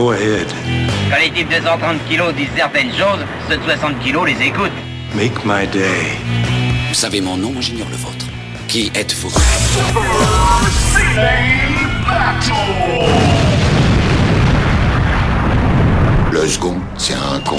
Go ahead. Quand les types de 130 kilos disent certaines choses, ceux de 60 kilos les écoutent. Make my day. Vous savez mon nom, j'ignore le vôtre. Qui êtes-vous? Le second, c'est un con.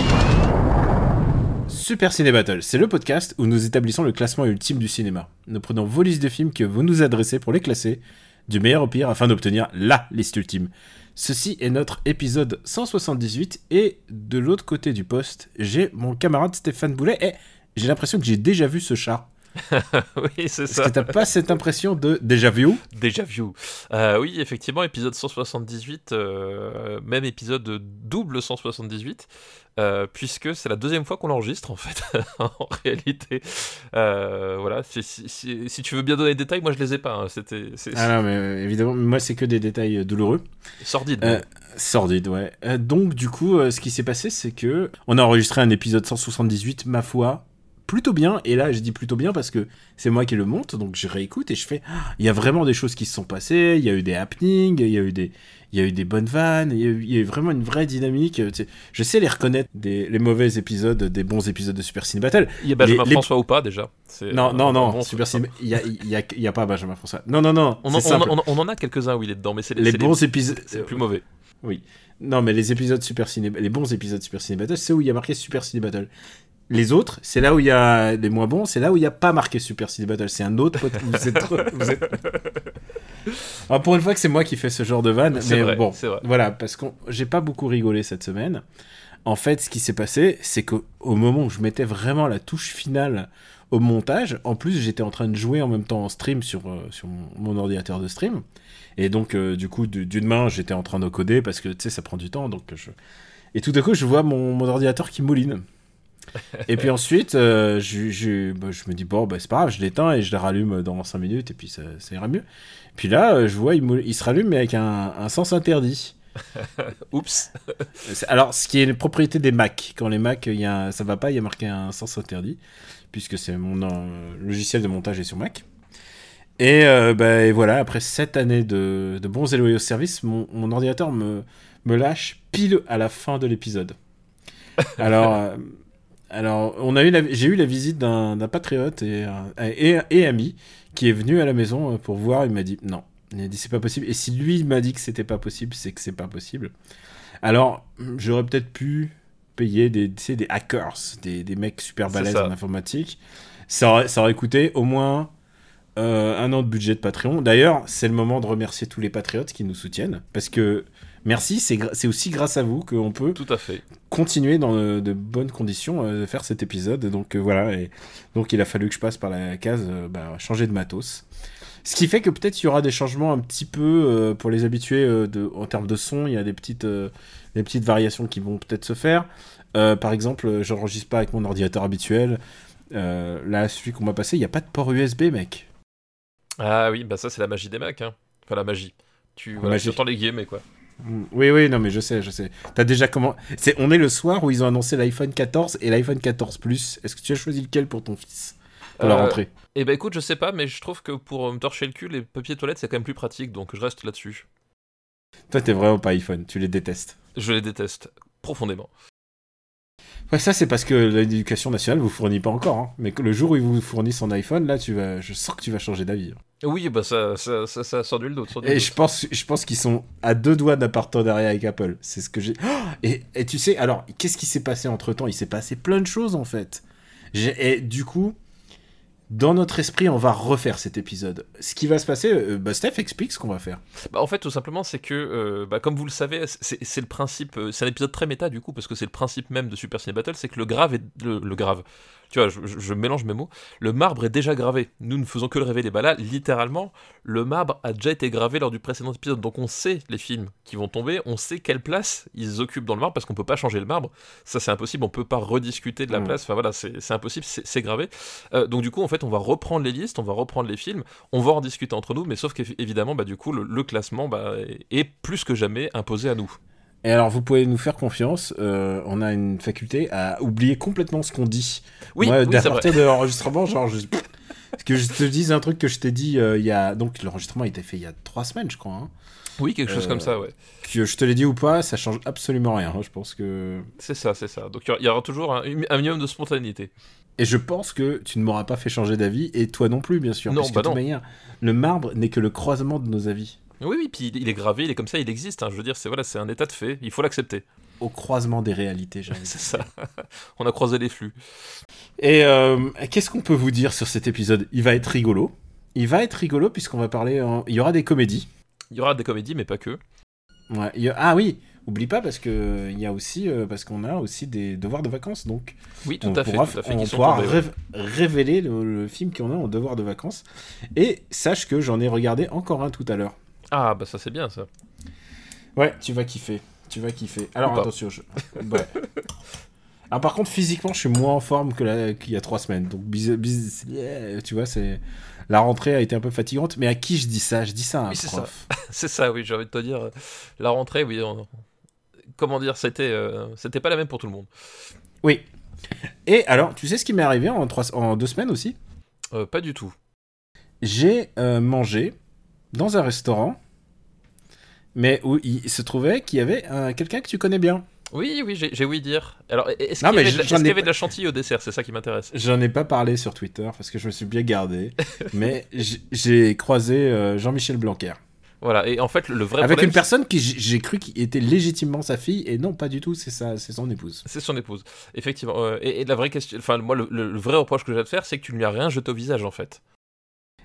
Super Ciné Battle, c'est le podcast où nous établissons le classement ultime du cinéma. Nous prenons vos listes de films que vous nous adressez pour les classer, du meilleur au pire, afin d'obtenir LA liste ultime. Ceci est notre épisode 178, et de l'autre côté du poste, j'ai mon camarade Stéphane Boulet, et j'ai l'impression que j'ai déjà vu ce chat. oui, c'est Est-ce ça. que t'as pas cette impression de déjà vu Déjà vu. Euh, oui, effectivement, épisode 178, euh, même épisode double 178, euh, puisque c'est la deuxième fois qu'on l'enregistre en fait, en réalité. Voilà, si, si- si- si tu veux bien donner les détails, moi je les ai pas. hein. C'était c'est Ah non, mais évidemment, moi c'est que des détails douloureux. sordide. Euh, Sordide, ouais. Donc, du coup, ce qui s'est passé, c'est que on a enregistré un épisode 178, ma foi, plutôt bien. Et là, je dis plutôt bien parce que c'est moi qui le monte, donc je réécoute et je fais. Ah, Il y a vraiment des choses qui se sont passées. Il y a eu des happenings, il y a eu des, il y a eu des bonnes vannes. Il y a eu, il y a eu vraiment une vraie dynamique. euh, Je sais les reconnaître des les mauvais épisodes, des bons épisodes de Super Ciné Battle. Il y a Benjamin les- les- François ou pas déjà Non, euh, non, non. bon, Super Ciné, il y a, il y a, y a pas Benjamin François. Non, non, non. On en, c'est simple. on en- on en a quelques-uns où il est dedans, mais c'est les bons épisodes. C'est le plus mauvais. Oui. Non, mais les épisodes Super Ciné, les bons épisodes Super Ciné Battle, c'est où il y a marqué Super Ciné Battle. Les autres, c'est là où il y a les moins bons, c'est là où il n'y a pas marqué Super Ciné Battle. C'est un autre. pod- Vous êtes, trop- vous êtes- Alors, pour une fois que c'est moi qui fais ce genre de vanne, C'est mais vrai, bon, voilà, parce que j'ai pas beaucoup rigolé cette semaine. En fait, ce qui s'est passé, c'est qu'au au moment où je mettais vraiment la touche finale au montage, en plus j'étais en train de jouer en même temps en stream sur, euh, sur mon, mon ordinateur de stream. Et donc, euh, du coup, du- d'une main, j'étais en train de coder parce que tu sais, ça prend du temps. Donc je... Et tout d'un coup, je vois mon, mon ordinateur qui mouline. Et puis ensuite, euh, je, je, bah, je me dis, bon, bah, c'est pas grave, je l'éteins et je le rallume dans 5 minutes et puis ça, ça ira mieux. Puis là, euh, je vois, il, se rallume mais avec un, un sens interdit. Oups. Alors, ce qui est une propriété des Mac. Quand les Mac, il y a, un- ça va pas, il y a marqué un sens interdit, puisque c'est mon euh, logiciel de montage est sur Mac. Et, bah, et voilà, après 7 années de, de bons et loyaux services, mon, mon ordinateur me, me lâche pile à la fin de l'épisode. Alors, alors on a eu la- j'ai eu la visite d'un patriote et, un- et, et ami qui est venu à la maison euh, pour voir. Il m'a dit non. Il a dit c'est pas possible. Et si lui m'a dit que c'était pas possible, c'est que c'est pas possible. Alors, j'aurais peut-être pu payer des, des hackers, des, des mecs super balèzes en informatique. Ça aurait, ça aurait coûté au moins euh, un an de budget de Patreon. D'ailleurs, c'est le moment de remercier tous les patriotes qui nous soutiennent. Parce que merci, c'est aussi grâce à vous qu'on peut Tout à fait. continuer dans euh, de bonnes conditions euh, de faire cet épisode. Donc euh, voilà, et donc il a fallu que je passe par la case euh, bah, changer de matos. Ce qui fait que peut-être il y aura des changements un petit peu pour les habitués de, en termes de son. Il y a des petites, des petites variations qui vont peut-être se faire. Par exemple, j'enregistre pas avec mon ordinateur habituel. Là, celui qu'on m'a passé, il n'y a pas de port USB, mec. Ah oui, bah ça c'est la magie des Macs. Hein. Enfin la magie. Tu voilà, magie. entends les guillemets quoi. Mm, Oui, oui, non, mais je sais, je sais. T'as déjà comment C'est, on est le soir où ils ont annoncé l'iPhone 14 et l'iPhone 14 Plus. Est-ce que tu as choisi lequel pour ton fils pour la Euh, rentrée? Eh ben écoute, je sais pas, mais je trouve que pour me torcher le cul, les papiers toilettes c'est quand même plus pratique, donc je reste là-dessus. Toi, t'es vraiment pas iPhone, tu les détestes. Je les déteste profondément. Ouais, ça, c'est parce que l'éducation nationale vous fournit pas encore. hein. Mais le jour où ils vous fournissent un iPhone, là, tu vas, je sens que tu vas changer d'avis. Oui, bah ça, ça, ça, ça sort sort nul Et je pense, je pense qu'ils sont à deux doigts d'un partenariat avec Apple. C'est ce que j'ai. Oh et, et tu sais, alors, qu'est-ce qui s'est passé entre temps? Il s'est passé plein de choses en fait. Et du coup, dans notre esprit, on va refaire cet épisode. Ce qui va se passer, euh, bah, Steph explique ce qu'on va faire. Bah, en fait, tout simplement, c'est que, euh, bah, comme vous le savez, c'est le principe. euh, C'est un épisode très méta du coup, parce que c'est le principe même de Super Ciné Battle, c'est que le grave est le, le grave. Tu vois, je, mélange mes mots. Le marbre est déjà gravé. Nous ne faisons que le révéler. Bah là, littéralement, le marbre a déjà été gravé lors du précédent épisode. Donc on sait les films qui vont tomber, on sait quelle place ils occupent dans le marbre, parce qu'on peut pas changer le marbre. Ça, c'est impossible. On peut pas rediscuter de la Mm. place. Enfin voilà, c'est impossible. C'est gravé. Euh, donc du coup, en fait, on va reprendre les listes, on va reprendre les films, on va en discuter entre nous, mais sauf qu'évidemment, bah, du coup, le, le classement bah, est plus que jamais imposé à nous. Et alors, vous pouvez nous faire confiance. euh, on a une faculté à oublier complètement ce qu'on dit. Oui, Moi, oui, à partir de l'enregistrement, genre, je- que je te dise un truc que je t'ai dit euh, il y a. Donc, l'enregistrement a été fait il y a trois semaines, je crois. hein. Oui, quelque chose Euh, comme ça, ouais. Que je te l'ai dit ou pas, ça change absolument rien. hein. Je pense que. C'est ça, c'est ça. Donc il y aura- il toujours un, un minimum de spontanéité. Et je pense que tu ne m'auras pas fait changer d'avis, et toi non plus, bien sûr. Non, puisque bah de toute non. manière, le marbre n'est que le croisement de nos avis. Oui, oui, puis il est gravé, il est comme ça, il existe. hein. Je veux dire, c'est voilà, c'est un état de fait. Il faut l'accepter. Au croisement des réalités, j'ai envie de C'est ça. On a croisé les flux. Et euh, qu'est-ce qu'on peut vous dire sur cet épisode? Il va être rigolo. Il va être rigolo puisqu'on va parler. en- Il y aura des comédies. Il y aura des comédies, mais pas que. Ouais, il y a- Ah oui, oublie pas parce que il y a aussi euh, parce qu'on a aussi des devoirs de vacances donc Oui, tout on à fait, pourra, tout à fait. on pourra révéler le, le film qu'on a en devoir de vacances. Et sache que j'en ai regardé encore un tout à l'heure. Ah, bah ça c'est bien ça. Ouais, tu vas kiffer. Tu vas kiffer. Alors attention, je... ouais. Alors par contre, physiquement, je suis moins en forme la- qu'il y a trois semaines. Donc, bis- bis- yeah, tu vois, c'est la rentrée a été un peu fatigante. Mais à qui je dis ça? Je dis ça à un Oui, c'est prof. c'est ça, oui, j'ai envie de te dire. euh, La rentrée, oui. on- Comment dire, c'était euh, c'était pas la même pour tout le monde. Oui. Et alors, tu sais ce qui m'est arrivé en, trois... en deux semaines aussi? Euh, pas du tout. J'ai euh, mangé dans un restaurant, mais où il se trouvait qu'il y avait quelqu'un que tu connais bien. Oui, oui, j'ai ouï dire. Alors, est-ce Non, qu'il y, mais avait de la- j'en est-ce qu'il y ai avait de la chantilly au dessert? C'est ça qui m'intéresse. J'en ai pas parlé sur Twitter parce que je me suis bien gardé, mais j'ai croisé euh, Jean-Michel Blanquer. Voilà, et en fait, le vrai Avec problème, une personne qui j'ai cru qu'il était légitimement sa fille, et non, pas du tout, c'est c'est son épouse. c'est son épouse. Effectivement. euh, et, et la vraie question, enfin, moi, le, le- le vrai reproche que j'ai à te faire, c'est que tu ne lui as rien jeté au visage, en fait.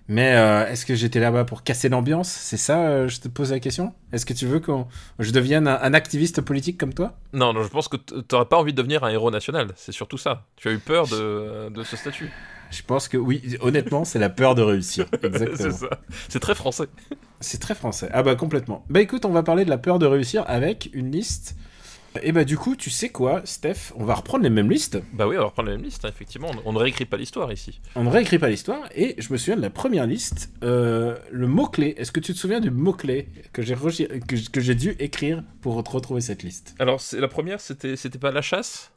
Mais euh, est-ce que j'étais là-bas pour casser l'ambiance? C'est ça, euh, je te pose la question? Est-ce que tu veux que je devienne un, un activiste politique comme toi? Non, non, je pense que t- t'aurais pas envie de devenir un héros national. C'est surtout ça. Tu as eu peur de, de ce statut. Je pense que oui, honnêtement, c'est la peur de réussir. c'est Exactement. ça. C'est très français. C'est très français. Ah bah complètement. Bah écoute, on va parler de la peur de réussir avec une liste. Et bah du coup, tu sais quoi, Steph? On va reprendre les mêmes listes. Bah oui, on va reprendre la même liste, hein, effectivement. On, on ne réécrit pas l'histoire ici. On ne réécrit pas l'histoire. Et je me souviens de la première liste. euh, le mot-clé. Est-ce que tu te souviens du mot-clé que j'ai rechi- que, j- que j'ai dû écrire pour te retrouver cette liste? Alors, la première, c'était c'était pas la chasse?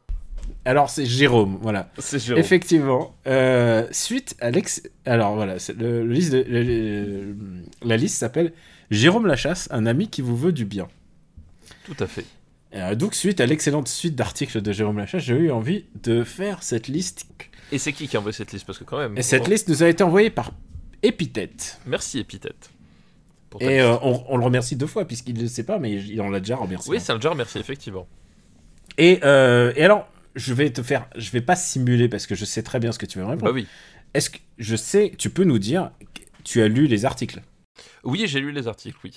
Alors c'est Jérôme, voilà. C'est Jérôme. Effectivement. euh, suite à l'ex... Alors voilà, le, le liste de- le- la liste s'appelle Jérôme Lachasse, un ami qui vous veut du bien. Tout à fait. Euh, donc, suite à l'excellente suite d'articles de Jérôme Lachache, j'ai eu envie de faire cette liste. Et c'est qui qui a envoyé cette liste? Parce que quand même. Et cette liste nous a été envoyée par Épithète. Merci, Épithète. Et euh, on, on le remercie deux fois, puisqu'il ne le sait pas, mais il en l'a déjà remercié. Oui, c'est un genre, merci, effectivement. et, euh, et alors, je vais te faire. Je vais pas simuler parce que je sais très bien ce que tu veux me Bah répondre. oui. Est-ce que je sais, tu peux nous dire, tu as lu les articles? Oui, j'ai lu les articles, oui.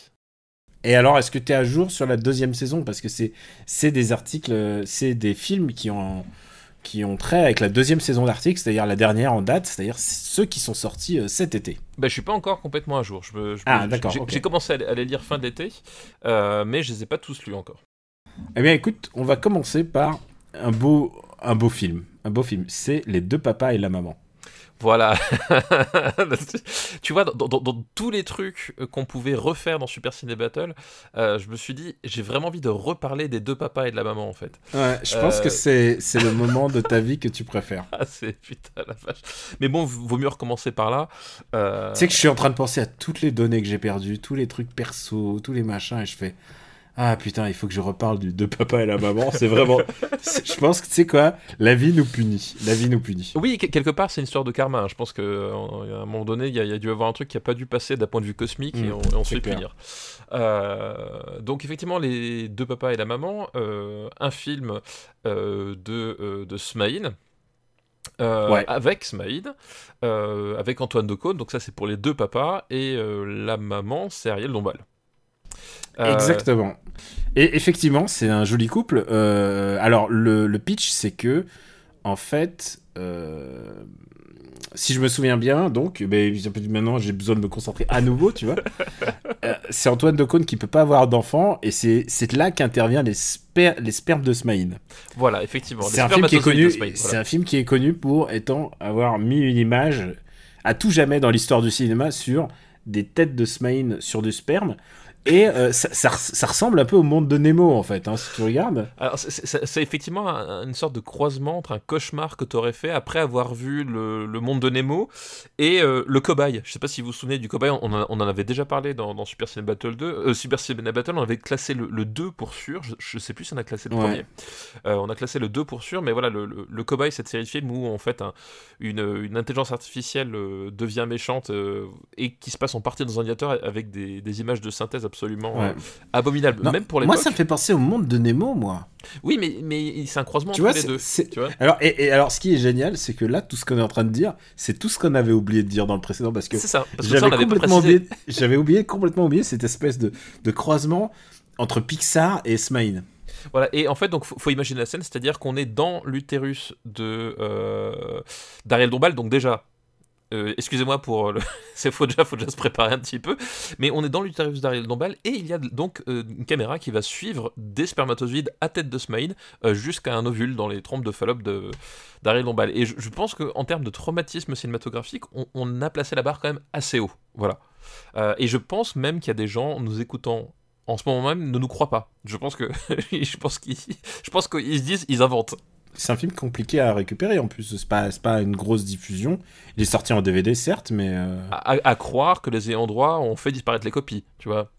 Et alors, est-ce que tu es à jour sur la deuxième saison? Parce que c'est des articles, euh, c'est des films qui ont, qui ont trait avec la deuxième saison d'articles, c'est-à-dire la dernière en date, c'est-à-dire ceux qui sont sortis euh, cet été. Bah, je suis pas encore complètement à jour. Je me- je Ah, d'accord, J'ai commencé à les, à les lire fin de l'été, euh, mais je les ai pas tous lus encore. Eh bien, écoute, on va commencer par un beau, un beau film. Un beau film. C'est Les deux papas et la maman. Voilà. tu vois, dans, dans- dans tous les trucs euh, qu'on pouvait refaire dans Super Ciné Battle, euh, je me suis dit, j'ai vraiment envie de reparler des deux papas et de la maman, en fait. Ouais, je pense Euh, que c'est c'est le moment de ta vie que tu préfères. Ah, c'est putain la vache. Mais bon, vaut mieux recommencer par là. Euh, Tu sais que je suis en train de penser à toutes les données que j'ai perdues, tous les trucs perso, tous les machins, et je fais Ah putain, il faut que je reparle du de papa et la maman. C'est vraiment. Je pense que tu sais quoi La vie nous punit. La vie nous punit. Oui, que- quelque part, c'est une histoire de karma. hein. Je pense qu'à un moment donné, il y, a- y a dû avoir un truc qui n'a pas dû passer d'un point de vue cosmique et Mm, on, on se fait punir. Euh, donc, effectivement, les deux papas et la maman, euh, un film euh, de, euh, de Smaïn. euh, Ouais. Avec Smaïn, euh, avec Antoine Decaune, donc ça c'est pour les deux papas, et euh, la maman c'est Ariel Dombal. Euh, Exactement. Et effectivement, c'est un joli couple. Euh, alors, le, le pitch, c'est que, en fait, euh, si je me souviens bien, donc, ben, maintenant j'ai besoin de me concentrer à nouveau, tu vois. Euh, c'est Antoine Decaune qui peut pas avoir d'enfant, et c'est c'est là qu'intervient les, sper- les spermes de Smaïn. Voilà, effectivement. C'est un film qui est connu. de C'est un film qui est connu pour étant avoir mis une image à tout jamais dans l'histoire du cinéma sur des têtes de Smaïn sur du sperme Et euh, ça, ça, ça ressemble un peu au monde de Nemo, en fait, hein, si tu regardes. C'est- effectivement un- une sorte de croisement entre un cauchemar que tu aurais fait après avoir vu le, le monde de Nemo et euh, le cobaye. Je sais pas si vous vous souvenez du cobaye, on, en- on en avait déjà parlé dans, dans Super Ciné Battle 2. Euh, Super Ciné Battle, on avait classé le, le 2 pour sûr. Je, je sais plus si on a classé le Ouais. premier. On a classé le 2 pour sûr, mais voilà, le, le, le cobaye, cette série de films où en fait un- une, une intelligence artificielle devient méchante et qui se passe en partie dans un ordinateur avec des, des images de synthèse absolument Ouais. euh, abominables. Non, Même pour les moi, ça me fait penser au monde de Nemo, moi. Oui, mais, mais c'est un croisement Tu entre vois, les deux. Tu vois Alors, et, et alors, ce qui est génial, c'est que là, tout ce qu'on est en train de dire, c'est tout ce qu'on avait oublié de dire dans le précédent, parce que C'est ça. Parce que ça, j'avais complètement oublié, j'avais oublié, complètement oublié cette espèce de, de croisement entre Pixar et Smile. Voilà. Et en fait, donc, faut, faut imaginer la scène, c'est-à-dire qu'on est dans l'utérus de euh, d'Ariel Dombal. Donc déjà, euh, excusez-moi pour le, c'est faut déjà, faut déjà se préparer un petit peu. Mais on est dans l'utérus d'Ariel Dombal et il y a donc euh, une caméra qui va suivre des spermatozoïdes à tête de Smaïn euh, jusqu'à un ovule dans les trompes de Fallope de d'Ariel Dombal. Et je, pense qu'en termes de traumatisme cinématographique, on, on a placé la barre quand même assez haut. Voilà. Euh, et je pense même qu'il y a des gens nous écoutant en ce moment même ne nous croient pas. Je pense que je pense qu'ils je pense qu'ils se disent ils inventent. C'est un film compliqué à récupérer en plus, c'est pas, pas une grosse diffusion. Il est sorti en DVD, certes, mais. euh, À, croire que les ayants droit ont fait disparaître les copies, tu vois.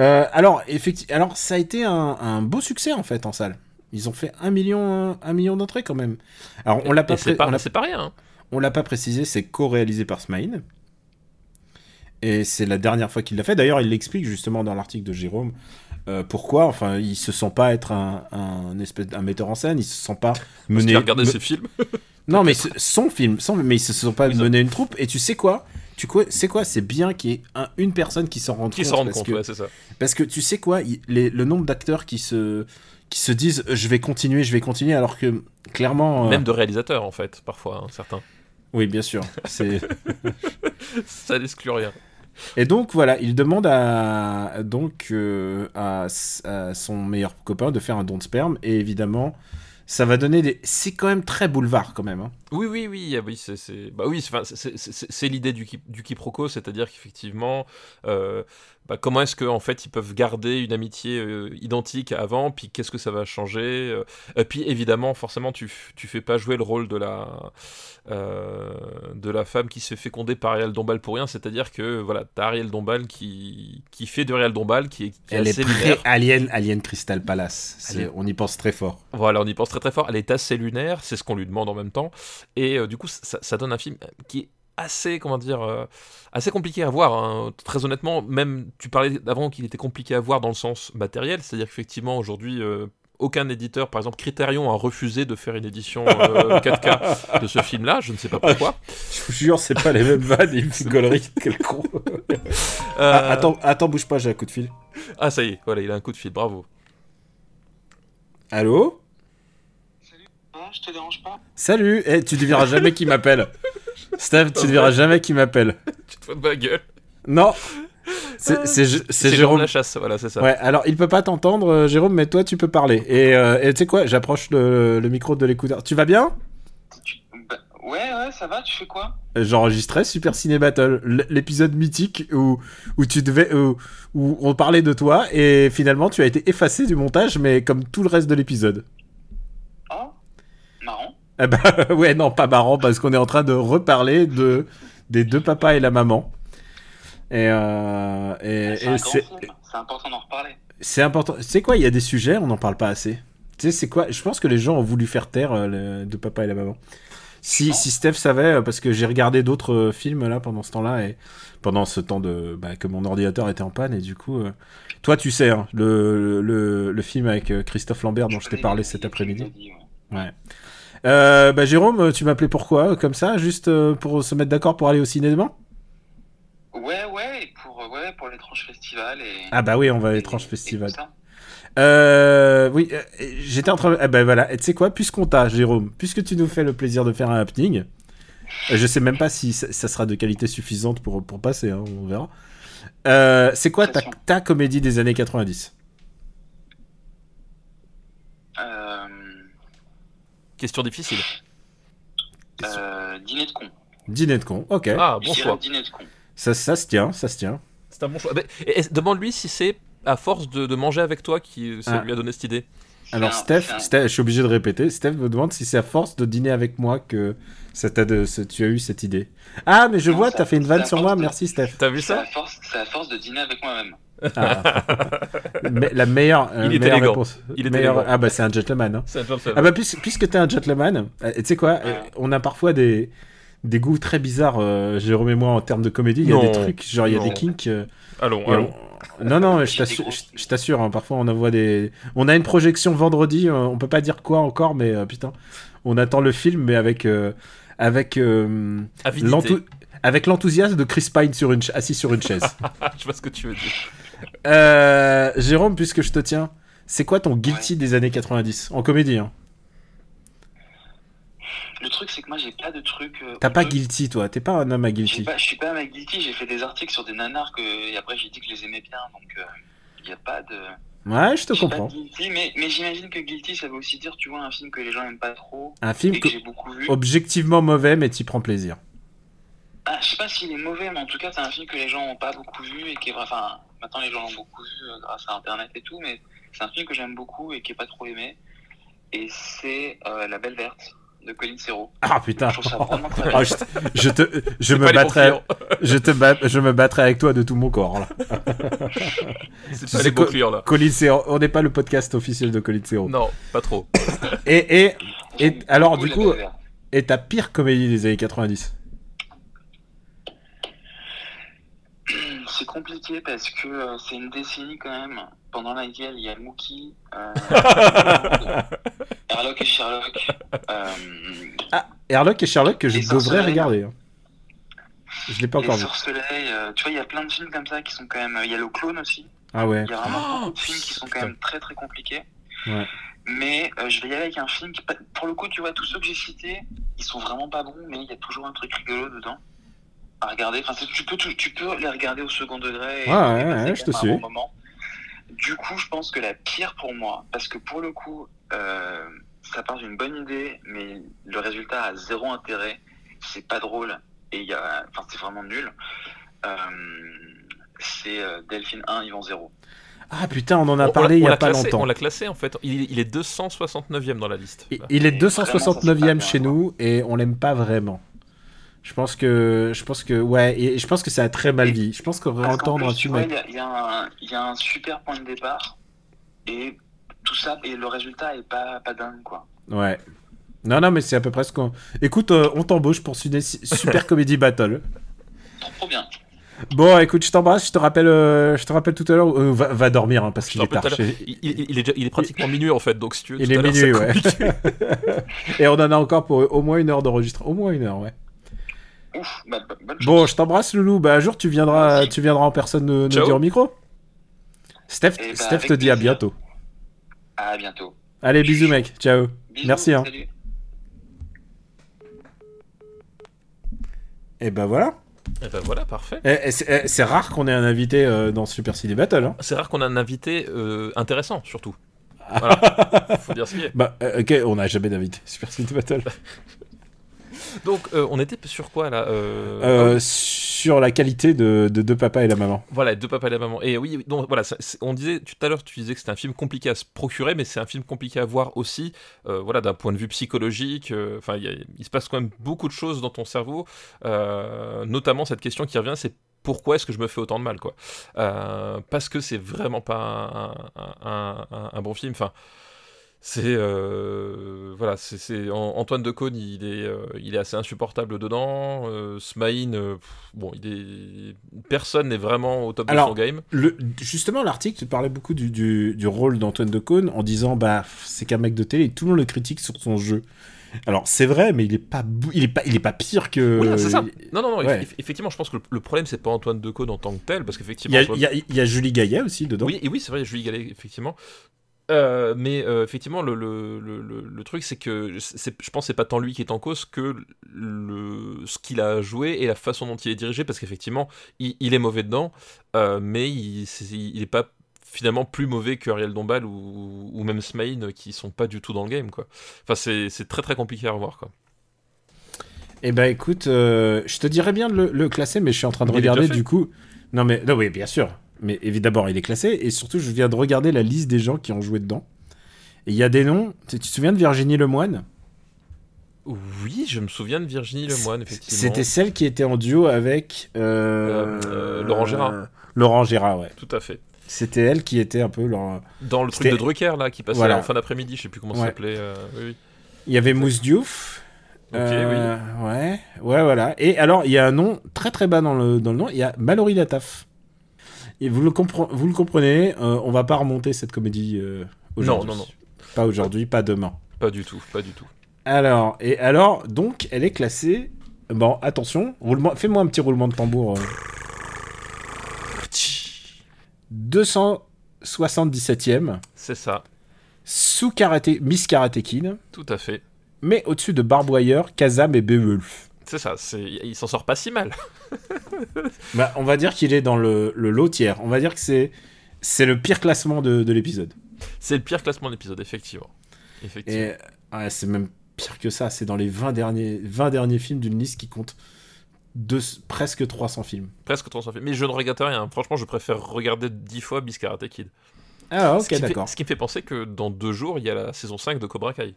Euh, alors, effectivement, alors, ça a été un, un beau succès en fait en salle. Ils ont fait un million, un million d'entrées quand même. Alors, on l'a pas, c'est pré- pas, on pas rien. hein. on l'a pas précisé, c'est co-réalisé par Smile. Et c'est la dernière fois qu'il l'a fait. D'ailleurs, il l'explique justement dans l'article de Jérôme. Euh, pourquoi? Enfin, il se sent pas être un, un espèce un metteur en scène. Il se sent pas Parce mener. a regardé me- ses films. Non, mais son film, son, mais il se sent pas mener une troupe. Et tu sais quoi? Tu quoi C'est quoi? C'est bien qu'il y ait un- une personne qui s'en rende Qui compte. s'en rendent parce compte, que- ouais, c'est ça. parce que tu sais quoi, il- les- le nombre d'acteurs qui se qui se disent euh, je vais continuer, je vais continuer, alors que clairement. euh, Même de réalisateurs, en fait, parfois, hein, certains. Oui, bien sûr. Ça n'exclut rien. Et donc voilà, il demande à donc euh, à, son meilleur copain de faire un don de sperme et évidemment ça va donner des. C'est quand même très boulevard quand même. hein. Oui, oui, oui, ah c'est, bah oui, c'est, l'idée du, du quiproquo, c'est-à-dire qu'effectivement, euh, bah, comment est-ce qu'en fait ils peuvent garder une amitié euh, identique avant, puis qu'est-ce que ça va changer, euh, et puis évidemment, forcément, tu, tu fais pas jouer le rôle de la, euh, de la femme qui se fait féconder par Ariel Dombal pour rien, c'est-à-dire que voilà, t'as Ariel Dombal qui, qui fait de Ariel Dombal, qui est, qui est Elle est lunaire. Alien, Alien Crystal Palace. C'est-. On y pense très fort. Voilà, on y pense très très fort. Elle est assez lunaire, c'est ce qu'on lui demande en même temps. Et euh, du coup, ça, ça donne un film qui est assez, comment dire, euh, assez compliqué à voir. hein. Très honnêtement, même tu parlais avant qu'il était compliqué à voir dans le sens matériel, c'est-à-dire qu'effectivement aujourd'hui. euh, aucun éditeur, par exemple Criterion, a refusé de faire une édition euh, 4K de ce film-là. Je ne sais pas pourquoi. Je vous jure, c'est pas les mêmes vannes, il me fait gaulerie. Quel con. Euh, Ah, attends, attends, bouge pas, j'ai un coup de fil. Ah, ça y est, voilà, il a un coup de fil. Bravo. Allô? Ah, je te dérange pas? Salut Eh, tu ne verras jamais qui m'appelle. Steph, tu ne verras jamais qui m'appelle. Tu te fous de ma gueule. Non C'est c'est Jérôme Jérôme. Lachasse, voilà, c'est ça. Ouais, alors il peut pas t'entendre, euh, Jérôme, mais toi tu peux parler. Et euh, et tu sais quoi, j'approche le, le micro de l'écouteur. Tu vas bien? Bah, Ouais, ouais, ça va, tu fais quoi? Euh, J'enregistrais Super Ciné Battle, l'épisode mythique où, où tu devais où, où on parlait de toi et finalement tu as été effacé du montage, mais comme tout le reste de l'épisode. Ah bah ouais, non, pas marrant parce qu'on est en train de reparler de des deux papas et la maman. Et, euh, et, C'est c'est c'est important d'en reparler. c'est important. Tu sais quoi, il y a des sujets, on n'en parle pas assez. Tu sais, c'est quoi Je pense que les gens ont voulu faire taire euh, le deux papas et la maman. Si, si Steph savait, euh, parce que j'ai regardé d'autres euh, films là pendant ce temps-là et pendant ce temps de bah, que mon ordinateur était en panne et du coup, euh, toi tu sais, hein, le, le, le film avec Christophe Lambert dont je t'ai connais parlé cet après-midi. ouais. Euh, bah Jérôme, tu m'appelais pourquoi Comme ça, juste euh, pour se mettre d'accord pour aller au cinéma? Ouais, ouais, pour, euh, ouais, pour l'étrange festival et. Ah bah oui, on va à l'étrange festival. Euh, oui, euh, j'étais en train. Ah ben voilà, et tu sais quoi, puisqu'on t'a, Jérôme, puisque tu nous fais le plaisir de faire un happening, euh, je sais même pas si ça, ça sera de qualité suffisante pour, pour passer, hein, on verra. C'est quoi ta, ta comédie des années 90 Euh, Question difficile. euh, dîner de con. Dîner de con, ok. Ah, bon choix. Dîner de con. Ça, ça se tient, ça se tient. C'est un bon choix. Demande-lui si c'est à force de, de manger avec toi qui ça Ah. lui a donné cette idée. Alors Steph, c'est un- Steph, je suis obligé de répéter. Steph me demande si c'est à force de dîner avec moi que ça t'a de, ce- tu as eu cette idée. Ah, mais je Non, vois, t'as fait une vanne sur moi. de- Merci Steph. T'as vu ça? c'est à force de dîner avec moi-même. Ah. Mais la meilleure, euh, Il est meilleure réponse. Il est Meilleure- élégant. Ah bah c'est un gentleman. hein. C'est un gentleman. Ah bah puis- puisque t'es un gentleman, euh, tu sais quoi, Ouais. euh, on a parfois des des goûts très bizarres, euh, Jérôme et moi, en termes de comédie. Il y a des trucs, genre il y a Non. des kinks. euh, Allons, allons. on- Non, non, mais je t'assure, hein, parfois on envoie des. On a une projection vendredi, on peut pas dire quoi encore, mais euh, putain, on attend le film, mais avec euh, avec euh, avec l'enthousiasme de Chris Pine sur une ch- assis sur une chaise. Je vois ce que tu veux dire. Euh, Jérôme, puisque je te tiens, c'est quoi ton guilty des années 90 en comédie hein? Le truc, c'est que moi, j'ai pas de truc. euh, T'as pas guilty, toi. T'es pas un homme à guilty. pas- Je suis pas un mec guilty, j'ai fait des articles sur des nanars que, et après j'ai dit que je les aimais bien, donc il n'y a pas de. Ouais, je te comprends. guilty, mais, mais j'imagine que guilty, ça veut aussi dire, tu vois, un film que les gens aiment pas trop Un film et que que- j'ai beaucoup vu. objectivement mauvais, mais t'y prends plaisir. Ah, je sais pas s'il est mauvais, mais en tout cas, c'est un film que les gens ont pas beaucoup vu et qui est. Enfin, maintenant les gens l'ont beaucoup vu euh, grâce à Internet et tout, mais c'est un film que j'aime beaucoup et qui est pas trop aimé. Et c'est euh, La Belle Verte de Colin Serrault. Ah putain. Je trouve ça vraiment très Ah, je, je te, je me battrai, je te je me battrai avec toi de tout mon corps. Là. C'est pas sais les clients là. Colin Serrault, on n'est pas le podcast officiel de Colin Serrault. Non, pas trop. Et, et, et alors du coup, et ta pire comédie des années 90 C'est compliqué parce que euh, c'est une décennie quand même pendant laquelle il y a Mookie, euh, Herlock et Sherlock. euh, Herlock et Sherlock que je devrais regarder. hein. Je l'ai pas encore vu. Sorcelets, euh, tu vois, il y a plein de films comme ça qui sont quand même. Il y a le clone aussi. Ah ouais. Il y a vraiment Oh, beaucoup de films qui sont quand putain. même très très compliqués. Ouais. Mais euh, je vais y aller avec un film qui, pour le coup, tu vois, tous ceux que j'ai cités, ils sont vraiment pas bons, mais il y a toujours un truc rigolo dedans à regarder. Enfin, tu peux, tu, tu peux les regarder au second degré. et- Ouais, ouais, et passer ouais, je te suis. bon moment. Du coup, je pense que la pire pour moi, parce que pour le coup, euh, ça part d'une bonne idée, mais le résultat a zéro intérêt. C'est pas drôle et il y a, enfin, c'est vraiment nul. Euh, c'est euh, Delphine 1, Yvan 0. Ah putain, on en a On- parlé on il y a pas classé- longtemps. On l'a classé en fait. Il, il est 269e dans la liste. Il- Il est Et vraiment, ça, c'est 269e pas chez bien, nous et on l'aime pas vraiment. Je pense que, je pense que, ouais, et je pense que ça a très mal vie. Je pense qu'on va entendre un tu film. Il y, y a un- il y a un super point de départ et tout ça, et le résultat est pas, pas dingue, quoi. Ouais. Non, non, mais c'est à peu près ce qu'on. Écoute, euh, on t'embauche pour une super comédie battle. Trop, trop bien. Bon, écoute, je t'embrasse. Je te rappelle, euh, je te rappelle tout à l'heure. euh, va, va dormir hein, parce qu'il est tard. il, il- il est déjà- il est pratiquement minuit en fait, donc si tu veux. Il tout est à minuit, ouais. Et on en a encore pour au moins une heure d'enregistrement. Au moins une heure, ouais. Ouf, bah, bah, bonne chance. Bon, je t'embrasse, Loulou. Bah, un jour, tu viendras, Merci. tu viendras en personne nous, nous dire au micro. Steph, Eh bah, Steph te dit à bientôt. À bientôt. Allez, bisous, mec. Ciao. Bisous, Merci, hein. Salut. Et bah voilà. Et ben voilà, parfait. Eh, eh, C'est eh, rare qu'on ait un invité euh, dans Super City Battle. Hein. C'est rare qu'on a un invité euh, intéressant, surtout. Voilà, faut dire ce qui est. Bah, euh, ok, on n'a jamais d'invité Super City Battle. Donc, euh, on était sur quoi là euh, Euh, sur la qualité de, de deux papas et la maman. Voilà, deux papas et la maman. Et oui, oui, donc voilà, ça- on disait tout à l'heure, tu disais que c'était un film compliqué à se procurer, mais c'est un film compliqué à voir aussi, voilà, d'un point de vue psychologique. Enfin, il se passe quand même beaucoup de choses dans ton cerveau, notamment cette question qui revient, c'est pourquoi est-ce que je me fais autant de mal, quoi Euh, Parce que c'est vraiment pas un, un- un- un bon film. Enfin. C'est euh, voilà, c'est c'est- An- Antoine Decaune, il est euh, il est assez insupportable dedans. Euh, Smaïn, euh, bon, il est personne n'est vraiment au top Alors, de son game. Le, justement, l'article tu parlais beaucoup du, du, du rôle d'Antoine Decaune en disant bah c'est qu'un mec de télé et tout le monde le critique sur son jeu. Alors c'est vrai, mais il est pas il est pas il est pas pire que. Oui, c'est ça. Non, non, non. ouais. effectivement, je pense que le, le problème c'est pas Antoine Decaune en tant que tel, parce Il qu'effectivement, y a, il y a- il y a Julie Gaillet aussi dedans. Oui, et oui, c'est vrai, Julie Gallet, effectivement. Euh, mais euh, effectivement, le, le, le, le- truc, c'est que je pense que c'est pas tant lui qui est en cause que le, ce qu'il a joué et la façon dont il est dirigé, parce qu'effectivement, il, il est mauvais dedans, euh, mais il, c'est- il est pas finalement plus mauvais que Ariel Dombal ou, ou même Smaïn qui sont pas du tout dans le game quoi. Enfin c'est c'est très très compliqué à revoir quoi. Eh ben écoute, je te dirais bien de le, classer, mais je suis en train de Mais est regarder du coup. Non, mais non, oui, bien sûr. Mais évidemment, il est classé. Et surtout, je viens de regarder la liste des gens qui ont joué dedans. Et il y a des noms. Tu te souviens de Virginie Lemoine Oui, je me souviens de Virginie Lemoine, effectivement. C'était celle qui était en duo avec. euh, Euh, euh, Laurent Gérard. Laurent Gérard, ouais. Tout à fait. C'était elle qui était un peu leur. Dans le truc de Drucker, là, qui passait Voilà. en fin d'après-midi, je sais plus comment ça Ouais. s'appelait. oui, oui. Il y avait Mousse Diouf. Ok, Euh, Ouais, ouais, voilà. Et alors, il y a un nom très très bas dans le, dans le nom. Il y a Mallory Lataf. Et vous le, compre- vous le comprenez, euh, on va pas remonter cette comédie euh, aujourd'hui. Non, non, non. Pas aujourd'hui, pas demain. Pas du tout, pas du tout. Alors, et alors, donc, elle est classée. Bon, attention, roulement... fais-moi un petit roulement de tambour. euh. 277e, C'est ça, sous karaté, Miss Karate Kid, tout à fait. mais au-dessus de Barbwire, Kazam et Beowulf. C'est ça, il s'en sort pas si mal. Bah, on va dire qu'il est dans le, le lot tiers. On va dire que c'est c'est le pire classement de, de l'épisode. C'est le pire classement de l'épisode, effectivement. Effectivement. Et ouais, c'est même pire que ça. C'est dans les 20 derniers, 20 derniers films d'une liste qui compte deux- presque 300 films. Presque 300 films. Mais je ne regrette rien. Franchement, je préfère regarder 10 fois Beast Karate Kid. Ah, ok, d'accord. ce qui me fait penser que dans deux jours, il y a la saison 5 de Cobra Kai.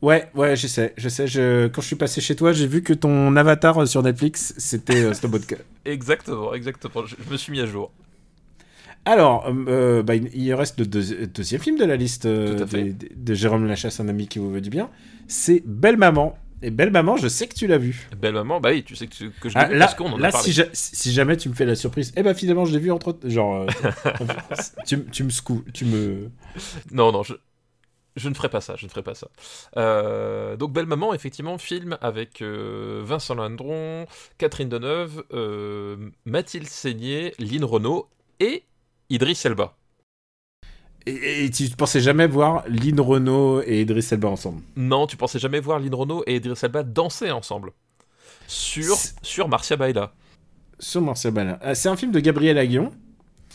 Ouais, ouais, je sais. Je sais je... Quand je suis passé chez toi, j'ai vu que ton avatar euh, sur Netflix, c'était euh. Exactement, exactement. Je, je me suis mis à jour. Alors, euh, euh, bah, il reste le deuxi- deuxième film de la liste euh, des- de Jérôme Lachasse, un ami qui vous veut du bien. C'est Belle Maman. Et Belle Maman, je sais que tu l'as vu. Belle maman, bah oui, tu sais que, tu- que je l'ai Ah, vu là, parce qu'on en là a parlé. si, ja- si jamais tu me fais la surprise, eh ben finalement je l'ai vu entre genre tu, tu me secoues, tu me Non, non, je, je ne ferai pas ça, je ne ferai pas ça. Euh, donc Belle Maman, effectivement, film avec euh, Vincent Lindron, Catherine Deneuve, euh, Mathilde Seigné, Lynn Renault et Idriss Elba. et, et tu pensais jamais voir Lynn Renault et Idriss Elba ensemble? Non, tu pensais jamais voir Lynn Renault et Idriss Elba danser ensemble sur, sur Marcia Baila. Sur Marcel Balin. Ah, C'est un film de Gabriel Aguillon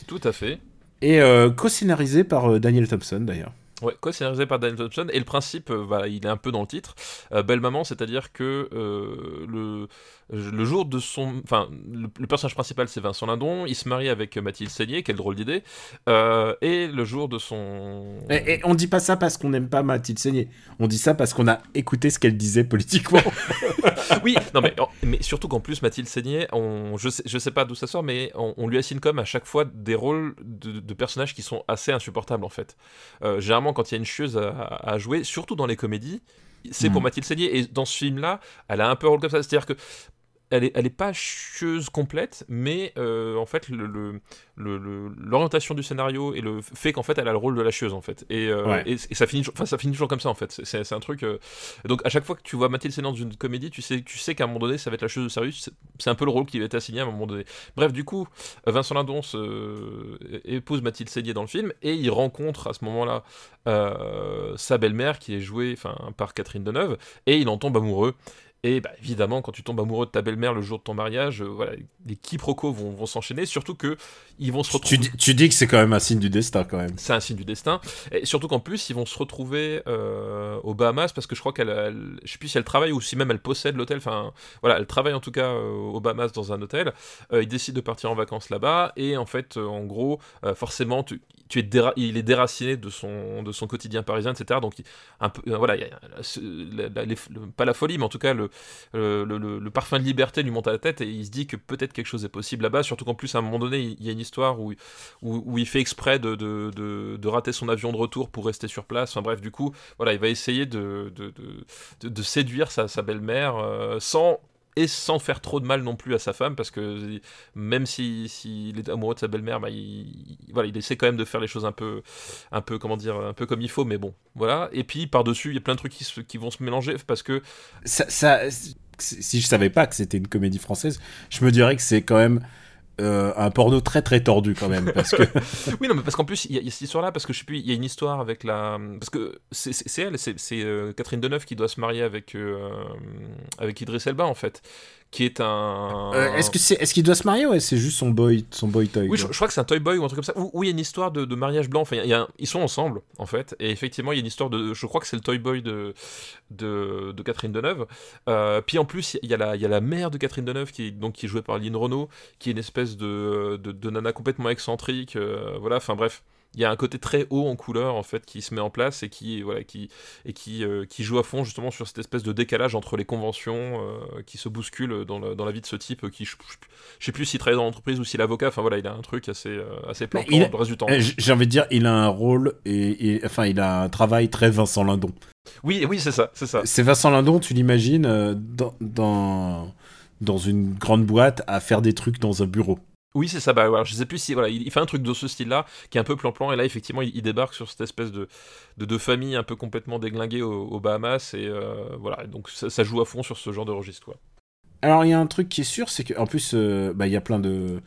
Tout à fait. et co-scénarisé par Daniel Thompson d'ailleurs. Ouais, quoi, scénarisé par Daniel Thompson. Et le principe, euh, bah, il est un peu dans le titre. Euh, Belle Maman, c'est-à-dire que euh, le, le jour de son. Enfin, le, le personnage principal, c'est Vincent Lindon. Il se marie avec Mathilde Seigné, quelle drôle d'idée. Euh, et le jour de son. Et, et on dit pas ça parce qu'on n'aime pas Mathilde Seigné. On dit ça parce qu'on a écouté ce qu'elle disait politiquement. Oui, non, mais, mais surtout qu'en plus, Mathilde Seigné, on, je, sais, je sais pas d'où ça sort, mais on, on lui assigne comme à chaque fois des rôles de, de personnages qui sont assez insupportables en fait. Euh, généralement, quand il y a une chieuse à, à jouer, surtout dans les comédies, c'est pour Mhm. Mathilde Seigné. Et dans ce film-là, elle a un peu un rôle comme ça. C'est-à-dire que elle est, elle est pas chieuse complète, mais euh, en fait, le- le- l'orientation du scénario et le fait qu'en fait, elle a le rôle de la chieuse en fait. Et, euh, Ouais. et, et ça finit, enfin, ça finit toujours comme ça en fait. C'est- un truc. euh, donc à chaque fois que tu vois Mathilde Seigné dans une comédie, tu sais, tu sais qu'à un moment donné, ça va être la chose de sérieux. C'est un peu le rôle qui va être assigné à un moment donné. Bref, du coup, Vincent Lindon se- épouse Mathilde Seigné dans le film et il rencontre à ce moment-là sa belle-mère qui est jouée par Catherine Deneuve et il en tombe amoureux. Et bah, évidemment, quand tu tombes amoureux de ta belle-mère le jour de ton mariage, euh, voilà, les quiproquos vont, vont s'enchaîner, surtout que ils vont se retrouver. tu, dis, tu dis que c'est quand même un signe du destin quand même. C'est un signe du destin. Et surtout qu'en plus, ils vont se retrouver euh, aux Bahamas parce que je crois qu'elle, elle- je sais plus si elle travaille ou si même elle possède l'hôtel. Enfin, voilà, elle travaille en tout cas euh, aux Bahamas dans un hôtel. Euh, ils décident de partir en vacances là-bas et en fait, euh, en gros, forcément, tu, tu es déra- il est déraciné de son de son quotidien parisien, etc. Donc, un peu, voilà, y a la- la- pas la folie, mais en tout cas le, le, parfum de liberté lui monte à la tête et il se dit que peut-être quelque chose est possible là-bas. Surtout qu'en plus, à un moment donné, il y a une histoire où où, il fait exprès de, de, de- rater son avion de retour pour rester sur place. Enfin bref, du coup, voilà, il va essayer de, de, séduire sa, sa belle-mère euh, sans et sans faire trop de mal non plus à sa femme parce que même si s'il est amoureux de sa belle-mère bah, il, il- voilà il essaie quand même de faire les choses un peu un peu comment dire un peu comme il faut mais bon voilà. Et puis par dessus il y a plein de trucs qui, vont se mélanger parce que si je savais pas que c'était une comédie française, je me dirais que c'est quand même euh, un porno très très tordu quand même parce que oui, non, mais parce qu'en plus, il y, a- cette histoire-là, parce que je sais plus, il y a une histoire avec la. Parce que c'est elle, c'est c'est, euh, Catherine Deneuve qui doit se marier avec, euh, avec Idriss Elba, en fait. Qui est un. Euh, est-ce que c'est, est-ce qu'il doit se marier ou c'est juste son boy, son boy toy Oui, je, crois que c'est un toy boy ou un truc comme ça. Ou ou il y a une histoire de, de mariage blanc. Enfin, il y a un- ils sont ensemble en fait, et effectivement, il y a une histoire de. Je crois que c'est le toy boy de de, de Catherine Deneuve. Euh, puis en plus, il y a la il y a la mère de Catherine Deneuve qui est donc qui est jouée par Lynn Renault, qui est une espèce de de, de nana complètement excentrique. euh, voilà. Enfin bref. Il y a un côté très haut en couleur en fait qui se met en place et qui voilà qui et qui, euh, qui joue à fond justement sur cette espèce de décalage entre les conventions euh, qui se bousculent dans la, dans la vie de ce type qui je, je- je sais plus s'il travaille dans l'entreprise ou s'il est avocat enfin voilà il a un truc assez euh, assez plan il a- le reste du temps J'ai envie de dire, il a un rôle et, et- enfin, il a un travail très Vincent Lindon. oui oui c'est ça c'est ça C'est Vincent Lindon, tu l'imagines dans, dans dans une grande boîte à faire des trucs dans un bureau. Oui c'est ça bah voilà, je sais plus si voilà il, fait un truc de ce style là qui est un peu plan plan et là effectivement il, débarque sur cette espèce de de, famille un peu complètement déglinguée aux, Bahamas et euh, voilà donc ça, joue à fond sur ce genre de registre. Alors il y a un truc qui est sûr, c'est qu'en plus, euh, bah, il y a plein de...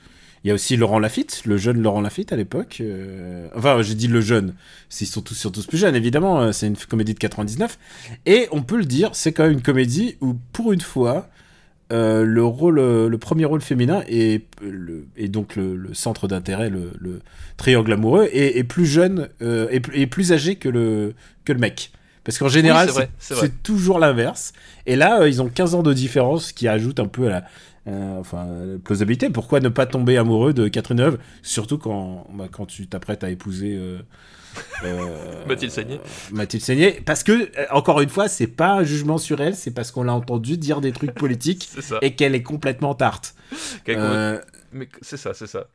Il y a aussi Laurent Lafitte, le jeune Laurent Lafitte à l'époque. euh, Enfin, j'ai dit le jeune, ils sont tous, sont plus jeunes, évidemment, c'est une comédie de 99. Et on peut le dire, c'est quand même une comédie où, pour une fois, euh, le, rôle, euh, le premier rôle féminin est, le, et donc le, le centre d'intérêt, le, le triangle amoureux, est, est plus jeune euh, et, plus- et plus âgé que le, que le mec. Parce qu'en général, c'est toujours l'inverse. Et là, euh, ils ont 15 ans de différence qui ajoute un peu à la enfin, la plausibilité. Pourquoi ne pas tomber amoureux de Catherine Deneuve? Surtout quand, bah, quand tu t'apprêtes à épouser Mathilde Seigné. Mathilde Seigné. Parce que, euh, encore une fois, c'est pas un jugement sur elle, c'est parce qu'on l'a entendu dire des trucs politiques et qu'elle est complètement tarte. Euh, Mais c'est ça, c'est ça.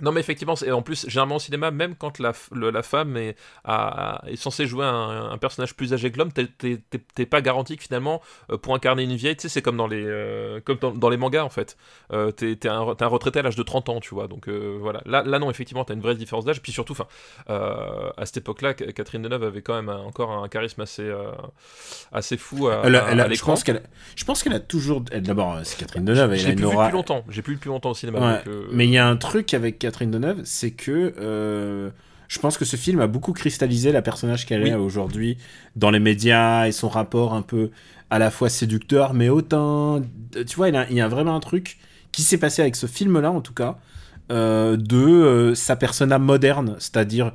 Non, mais effectivement, et en plus, généralement au cinéma, même quand la, le- la femme est, a- est censée jouer un, un personnage plus âgé que l'homme, t'es- pas garanti que finalement, euh, pour incarner une vieille, tu sais, c'est comme dans les, euh, comme dans, dans les mangas en fait. Euh, t'es t'es un, retraité à l'âge de 30 ans, tu vois. Donc euh, voilà. Là, là, non, effectivement, t'as une vraie différence d'âge. Puis surtout, enfin, à cette époque-là, Ca- Catherine Deneuve avait quand même un- encore un charisme assez, assez fou à, elle a- elle a- à je pense qu'elle, je pense qu'elle a toujours. D'abord, c'est Catherine Deneuve. Elle Je a l'ai une plus longtemps. J'ai plus vu longtemps au cinéma. Ouais, donc, Mais il y a un truc avec Catherine Deneuve, c'est que euh, je pense que ce film a beaucoup cristallisé la personnage qu'elle Oui. est aujourd'hui dans les médias et son rapport un peu à la fois séducteur, mais autant. Tu vois, il y a, il y a vraiment un truc qui s'est passé avec ce film-là, en tout cas, euh, de euh, sa persona moderne, c'est-à-dire.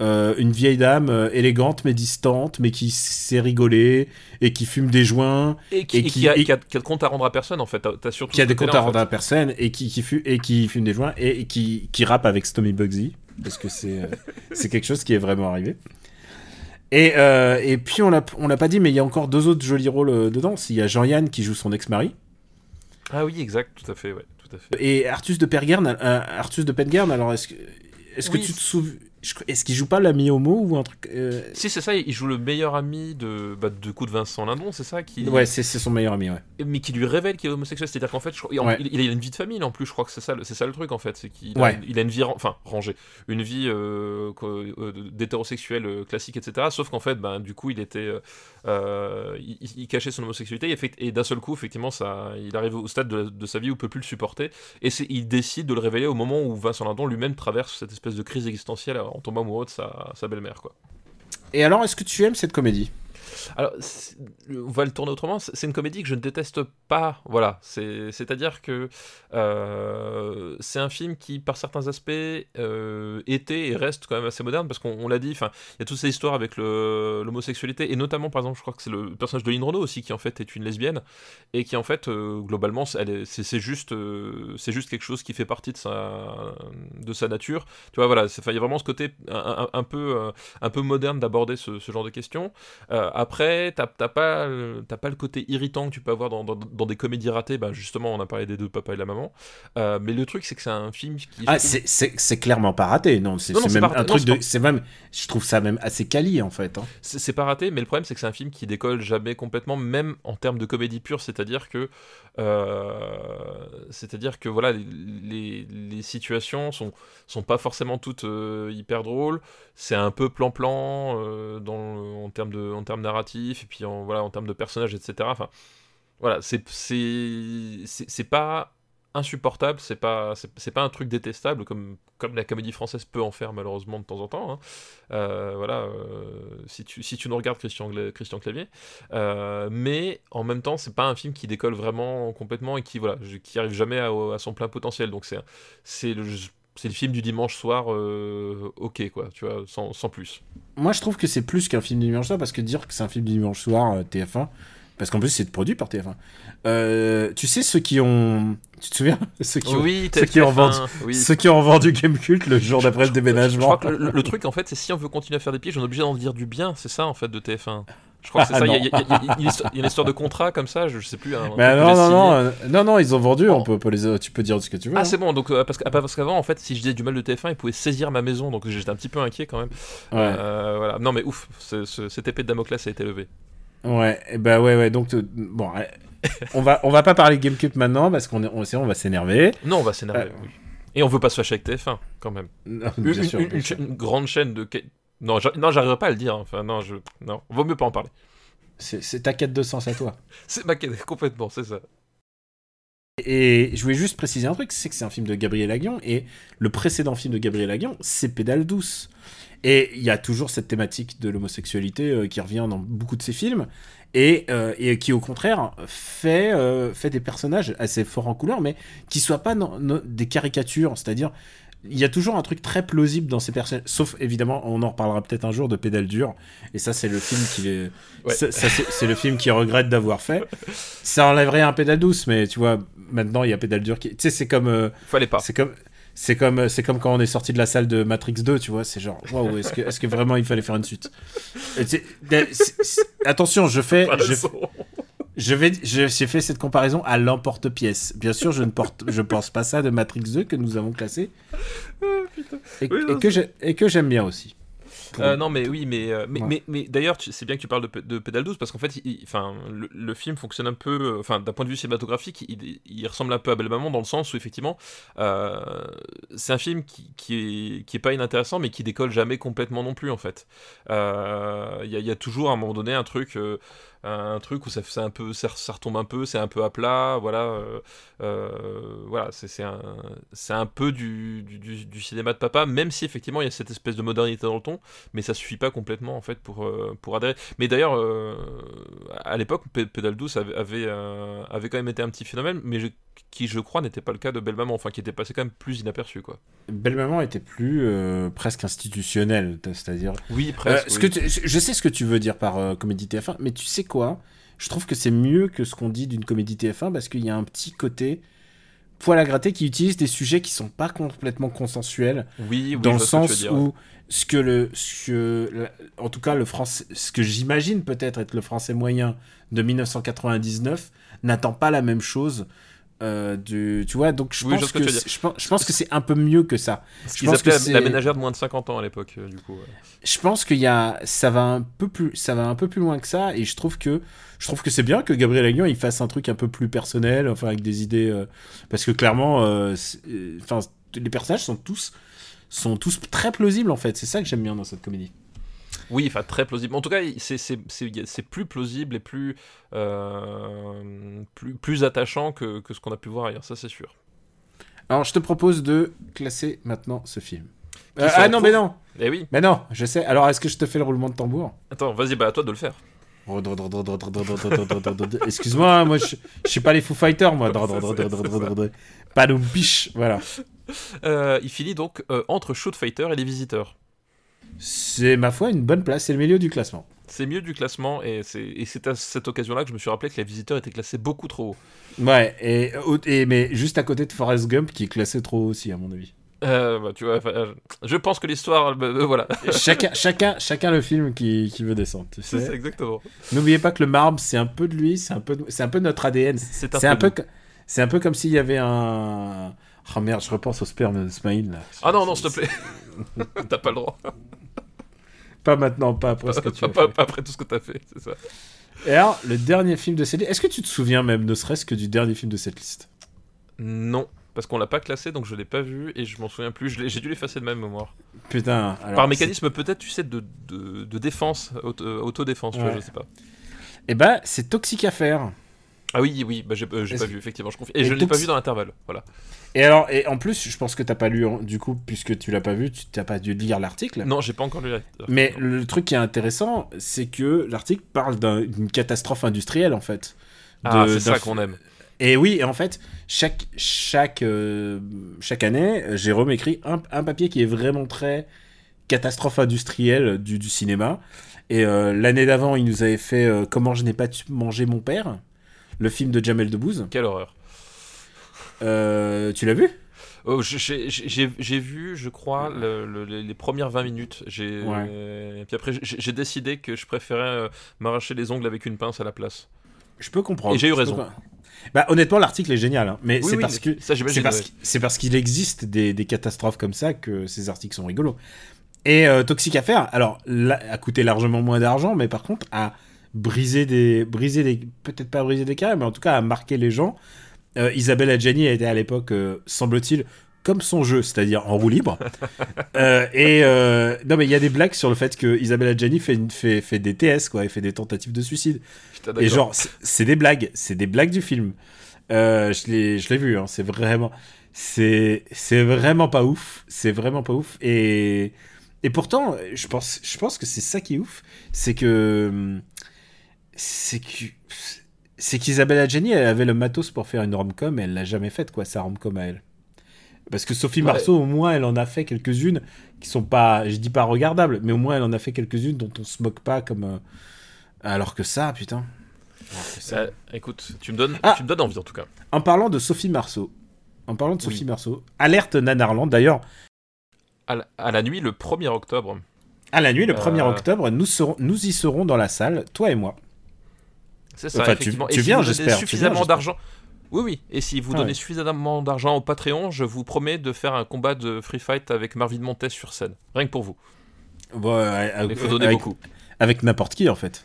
Euh, une vieille dame euh, élégante mais distante, mais qui sait rigoler et qui fume des joints Et qui, Et et qui- qui a, et- qui a- qui a de compte à rendre à personne en fait. T'as surtout qui a des comptes à en rendre fait. à personne et qui, qui, fu- et qui fume des joints et, qui, qui rappe avec Stomy Bugsy parce que c'est euh, c'est quelque chose qui est vraiment arrivé. Et, euh, et puis on l'a on l'a pas dit mais il y a encore deux autres jolis rôles dedans. Il y a Jean-Yann qui joue son ex-mari Ah oui, exact, tout à fait, ouais, tout à fait. et Artus de Pergern. Artus de Pergern. Alors est-ce que est-ce Oui. que tu te souviens Est-ce qu'il joue pas l'ami homo ou un truc euh, Si c'est ça, il joue le meilleur ami de bah, du coup de Vincent Lindon, c'est ça qui Ouais, c'est son meilleur ami. Ouais. mais qui lui révèle qu'il est homosexuel, c'est-à-dire qu'en fait, je il, Ouais. il- il a une vie de famille en plus, je crois que c'est ça, ça le truc en fait, c'est qu'il a, Ouais. il a une vie, enfin rangée, une vie euh, euh, d'hétérosexuel classique, etc. Sauf qu'en fait, ben du coup, il était, il, il cachait son homosexualité et, d'un seul coup, effectivement, ça, il arrive au stade de, sa vie où il peut plus le supporter et il décide de le révéler au moment où Vincent Lindon lui-même traverse cette espèce de crise existentielle en tombant amoureux de sa, sa belle-mère, quoi. Et alors est-ce que tu aimes cette comédie? Alors, on va le tourner autrement. C'est une comédie que je ne déteste pas. Voilà. C'est- C'est-à-dire que euh, c'est un film qui, par certains aspects, euh, était et reste quand même assez moderne parce qu'on on l'a dit. Il y a toutes ces histoires avec l'homosexualité et notamment, par exemple, je crois que c'est le personnage de Lynn Renault aussi qui en fait est une lesbienne et qui en fait, euh, globalement, c'est- juste, c'est juste quelque chose qui fait partie de sa, nature. Tu vois, voilà. Il y a vraiment ce côté un, peu, un peu moderne d'aborder ce, genre de questions. Après, t'as t'as pas, le- t'as pas le côté irritant que tu peux avoir dans, dans- dans des comédies ratées. Ben justement, on a parlé des deux papas et la maman. Euh, mais le truc, c'est que c'est un film qui. Ah, c'est- clairement pas raté. Non, c'est même un truc de. C'est même. Je trouve ça même assez quali en fait. hein. c'est c'est pas raté, mais le problème c'est que c'est un film qui décolle jamais complètement, même en termes de comédie pure, c'est-à-dire que, euh, c'est-à-dire que voilà, les, les- situations sont sont pas forcément toutes euh, hyper drôles. C'est un peu plan-plan euh, en termes de en termes narratifs et puis en voilà en termes de personnages, etc. Enfin, voilà, c'est pas insupportable, c'est pas, c'est pas un truc détestable comme, comme la comédie française peut en faire malheureusement de temps en temps. hein. Euh, voilà, euh, si, tu, si tu nous regardes Christian, Christian Clavier. Euh, mais en même temps, c'est pas un film qui décolle vraiment complètement et qui, voilà, qui arrive jamais à, son plein potentiel. Donc c'est, c'est le, c'est le film du dimanche soir, ok quoi, tu vois, sans, sans plus. Moi, je trouve que c'est plus qu'un film du dimanche soir parce que dire que c'est un film du dimanche soir euh, TF1, parce qu'en plus c'est produit par TF1. Euh, tu sais ceux qui ont, tu te souviens ceux qui ont, Oui, ceux qui ont vendu, oui. ceux qui ont vendu Game Cult le jour d'après le Je déménagement. crois que le, le truc, en fait, c'est si on veut continuer à faire des pièges, on est obligé d'en dire du bien, c'est ça, en fait, de TF1. Je crois que c'est Ah, ça. Il y, a- une histoire- de contrat comme ça, je, je sais plus. un- un Mais non, non, non, euh, non, non, ils ont vendu. On peut, on peut les, tu peux dire ce que tu veux. Ah, hein. c'est bon, donc euh, parce ah, parce qu'avant, en fait, si je disais du mal de TF1, ils pouvaient saisir ma maison, donc j'étais un petit peu inquiet quand même. Ouais. Euh, voilà. Non, mais ouf, ce- ce- cette épée de Damoclès a été levée. Ouais, et bah ouais, ouais. Donc euh, bon, ouais. on va, on va pas parler GameCube maintenant parce qu'on on, on va s'énerver. Non, on va s'énerver, Euh. oui. Et on veut pas se fâcher avec TF1, quand même. Non, Une, bien sûr, une- bien une sûr. cha- une grande chaîne de. Non, j'a- non, j'arriverai pas à le dire. Enfin, non, je. Non, vaut mieux pas en parler. C'est c'est ta quête de sens à toi. C'est ma quête, complètement, c'est ça. Et je voulais juste préciser un truc, c'est que c'est un film de Gabriel Aguillon, et le précédent film de Gabriel Aguillon, c'est Pédale douce. Et il y a toujours cette thématique de l'homosexualité euh, qui revient dans beaucoup de ses films, et, euh, et qui au contraire fait, euh, fait des personnages assez forts en couleur, mais qui soient pas non- non- des caricatures, c'est-à-dire il y a toujours un truc très plausible dans ces personnages, sauf évidemment, on en reparlera peut-être un jour de Pédale dure, et ça c'est le film qui Ouais. c'est le film qui regrette d'avoir fait. Ça enlèverait un pédale douce, mais tu vois, maintenant il y a pédale dure qui. Tu sais, c'est comme. euh, Fallait pas. c'est comme. C'est comme, c'est comme quand on est sorti de la salle de Matrix 2, tu vois, c'est genre, waouh, est-ce que, vraiment il fallait faire une suite? Attention, je fais, je, vais, j'ai fait cette comparaison à l'emporte-pièce. Bien sûr, je ne porte, je pense pas ça de Matrix 2 que nous avons classé et, Oui, et non, que j'ai- et que j'aime bien aussi. Euh, non, mais oui, mais, euh, mais, Ouais. mais, mais d'ailleurs, c'est bien que tu parles de, de Pédale 12 parce qu'en fait, il- enfin, le, le film fonctionne un peu, euh, enfin, d'un point de vue cinématographique, il, il ressemble un peu à Belle Maman dans le sens où effectivement, euh, c'est un film qui, qui, est, qui est pas inintéressant, mais qui décolle jamais complètement non plus en fait. Euh, Il y, y a toujours à un moment donné un truc. Un truc où ça, c'est un peu, ça, ça retombe un peu, c'est un peu à plat, voilà, euh, euh, voilà, c'est c'est un, c'est un peu du, du, cinéma de papa, même si effectivement il y a cette espèce de modernité dans le ton, mais ça suffit pas complètement en fait pour, euh, pour adhérer. Mais d'ailleurs, à l'époque, Pédale douce avait, avait, avait quand même été un petit phénomène, mais je- qui je crois n'était pas le cas de Belle Maman, enfin qui était passé quand même plus inaperçu quoi. Belle Maman était plus euh, presque institutionnelle, c'est-à-dire Oui, Euh, presque. ce oui. que tu- je je sais ce que tu veux dire par euh, comédie TF1, mais tu sais quoi Je trouve que c'est mieux que ce qu'on dit d'une comédie TF1 parce qu'il y a un petit côté poil à gratter qui utilise des sujets qui sont pas complètement consensuels Oui, oui, dans le ce sens où ce que le, ce que, en tout cas le français, ce que j'imagine peut-être être le français moyen de 1999 n'attend pas la même chose. Euh, du, tu vois, donc je Oui, pense que que, je pense, je pense que c'est un peu mieux que ça. Ce Je qu'ils pense que appelaient la- ménagère de moins de 50 ans à l'époque, euh, du coup. ouais. je pense qu'il y a ça va un peu plus ça va un peu plus loin que ça et je trouve que je trouve que c'est bien que Gabriel Agnon il fasse un truc un peu plus personnel enfin avec des idées euh, parce que clairement euh, euh, enfin les personnages sont tous sont tous très plausibles en fait c'est ça que j'aime bien dans cette comédie Oui, enfin très plausible. En tout cas, c'est- plus plausible et plus, euh, plus, plus attachant que, que ce qu'on a pu voir ailleurs, ça c'est sûr. alors je te propose de classer maintenant ce film Euh, ah non mais non Eh oui, mais non je sais alors est-ce que je te fais le roulement de tambour? Attends, vas-y, bah à toi de le faire. Excuse-moi, moi je, je suis pas les Foo Fighters, moi. Pas de biche, voilà. Euh, il finit donc euh, entre Shoot Fighter et les visiteurs. C'est ma foi une bonne place, c'est le milieu du classement. C'est mieux du classement et c'est à cette occasion-là que je me suis rappelé que les visiteurs étaient classés beaucoup trop haut. Ouais, et, et mais juste à côté de Forrest Gump qui est classé trop haut aussi à mon avis. Euh, bah, tu vois, euh, je pense que l'histoire, euh, voilà, chacun, chacun, chacun le film qui, qui veut descendre. Tu ça, exactement. N'oubliez pas que le marbre c'est un peu de lui, c'est un peu, c'est un peu notre ADN. C'est C'est un peu, c'est un peu comme s'il y avait un. Oh merde, je repense au sperme de Smaïl là. Ah non, non, s'il te plaît. T'as pas le droit. Pas maintenant, pas après ce que tu Pas, as pas- fait. pas après tout ce que t'as fait, c'est ça. Et alors, le dernier film de cette liste, est-ce que tu te souviens même, ne serait-ce que du dernier film de cette liste? Non, parce qu'on l'a pas classé, donc je l'ai pas vu et je m'en souviens plus. J'ai dû l'effacer de ma mémoire. Putain. alors, Par mécanisme peut-être, tu sais, de, de, de défense, euh, autodéfense, tu vois, Ouais. je sais pas. Eh ben, c'est Toxic Affair. Ah oui, oui, bah, j'ai euh, pas vu, effectivement, je confie. Et, Et je l'ai pas vu dans l'intervalle, voilà. Et alors, et en plus, je pense que t'as pas lu, du coup, puisque tu l'as pas vu, tu t'as pas dû lire l'article. Non, j'ai pas encore lu la... Mais le truc qui est intéressant, c'est que l'article parle d'un- d'une catastrophe industrielle, en fait. Ah, c'est ça qu'on aime. Et oui, et en fait, chaque, chaque, euh, chaque année, Jérôme écrit un, un papier qui est vraiment très catastrophe industrielle du, du cinéma. Et euh, l'année d'avant, il nous avait fait euh, Comment je n'ai pas mangé mon père, le film de Jamel Debbouze. Quelle horreur. Euh, tu l'as vu? Oh, j'ai- vu, je crois, le- le- les premières 20 minutes. J'ai et puis après, j'ai décidé que je préférais euh, m'arracher les ongles avec une pince à la place. Je peux comprendre. Et j'ai eu raison. pas- Bah, honnêtement, l'article est génial, hein, mais Oui, c'est oui, parce que c'est parce ouais. qu'il existe des, des catastrophes comme ça que ces articles sont rigolos. Et euh, Toxic Affair, alors, là, a coûté largement moins d'argent, mais par contre, a brisé des, brisé des, peut-être pas brisé des carrières, mais en tout cas a marqué les gens. Euh, Isabelle Adjani était à l'époque, euh, semble-t-il, comme son jeu, c'est-à-dire en roue libre. Euh, et euh, non, mais il y a des blagues sur le fait que Isabelle Adjani fait, fait, fait des TS, quoi, et fait des tentatives de suicide. Putain, Et genre, c'est- des blagues, c'est des blagues du film. Je l'ai, vu, hein, c'est vraiment, c'est, vraiment pas ouf, c'est vraiment pas ouf. Et, et pourtant, je pense, je pense que c'est ça qui est ouf, c'est que, c'est que, c'est qu'Isabelle Adjani, elle avait le matos pour faire une rom-com, et elle l'a jamais faite, quoi, sa rom-com à elle. Parce que Sophie Ouais. Marceau, au moins, elle en a fait quelques-unes qui sont pas, je dis pas regardables, mais au moins, elle en a fait quelques-unes dont on se moque pas comme. euh, Alors que ça, putain. Que ça- Euh, écoute, tu me donnes, Ah. tu me donnes envie en tout cas. En parlant de Sophie Marceau, en parlant de Sophie Oui. Marceau, alerte Nanarland. D'ailleurs, À la, à la nuit, le 1er octobre. à la nuit, le 1er Euh. octobre, nous, serons, nous y serons dans la salle, toi et moi. C'est ça, Enfin, effectivement. tu Et si viens, vous donnez j'espère, Suffisamment d'argent. Oui, oui. Et si vous Ah donnez ouais. suffisamment d'argent au Patreon, je vous promets de faire un combat de free fight avec Marvin Montes sur scène. Rien que pour vous. Bon, euh, Il faut donner avec, beaucoup. avec n'importe qui, en fait.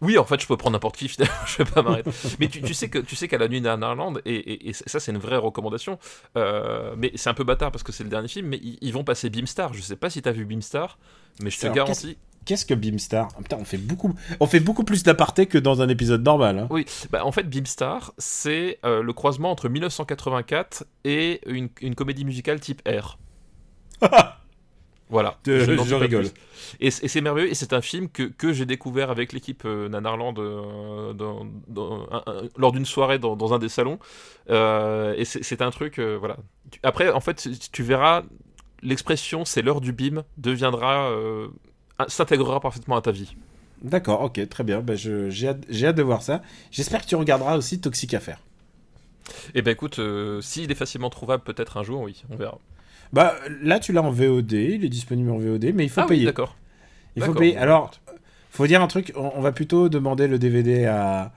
Oui, en fait, je peux prendre n'importe qui, finalement, je vais pas m'arrêter. mais tu, tu sais que tu sais qu'à la nuit en Irlande, et, et- et ça, c'est une vraie recommandation. euh, mais c'est un peu bâtard parce que c'est le dernier film, mais ils, ils vont passer Beamstar. Je sais pas si t'as vu Beamstar, mais je te Alors, garantis. Qu'est-ce que Beamstar? Ah, Putain, on fait beaucoup, on fait beaucoup plus d'aparté que dans un épisode normal. hein. Oui, bah, en fait, Beamstar, c'est euh, le croisement entre 1984 et une, une comédie musicale type R. Voilà. De- je rigole. Et, c'est merveilleux, et c'est un film que, que j'ai découvert avec l'équipe euh, Nanarland euh, dans- dans- un- un- lors d'une soirée dans, dans un des salons. Et c'est un truc, voilà. Après, en fait, tu- tu verras, l'expression c'est l'heure du bim deviendra. S'intégrera parfaitement à ta vie. D'accord, ok, très bien. Je- j'ai hâte, hâte de voir ça. J'espère que tu regarderas aussi Toxic Affair. Et ben écoute, euh, s'il est facilement trouvable peut-être un jour, oui, on verra. Bah, là, tu l'as en VOD, il est disponible en VOD, mais il faut ah oui, payer. d'accord. il faut payer. Alors, faut dire un truc, on, on va plutôt demander le DVD à,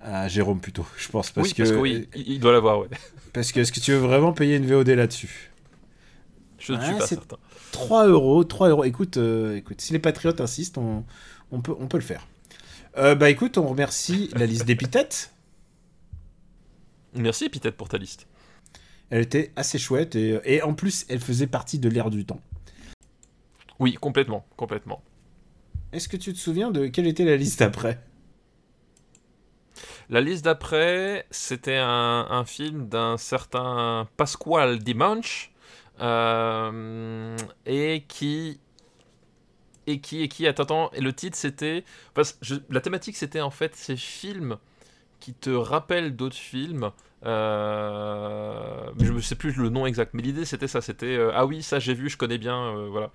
à Jérôme plutôt, je pense. Parce oui, que, parce que oui, il, doit l'avoir, ouais. Parce que est-ce que tu veux vraiment payer une VOD là-dessus? Je ne Ah, suis pas c'est- certain. 3 euros, 3 euros. Écoute, euh, écoute, si les patriotes insistent, on, on, peut, on peut le faire. Euh, bah écoute, on remercie la liste d'épithètes. Merci, Epithète, pour ta liste. Elle était assez chouette et, et en plus, elle faisait partie de l'ère du temps. Oui, complètement, complètement. Est-ce que tu te souviens de quelle était la liste après La liste d'après, c'était un, un film d'un certain Pasquale Dimanche, euh, et qui... Et qui, et qui, attends, attends, et le titre c'était... je- la thématique c'était en fait ces films qui te rappellent d'autres films. Euh, je ne sais plus le nom exact, mais l'idée c'était ça, c'était euh, ah oui ça j'ai vu, je connais bien, euh, voilà.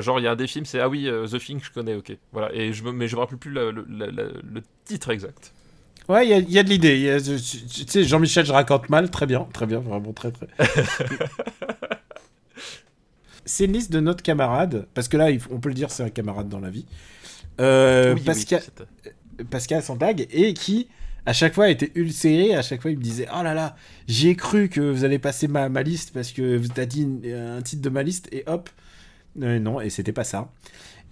Genre il y a un des films, c'est ah oui The Thing, je connais, ok, voilà. Et je me, mais je me rappelle plus la- le- la- la- le titre exact. Ouais, il y y a de l'idée. Tu sais, Jean-Michel, je raconte mal. Très bien, très bien, vraiment très, très. c'est une liste de notre camarade, parce que là, on peut le dire, c'est un camarade dans la vie. Euh, Oui, Pascal, Pascal Santag, et qui, à chaque fois, était ulcéré. À chaque fois, il me disait Oh là là, j'y ai cru que vous allez passer ma, ma liste parce que vous avez dit une- un titre de ma liste, et hop. Euh, non, et c'était pas ça.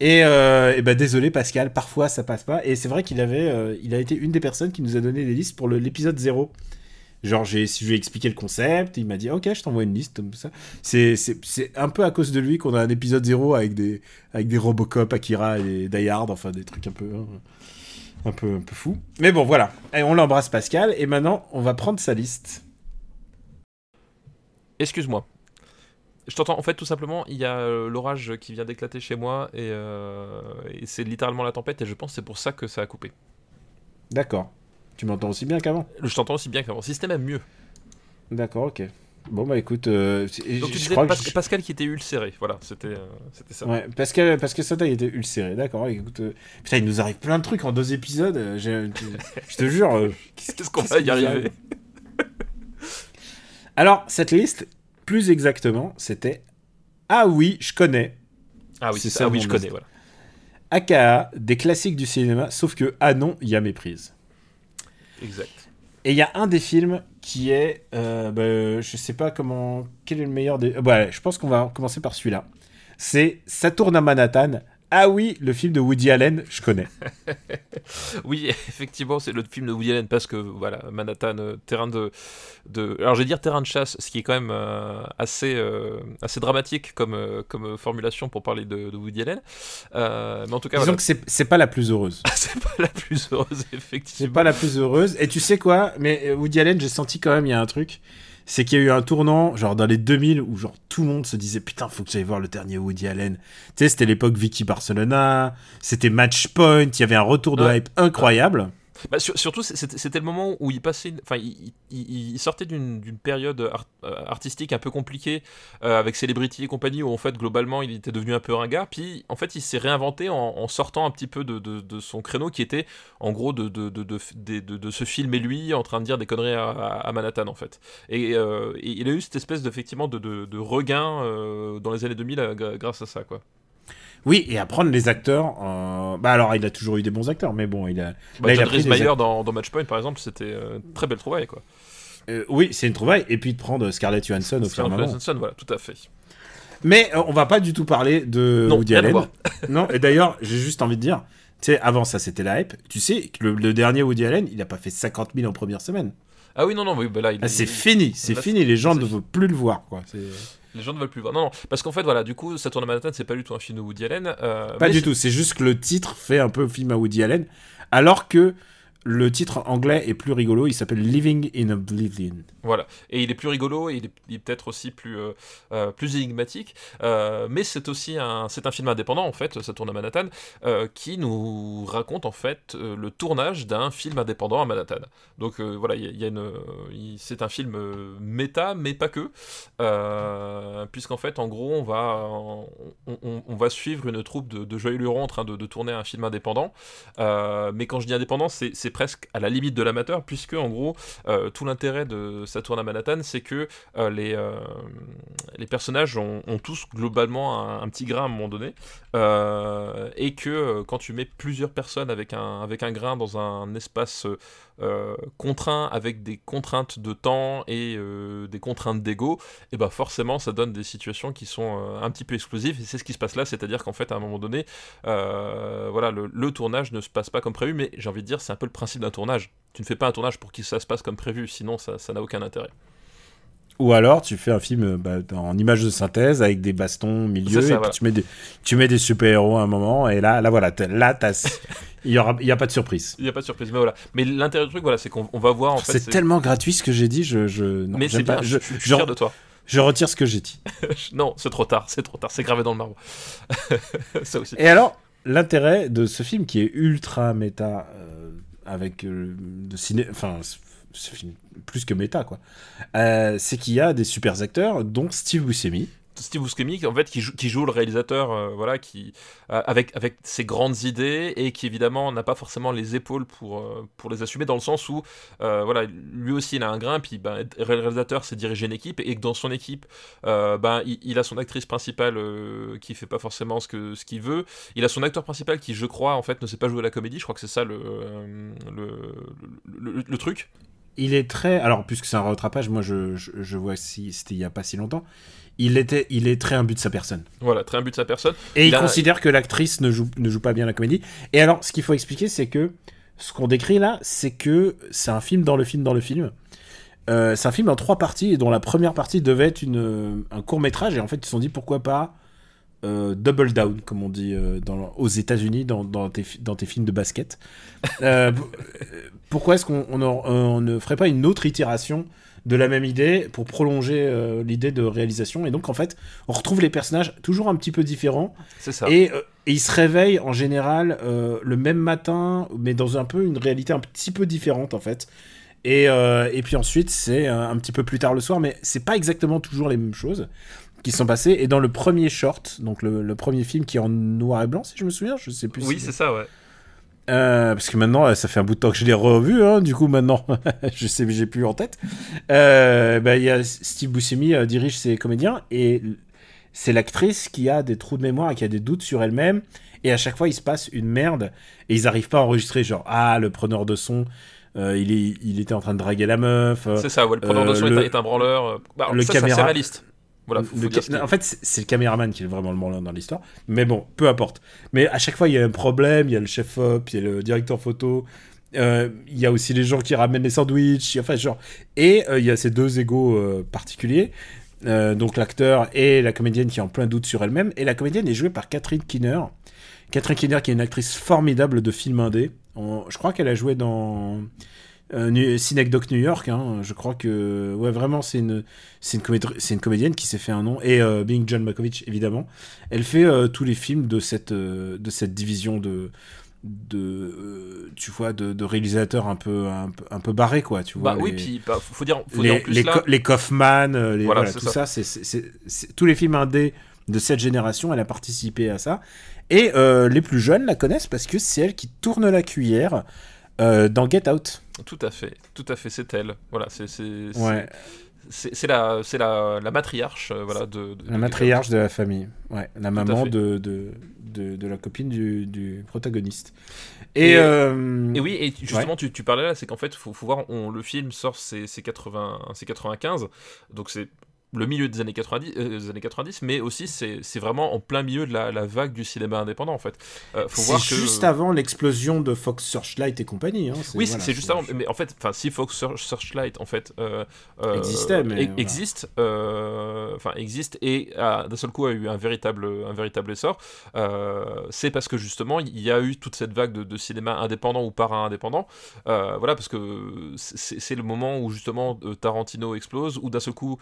Et, euh, et ben désolé Pascal, parfois ça passe pas. Et c'est vrai qu'il avait, euh, il a été une des personnes qui nous a donné des listes pour l'épisode 0. Genre, j'ai, si je lui ai expliqué le concept, il m'a dit Ok, je t'envoie une liste comme ça. C'est, c'est, c'est un peu à cause de lui qu'on a un épisode 0 avec des, avec des Robocop, Akira et Die Hard, enfin des trucs un peu. hein. un peu, un peu fou. Mais bon, voilà. Et on l'embrasse Pascal. Et maintenant, on va prendre sa liste. Excuse-moi. Je t'entends. En fait, tout simplement, il y a euh, l'orage qui vient d'éclater chez moi et, euh, et c'est littéralement la tempête. Et je pense que c'est pour ça que ça a coupé. D'accord. Tu m'entends aussi bien qu'avant Je t'entends aussi bien qu'avant. Si c'était même mieux. D'accord, ok. Bon, bah écoute. euh, Donc tu je crois que je- Pascal qui était ulcéré. Voilà, c'était euh, c'était ça. Ouais, parce que ça il était ulcéré, d'accord. Écoute, euh, putain, il nous arrive plein de trucs en deux épisodes. je te jure. Qu'est-ce qu'on va y arriver arrive Alors, cette liste, plus exactement, c'était Ah oui, je connais. Ah oui, C'est ça. Ah oui, je connais. Voilà. AKA, des classiques du cinéma, sauf que Ah non, il y a méprise. Exact. Et il y a un des films qui est. euh, bah, je sais pas comment. Quel est le meilleur des. euh, ouais, je pense qu'on va commencer par celui-là. C'est Ça tourne à Manhattan. Ah oui, le film de Woody Allen, je connais. Oui, effectivement, c'est le film de Woody Allen parce que voilà, Manhattan, euh, terrain de, de, alors je vais dire terrain de chasse, ce qui est quand même euh, assez, euh, assez dramatique comme, comme formulation pour parler de, de Woody Allen. Mais en tout cas, Disons voilà. que c'est c'est pas la plus heureuse. c'est pas la plus heureuse, C'est effectivement. pas la plus heureuse. Et tu sais quoi? Mais Woody Allen, j'ai senti quand même, il y a un truc. C'est qu'il y a eu un tournant, genre dans les 2000, où genre tout le monde se disait Putain, faut que j'aille voir le dernier Woody Allen. Tu sais, c'était l'époque Vicky Barcelona, c'était Match Point, il y avait un retour de Ouais. hype incroyable. Bah, sur- surtout, c'était le moment où il passait, enfin, il, sortait d'une période euh, artistique un peu compliquée euh, avec Celebrity et compagnie, où en fait globalement il était devenu un peu ringard. Puis en fait, il s'est réinventé en, sortant un petit peu de, son créneau, qui était en gros de, de, de se filmer lui en train de dire des conneries à, Manhattan en fait. Et, euh, et il a eu cette espèce d'effectivement de, regain dans les années 2000 euh, gra- grâce à ça quoi. Oui, et à prendre les acteurs. euh, Bah alors, il a toujours eu des bons acteurs, mais bon, il a. Bah, Là, il a pris des dans, dans Matchpoint par exemple, c'était euh, très belle trouvaille quoi. Euh, oui, c'est une trouvaille. Et puis de prendre Scarlett Johansson au Scarlett. Johansson, voilà, tout à fait. Mais euh, on va pas du tout parler de Non, Woody Allen. non, et d'ailleurs, j'ai juste envie de dire, tu sais, avant ça, c'était la hype. Tu sais que le, le dernier Woody Allen, il a pas fait 50 000 en première semaine. Ah oui, non, non, oui, bah là, il, Ah, c'est fini, c'est fini. Les gens ne veulent plus le voir, quoi. C'est- les gens ne veulent plus voir. Non, non, parce qu'en fait, voilà, du coup, ça tourne à Manhattan, c'est pas du tout un film de Woody Allen. euh, Pas du tout. C'est juste que le titre fait un peu film à Woody Allen, alors que le titre anglais est plus rigolo. Il s'appelle Living in Oblivion. Voilà. Et il est plus rigolo, et il est, peut-être aussi plus, euh, euh, plus énigmatique. euh, mais c'est aussi un, un film indépendant, en fait, ça tourne à Manhattan, qui nous raconte, en fait, le tournage d'un film indépendant à Manhattan. Donc voilà, a- c'est un film méta, mais pas que. Puisqu'en fait, en gros, on va, on, va suivre une troupe de, joyeux lurons en train de, de tourner un film indépendant. Mais quand je dis indépendant, c'est presque à la limite de l'amateur, puisque en gros, euh, tout l'intérêt de Ça tourne à Manhattan, c'est que euh, les, euh, les personnages ont, tous globalement un, un petit grain à un moment donné, et que quand tu mets plusieurs personnes avec un, avec un grain dans un espace euh, contraint, avec des contraintes de temps et euh, des contraintes d'ego, et ben forcément ça donne des situations qui sont euh, un petit peu explosives, et c'est ce qui se passe là, c'est-à-dire qu'en fait à un moment donné, voilà, le, tournage ne se passe pas comme prévu, mais j'ai envie de dire, c'est un peu le principe d'un tournage. Tu ne fais pas un tournage pour que ça se passe comme prévu, sinon ça n'a aucun intérêt. Ou alors, tu fais un film euh, bah, en image de synthèse avec des bastons au milieu, ça, et puis tu mets des, tu mets des super-héros à un moment, et là, là voilà, là, t'as- il y aura, il y a pas de surprise. Il n'y a pas de surprise, mais voilà. Mais l'intérêt du truc, voilà, c'est qu'on on va voir en fait. c'est tellement gratuit ce que j'ai dit, je, je, non, Mais c'est bien, je, je, je suis je- fier de toi. je retire ce que j'ai dit. non, c'est trop tard, c'est trop tard, c'est gravé dans le marbre. ça aussi. Et alors, l'intérêt de ce film qui est ultra méta, euh, avec euh, de ciné, enfin, plus que méta quoi, euh, c'est qu'il y a des super acteurs, dont Steve Buscemi. Steve Buscemi, en fait, qui joue, le réalisateur, euh, voilà, qui euh, avec avec ses grandes idées et qui évidemment n'a pas forcément les épaules pour euh, pour les assumer dans le sens où, voilà, lui aussi il a un grain, puis ben, réalisateur, c'est diriger une équipe et que dans son équipe, ben il, a son actrice principale qui fait pas forcément ce que ce qu'il veut, il a son acteur principal qui, je crois, en fait, ne sait pas jouer à la comédie, je crois que c'est ça le, le- le truc. Il est très, alors puisque c'est un rattrapage, moi je, je, je vois si c'était il y a pas si longtemps, il était, il est très imbu de sa personne. Voilà, très un but de sa personne. Et il, Il a- considère que l'actrice ne joue, ne joue pas bien la comédie. Et alors, ce qu'il faut expliquer, c'est que ce qu'on décrit là, c'est que c'est un film dans le film dans le film. Euh, c'est un film en trois parties et dont la première partie devait être une, un court métrage. Et en fait, ils se sont dit pourquoi pas euh, double down, comme on dit euh, dans, aux États-Unis dans, dans, tes, fi- dans tes films de basket. Euh, pourquoi est-ce qu'on on, en- on ne ferait pas une autre itération de la même idée pour prolonger l'idée de réalisation? Et donc, en fait, on retrouve les personnages toujours un petit peu différents. C'est ça. Et, et ils se réveillent en général le même matin, mais dans un peu une réalité un petit peu différente en fait. Et, et puis ensuite, c'est un petit peu plus tard le soir, mais c'est pas exactement toujours les mêmes choses qui sont passées. Et dans le premier short, donc le, le premier film qui est en noir et blanc, si je me souviens, je sais plus. oui, si- c'est ça, ouais. euh, parce que maintenant, euh, ça fait un bout de temps que je l'ai revu, hein, du coup maintenant, je sais, j'ai plus en tête. Euh, bah, y a Steve Buscemi euh, dirige ses comédiens et c'est l'actrice qui a des trous de mémoire et qui a des doutes sur elle-même. Et à chaque fois, il se passe une merde et ils arrivent pas à enregistrer. Genre, ah, le preneur de son, euh, il, est, il était en train de draguer la meuf. C'est ça, ouais, le preneur de son est un- est un branleur. Bah, le ça, c'est caméra- réaliste. Voilà, faut, faut dire en fait, c'est le caméraman qui est vraiment le branleur dans l'histoire. Mais bon, peu importe. Mais à chaque fois, il y a un problème. Il y a le chef-op, il y a le directeur photo. euh, Il y a aussi les gens qui ramènent les sandwichs. Enfin, genre. Et euh, il y a ces deux égaux euh, particuliers. Donc l'acteur et la comédienne qui est en plein doute sur elle-même. Et la comédienne est jouée par Catherine Keener. Catherine Keener qui est une actrice formidable de film indé. Je crois qu'elle a joué dans euh, Synecdoche New York. hein. Je crois que ouais vraiment c'est une c'est une, comédienne qui s'est fait un nom et euh, Bing John Malkovich évidemment. Elle fait euh, tous les films de cette euh, de cette division de de euh, tu vois de, de réalisateurs un peu un peu un peu barrés quoi tu vois Bah oui, puis bah, faut dire, faut les, dire en plus les, là. Les Kaufman, les, Voilà, tout ça. ça, c'est, tous les films indés de cette génération, elle a participé à ça. Et les plus jeunes la connaissent parce que c'est elle qui tourne la cuillère euh, dans Get Out. Tout à fait, tout à fait, c'est elle. Voilà, c'est Ouais, la c'est la, la matriarche, euh, voilà, de, de- la matriarche de la famille. Ouais, la maman fait. de, de, de, la copine du, du protagoniste. Et, Et- euh, Et oui, et justement, tu, tu parlais là, c'est qu'en fait, faut, faut voir, on, le film sort, c'est c'est 80, c'est 95, donc c'est le milieu des années 90, euh, des années 90 mais aussi c'est c'est vraiment en plein milieu de la, la vague du cinéma indépendant en fait. Euh, faut c'est que juste avant l'explosion de Fox Searchlight et compagnie. hein. Oui, voilà, c'est juste avant. Mais en fait, enfin, si Fox Search- Searchlight en fait euh, euh, Existait, mais e- existe, enfin existe et a- d'un seul coup a eu un véritable, un véritable essor, c'est parce que justement il y a eu toute cette vague de, de cinéma indépendant ou para-indépendant. Euh, voilà, parce que c'est le moment où justement Tarantino explose, où d'un seul coup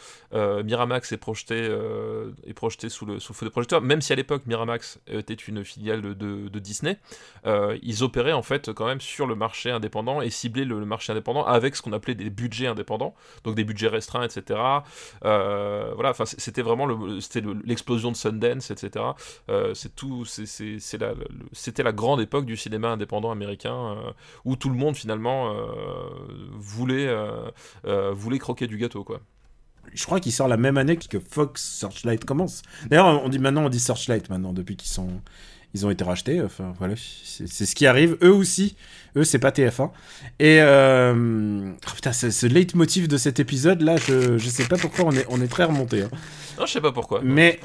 Miramax est projeté, euh, est projeté sous le, sous feu des projecteurs. Même si à l'époque Miramax était une filiale de, Disney, euh, ils opéraient en fait quand même sur le marché indépendant et ciblaient le, marché indépendant avec ce qu'on appelait des budgets indépendants, donc des budgets restreints, etc. Euh, voilà, c'était vraiment l'explosion de Sundance, etc. Euh, c'est tout, c'était la grande époque du cinéma indépendant américain euh, où tout le monde finalement euh, voulait euh, euh, croquer du gâteau. Je crois qu'il sort la même année que Fox Searchlight commence. D'ailleurs, on dit maintenant, on dit Searchlight maintenant depuis qu'ils sont, ils ont été rachetés. Enfin voilà, c'est ce qui arrive. Eux aussi, eux c'est pas TF1. Et euh... oh, putain, ce, leitmotiv de cet épisode là, je, je sais pas pourquoi on est, on est très remonté. hein. Non, je sais pas pourquoi. Mais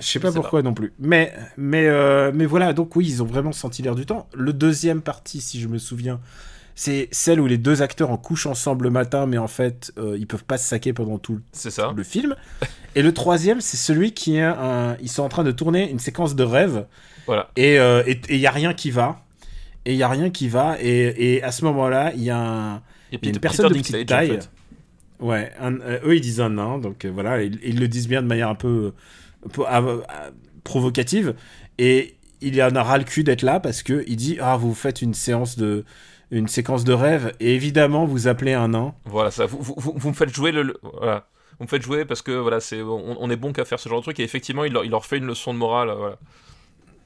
je sais pas pourquoi non plus. Mais mais euh, mais voilà, donc oui, ils ont vraiment senti l'air du temps. Le deuxième partie, si je me souviens. C'est celle où les deux acteurs en couchent ensemble le matin, mais en fait, euh, ils peuvent pas se saquer pendant tout le film. Et le troisième, c'est celui qui est un... Ils sont en train de tourner une séquence de rêve Voilà. et il et, et y a rien qui va. Et il y a rien qui va. Et, et à ce moment-là, il y a un... Y a Peter- une personne de Peter petite Dinklage, en taille. fait. Ouais, un- euh, eux ils disent un nain, donc euh, voilà, ils, ils le disent bien de manière un peu, un peu, ah, provocative. Et il en a ras le cul d'être là parce que il dit ah vous faites une séance de une séquence de rêve et évidemment vous appelez un nain. Voilà, ça. Vous, vous, vous- me faites jouer le. le- voilà. Vous me faites jouer parce que voilà, c'est on, on est bon qu'à faire ce genre de truc et effectivement il leur, il leur fait une leçon de morale. Voilà.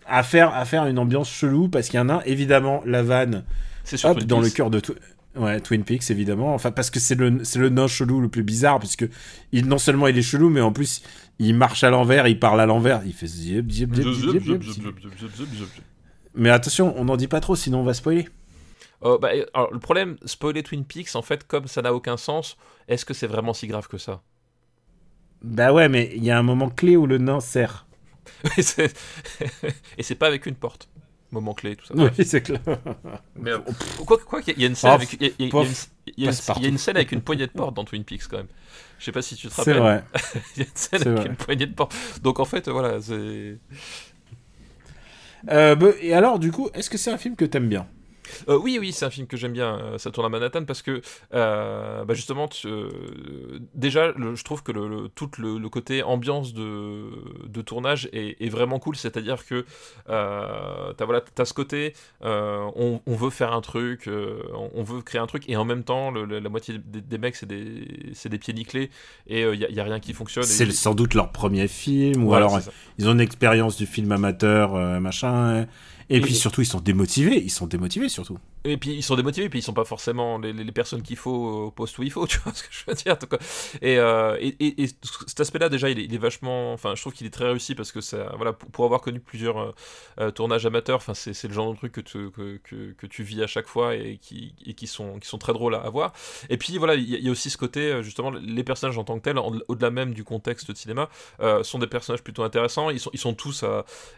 à faire, à faire une ambiance chelou parce qu'il y en a un, évidemment, la vanne, C'est sur hop, dans le cœur de Twi- ouais, Twin Peaks, évidemment. Enfin, parce que c'est le, c'est le nain chelou le plus bizarre, puisque il, non seulement il est chelou, mais en plus, il marche à l'envers, il parle à l'envers, il fait zip, zip, zip, zip, zip, zip. Mais attention, on n'en dit pas trop, sinon on va spoiler. Euh, bah, alors, le problème, spoiler Twin Peaks, en fait, comme ça n'a aucun sens, est-ce que c'est vraiment si grave que ça? Bah ouais, mais il y a un moment clé où le nain sert. Et c'est- c'est pas avec une porte. Moment clé, tout ça. Oui, c'est clair. Mais, euh, quoi, quoi qu'il y a une scène avec, il y a- il y a- il y a pof. une- y, a Passe-partout. une scène avec une poignée de porte dans Twin Peaks quand même. Je sais pas si tu te C'est rappelles. vrai. Il y a une scène C'est avec vrai. une poignée de porte. Donc en fait, voilà, c'est. Euh, bah, et alors, du coup, est-ce que c'est un film que t'aimes bien? Euh, oui, oui, c'est un film que j'aime bien. euh, ça tourne à Manhattan parce que, euh, bah, justement, tu- euh, déjà, le- je trouve que le, le- tout le, le côté ambiance de, de tournage est, est vraiment cool. C'est-à-dire que euh, t'as voilà, as ce côté, euh, on, on veut faire un truc, euh, on, veut créer un truc, et en même temps, la moitié des, des mecs, c'est des, des pieds nickelés, et il n'y a, y a rien qui fonctionne. C'est sans doute leur premier film, ou alors ils ont une expérience du film amateur, euh, machin. Et, et Et- puis surtout, ils sont démotivés. Ils sont démotivés surtout. Et puis ils sont démotivés, puis ils sont pas forcément les, personnes qu'il faut au poste où il faut, tu vois ce que je veux dire. Et, euh, et, et- et cet aspect-là, déjà, il est, vachement. Enfin, je trouve qu'il est très réussi parce que ça, voilà, pour, avoir connu plusieurs euh, euh, tournages amateurs, enfin, c'est le genre de truc que tu, que, que, tu vis à chaque fois et qui, qui, sont, qui sont très drôles à, à voir. Et puis voilà, il y, a- aussi ce côté, euh, justement, les personnages en tant que tels, au-delà même du contexte de cinéma, sont des personnages plutôt intéressants. Ils sont, ils sont tous,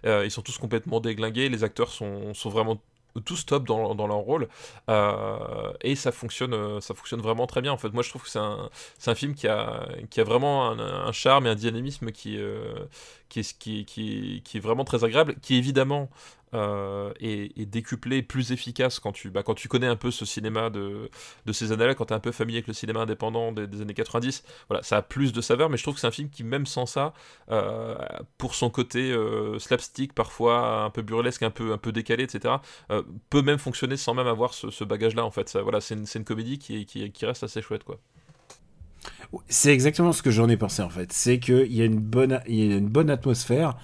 ils sont tous complètement déglingués. Les acteurs sont, sont vraiment tous top dans, leur rôle euh, et ça fonctionne euh, ça fonctionne vraiment très bien en fait. Moi je trouve que c'est un, un film qui a, qui a vraiment un, charme et un dynamisme qui, euh, qui, est, qui, qui est vraiment très agréable qui évidemment euh, est décuplé plus efficace quand tu, bah, quand tu connais un peu ce cinéma de, de ces années-là quand tu es un peu familier avec le cinéma indépendant des, années 90 voilà ça a plus de saveur mais je trouve que c'est un film qui même sans ça euh, pour son côté euh, slapstick parfois un peu burlesque un peu, un peu décalé etc peut même fonctionner sans même avoir ce, bagage-là en fait. Ça, voilà, c'est une, une comédie qui, qui, qui reste assez chouette quoi. C'est exactement ce que j'en ai pensé en fait. C'est qu'il y y a une bonne atmosphère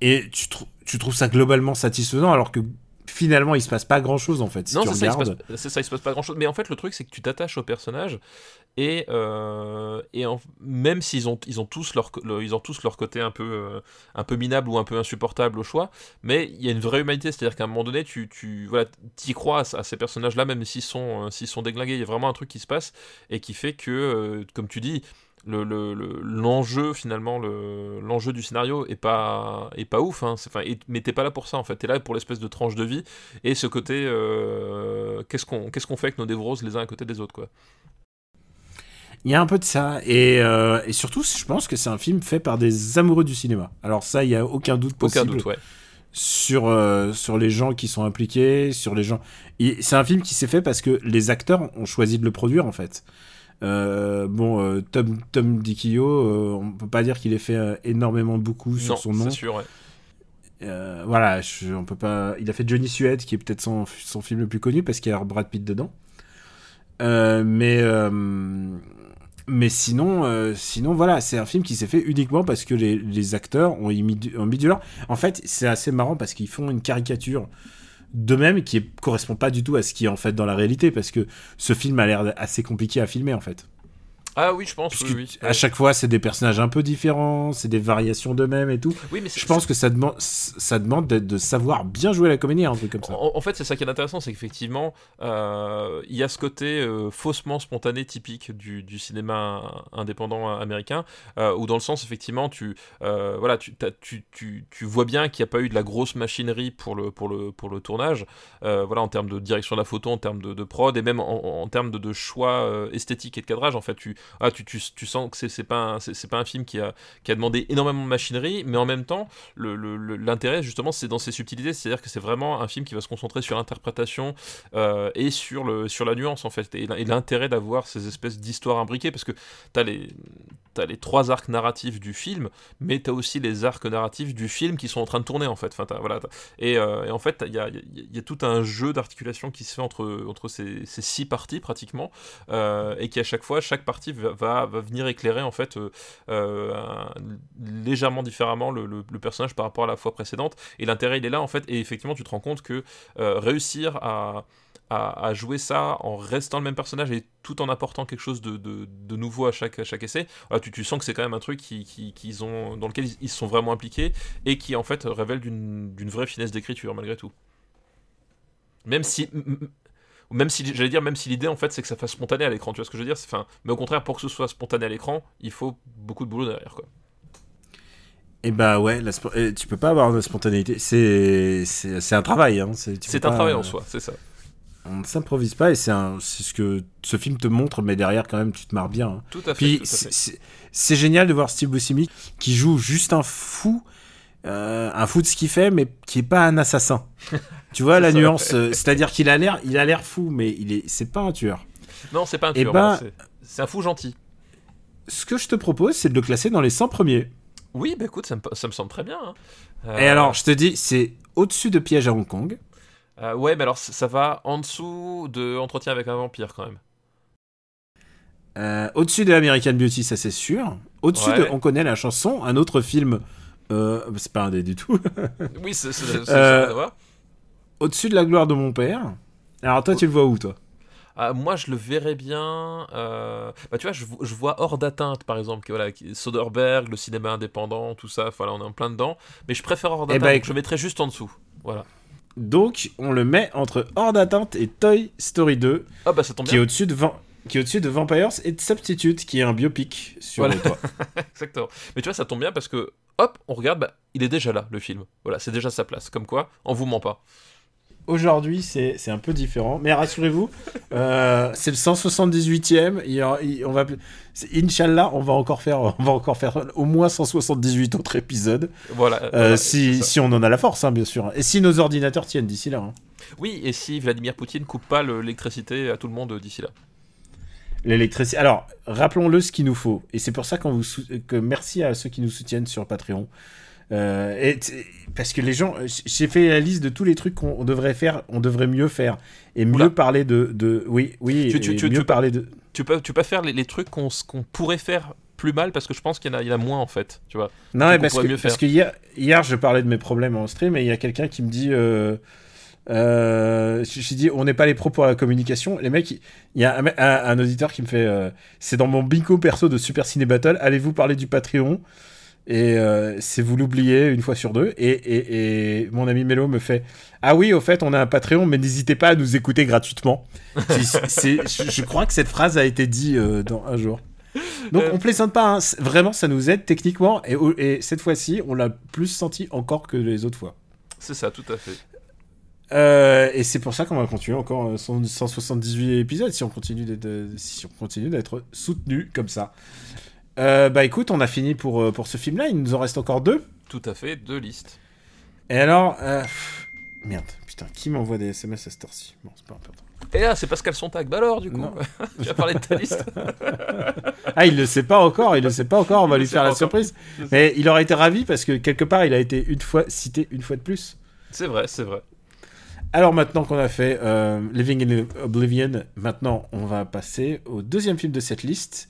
et tu, trou- tu trouves ça globalement satisfaisant alors que finalement il se passe pas grand chose en fait. Si non, c'est ça, ça, il se passe pas grand-chose. Mais en fait, le truc, c'est que tu t'attaches au personnage et, euh, et en- même s'ils ont, ils ont, tous leur, co- le- ils ont tous leur côté un peu, euh, un peu minable ou un peu insupportable au choix, mais il y a une vraie humanité, c'est-à-dire qu'à un moment donné, tu, tu voilà, y crois à, à ces personnages-là, même s'ils sont, euh, s'ils sont déglingués. Il y a vraiment un truc qui se passe et qui fait que, comme tu dis, le- le- le- l'enjeu finalement le- l'enjeu du scénario est pas est pas ouf hein. C'est- enfin, et- mais t'es pas là pour ça en fait t'es là pour l'espèce de tranche de vie et ce côté euh, qu'est-ce qu'on qu'est-ce qu'on fait avec nos névroses les uns à côté des autres quoi Il y a un peu de ça et, euh, et surtout je pense que c'est un film fait par des amoureux du cinéma. Alors ça il y a aucun doute aucun possible doute ouais sur euh, sur les gens qui sont impliqués, sur les gens. Et C'est un film qui s'est fait parce que les acteurs ont choisi de le produire en fait. Euh, bon, euh, Tom, Tom DiCio, euh, on peut pas dire qu'il ait fait énormément beaucoup sur non son nom. c'est sûr ouais. Voilà, je- on peut pas. Il a fait Johnny Suede, qui est peut-être son, son film le plus connu parce qu'il y a Brad Pitt dedans. Mais mais sinon, euh, sinon voilà, c'est un film qui s'est fait uniquement parce que les, les acteurs ont mis, ont mis du leur. En fait, c'est assez marrant parce qu'ils font une caricature d'eux-mêmes qui est- correspond pas du tout à ce qui est en fait dans la réalité parce que ce film a l'air assez compliqué à filmer en fait. Ah oui je pense oui, oui. à chaque fois, c'est des personnages un peu différents, c'est des variations d'eux-mêmes et tout. oui mais Je pense que ça demande, ça demande de, de savoir bien jouer la comédie, un truc comme ça. En, en fait, c'est ça qui est intéressant, c'est qu'effectivement, euh, il y a ce côté euh, faussement spontané typique du, du cinéma indépendant américain, euh, où dans le sens, effectivement, tu, voilà, tu, tu, tu, tu vois bien qu'il n'y a pas eu de la grosse machinerie pour le, pour le, pour le tournage, voilà, en termes de direction de la photo, en termes de, de prod, et même en, en termes de, de choix esthétique et de cadrage. En fait, tu, ah, tu, tu, tu sens que c'est, pas, un- pas un film qui a, qui a demandé énormément de machinerie, mais en même temps, le- le- l'intérêt justement c'est dans ses subtilités. C'est à dire que c'est vraiment un film qui va se concentrer sur l'interprétation euh, et sur, le, sur la nuance en fait et, et l'intérêt d'avoir ces espèces d'histoires imbriquées parce que t'as les, t'as les trois arcs narratifs du film mais t'as aussi les arcs narratifs du film qui sont en train de tourner en fait. Enfin, voilà, euh, et en fait il y a, tout un jeu d'articulation qui se fait entre, ces, six parties pratiquement euh, et qui à chaque fois chaque partie va, venir éclairer en fait euh, légèrement différemment le, le- personnage par rapport à la fois précédente. Et l'intérêt il est là en fait et effectivement tu te rends compte que réussir à, à, à jouer ça en restant le même personnage et tout en apportant quelque chose de, de, de nouveau à chaque, à chaque essai tu, tu sens que c'est quand même un truc qui, qui- qu'ils ont, dans lequel ils, sont vraiment impliqués et qui en fait révèle d'une vraie finesse d'écriture malgré tout même si même si j'allais dire même si l'idée en fait c'est que ça fasse spontané à l'écran tu vois ce que je veux dire? Enfin mais au contraire pour que ce soit spontané à l'écran il faut beaucoup de boulot derrière quoi Et bah ouais, la euh, tu peux pas avoir de spontanéité. C'est un travail. Hein. C'est un pas, travail en soi c'est ça On ne s'improvise pas et c'est ce que ce film te montre, mais derrière quand même tu te marres bien. hein. Tout à fait. Puis c'est- génial de voir Steve Buscemi qui joue juste un fou, euh, un fou de ce qu'il fait, mais qui est pas un assassin. tu vois la ça, nuance, euh, c'est-à-dire qu'il a l'air, il a l'air fou, mais il est, c'est pas un tueur. Non, c'est pas un Eh tueur. ben- voilà, c'est- un fou gentil. Ce que je te propose, c'est de le classer dans les 100 premiers. Oui, bah écoute, ça me, ça me semble très bien. hein. Et Euh, alors, je te dis, c'est au-dessus de Piège à Hong Kong. Euh, ouais, mais alors ça va en dessous de Entretien avec un vampire quand même. Euh, au-dessus de American Beauty, ça c'est sûr. Au-dessus Ouais. de On connaît la chanson, un autre film. euh, c'est pas un des du tout. Oui, c'est ça au-dessus de La gloire de mon père. Alors toi, tu le vois où toi? Ah, moi, je le verrais bien. euh, Bah, tu vois, je, je vois hors d'atteinte, par exemple, que, voilà, Soderbergh, le cinéma indépendant, tout ça. Voilà, on est en plein dedans. Mais je préfère hors Eh d'atteinte. ben, donc je mettrais juste en dessous. Voilà. Donc, on le met entre Hors d'atteinte et Toy Story 2, Ah bah, ça tombe qui est bien. au-dessus de, qui est au-dessus de Vampires et de Substitute, qui est un biopic sur Voilà. toi. Exactement. Mais tu vois, ça tombe bien parce que, hop, on regarde, bah, il est déjà là, le film. Voilà, c'est déjà sa place. Comme quoi, on vous ment pas. Aujourd'hui, c'est c'est un peu différent, mais rassurez-vous, euh, c'est le 178e. Il y aura- il- on va, Inch'Allah, on va encore faire, on va encore faire au moins 178 autres épisodes, Voilà. euh, voilà, si, si on en a la force, hein, bien sûr, et si nos ordinateurs tiennent d'ici là. hein. Oui, et si Vladimir Poutine coupe pas le- l'électricité à tout le monde d'ici là. L'électricité. Alors, rappelons-le ce qu'il nous faut. Et c'est pour ça vous que merci à ceux qui nous soutiennent sur Patreon. Euh, et parce que les gens, j'ai fait la liste de tous les trucs qu'on devrait faire, on devrait mieux faire et mieux Oula. parler de, de, oui, oui, Tu- tu- et tu- mieux parler de. Tu peux, tu peux faire les, les trucs qu'on qu'on pourrait faire plus mal parce que je pense qu'il y, en a- il y en a moins en fait. Tu vois. Non, mais parce que, mieux parce que hier, hier, je parlais de mes problèmes en stream et il y a quelqu'un qui me dit. Euh, euh, j'ai dit, on n'est pas les pros pour la communication. Les mecs, il y a un, me- un- un auditeur qui me fait, euh, c'est dans mon bingo perso de Super Ciné Battle. Allez-vous parler du Patreon? Et euh, c'est vous l'oubliez une fois sur deux. Et, et, et mon ami Mélo me fait, ah oui, au fait, on a un Patreon, mais n'hésitez pas à nous écouter gratuitement. C'est- je, je crois que cette phrase a été dit euh, dans un jour. Donc Euh. on plaisante pas, hein. Vraiment ça nous aide techniquement et, et cette fois-ci on l'a plus senti encore que les autres fois. C'est ça, tout à fait. Euh, et c'est pour ça qu'on va continuer encore euh, 100 178 épisodes si on continue d'être si on continue d'être soutenu comme ça. Euh, bah écoute, on a fini pour, euh, pour ce film-là, il nous en reste encore deux. Tout à fait, deux listes. Et alors, euh, pff, merde, putain, qui m'envoie des SMS à cette heure-ci? Bon, c'est pas important. Et là, c'est Pascal Sontag. Bah alors, du coup, tu as parlé de ta liste. Ah, il le sait pas encore, il le sait pas encore, on va lui faire la encore. surprise. Mais il aurait été ravi parce que quelque part il a été une fois cité une fois de plus. C'est vrai, c'est vrai. Alors maintenant qu'on a fait euh, Living in Oblivion, maintenant on va passer au deuxième film de cette liste.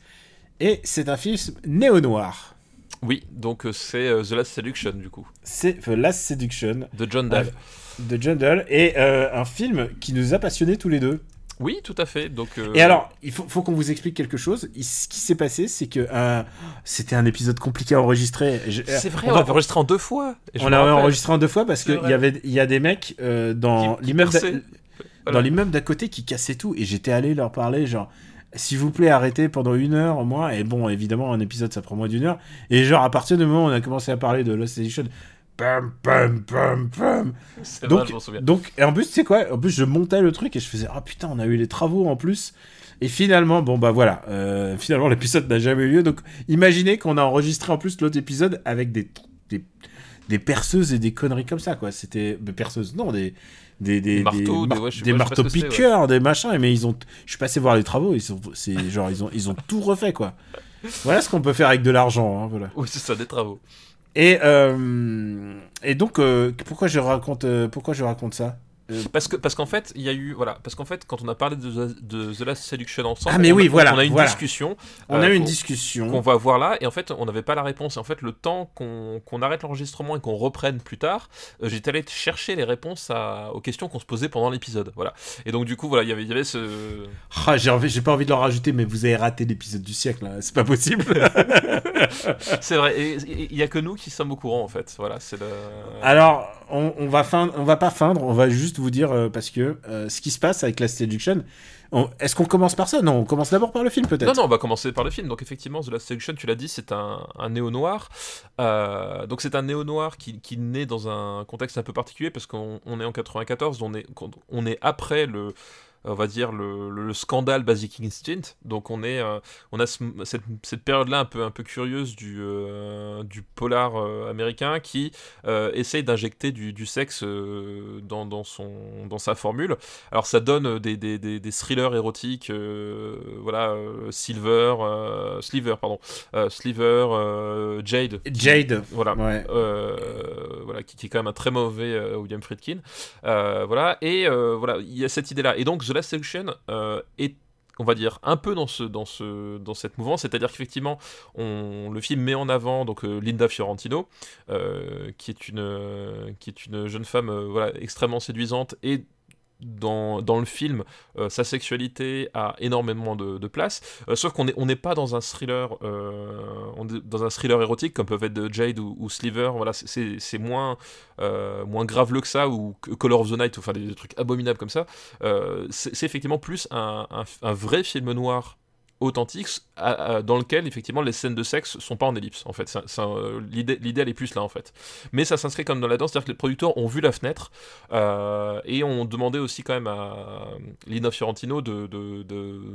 Et c'est un film néo-noir. Oui, donc euh, c'est euh, The Last Seduction, du coup, C'est The Last Seduction de John Dahl. de John Dahl. Et euh, un film qui nous a passionnés tous les deux. Oui, tout à fait. Donc, euh, Et alors, il faut, faut qu'on vous explique quelque chose. Il- ce qui s'est passé, c'est que euh, c'était un épisode compliqué à enregistrer. C'est vrai, on l'avait enregistré en deux fois. On l'a enregistré en deux fois parce qu'il y avait y a des mecs euh, dans l'immeuble d'à côté qui cassaient tout et j'étais allé leur parler genre s'il vous plaît arrêtez pendant une heure au moins. Et bon évidemment un épisode ça prend moins d'une heure. Et genre à partir du moment où on a commencé à parler de Lost Edition pam pam pam pam. C'est vrai, donc souviens. donc et en plus tu sais quoi? En plus je montais le truc et je faisais ah putain on a eu les travaux en plus. Et finalement bon bah voilà. Euh, finalement l'épisode n'a jamais eu lieu. Donc imaginez qu'on a enregistré en plus l'autre épisode avec des des des perceuses et des conneries comme ça quoi. C'était perceuses non des des des, Des marteaux, mar- des- ouais, marteaux ouais. piqueurs des machins mais ils ont je suis passé voir les travaux ils sont c'est genre ils ont ils ont tout refait quoi voilà ce qu'on peut faire avec de l'argent hein, voilà Oui, c'est ça, des travaux. et euh, et donc euh, pourquoi je raconte euh, pourquoi je raconte ça? Parce que parce qu'en fait, il y a eu voilà, parce qu'en fait, quand on a parlé de, The- de The Last Seduction ensemble, Ah, mais on oui, a, voilà, on a eu une voilà. discussion. on euh, a eu une discussion qu'on va voir là, et en fait, on n'avait pas la réponse. Et en fait, le temps qu'on arrête l'enregistrement et qu'on reprenne plus tard, euh, j'étais allé chercher les réponses à- aux questions qu'on se posait pendant l'épisode. Voilà. Et donc, du coup, voilà, il y avait- il y avait ce. Ah, j'ai j'ai pas envie de leur rajouter, mais vous avez raté l'épisode du siècle, là. c'est pas possible. C'est vrai, et et il y a que nous qui sommes au courant, en fait. Voilà, c'est le. Alors, on, on va feindre, on va pas feindre, on va juste vous dire euh, parce que euh, ce qui se passe avec la Seduction, on- est-ce qu'on commence par ça? Non, on commence d'abord par le film peut-être. Non, non, on va commencer par le film. Donc, effectivement, The Last Seduction, tu l'as dit, c'est un, néo-noir. Euh, donc, c'est un néo-noir qui, naît dans un contexte un peu particulier parce qu'on on est en 94, on on est après le. On va dire le, le- le scandale Basic Instinct. Donc on est, euh, on a ce- cette, cette période-là un peu, un peu curieuse du, euh, du polar euh, américain qui essaye d'injecter du, du sexe dans, dans, son, dans sa formule. Alors ça donne des, des, des, des thrillers érotiques, voilà, Silver, Sliver, pardon, Sliver, Jade. Jade. Voilà. Ouais. Voilà, qui, qui est quand même un très mauvais William Friedkin. Voilà, et voilà, il y a cette idée-là. Et donc, The Last Section euh, est on va dire un peu dans ce dans ce dans cette mouvance. C'est-à-dire qu'effectivement on le film met en avant donc euh, Linda Fiorentino euh, qui est une qui est une jeune femme voilà extrêmement séduisante et dans, dans le film, euh, sa sexualité a énormément de, place. Euh, sauf qu'on n'est on n'est pas dans un thriller, euh, dans un thriller érotique comme peuvent être de Jade ou, ou Sliver. Voilà, c'est- moins moins graveleux que ça ou Color of the Night, enfin des, trucs abominables comme ça. C'est effectivement plus un, un vrai film noir authentique dans lequel effectivement les scènes de sexe sont pas en ellipse en fait. Euh, l'idée elle est plus là en fait. Mais ça s'inscrit comme dans la danse c'est à dire que les producteurs ont vu la fenêtre euh, et ont demandé aussi quand même à Lina Fiorentino de, de-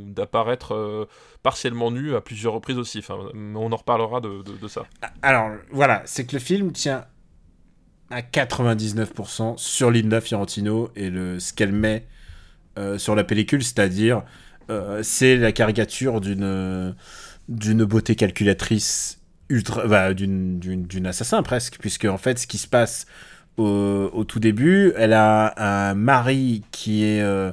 d'apparaître euh, partiellement nue à plusieurs reprises aussi. Enfin, on en reparlera de, ça. Alors, voilà, c'est que le film tient à 99% sur Linda Fiorentino et le, ce qu'elle met euh, sur la pellicule, c'est-à-dire euh, c'est la caricature d'une d'une beauté calculatrice ultra, bah, d'une assassin presque, puisque en fait, ce qui se passe au, au tout début, elle a un mari qui est euh,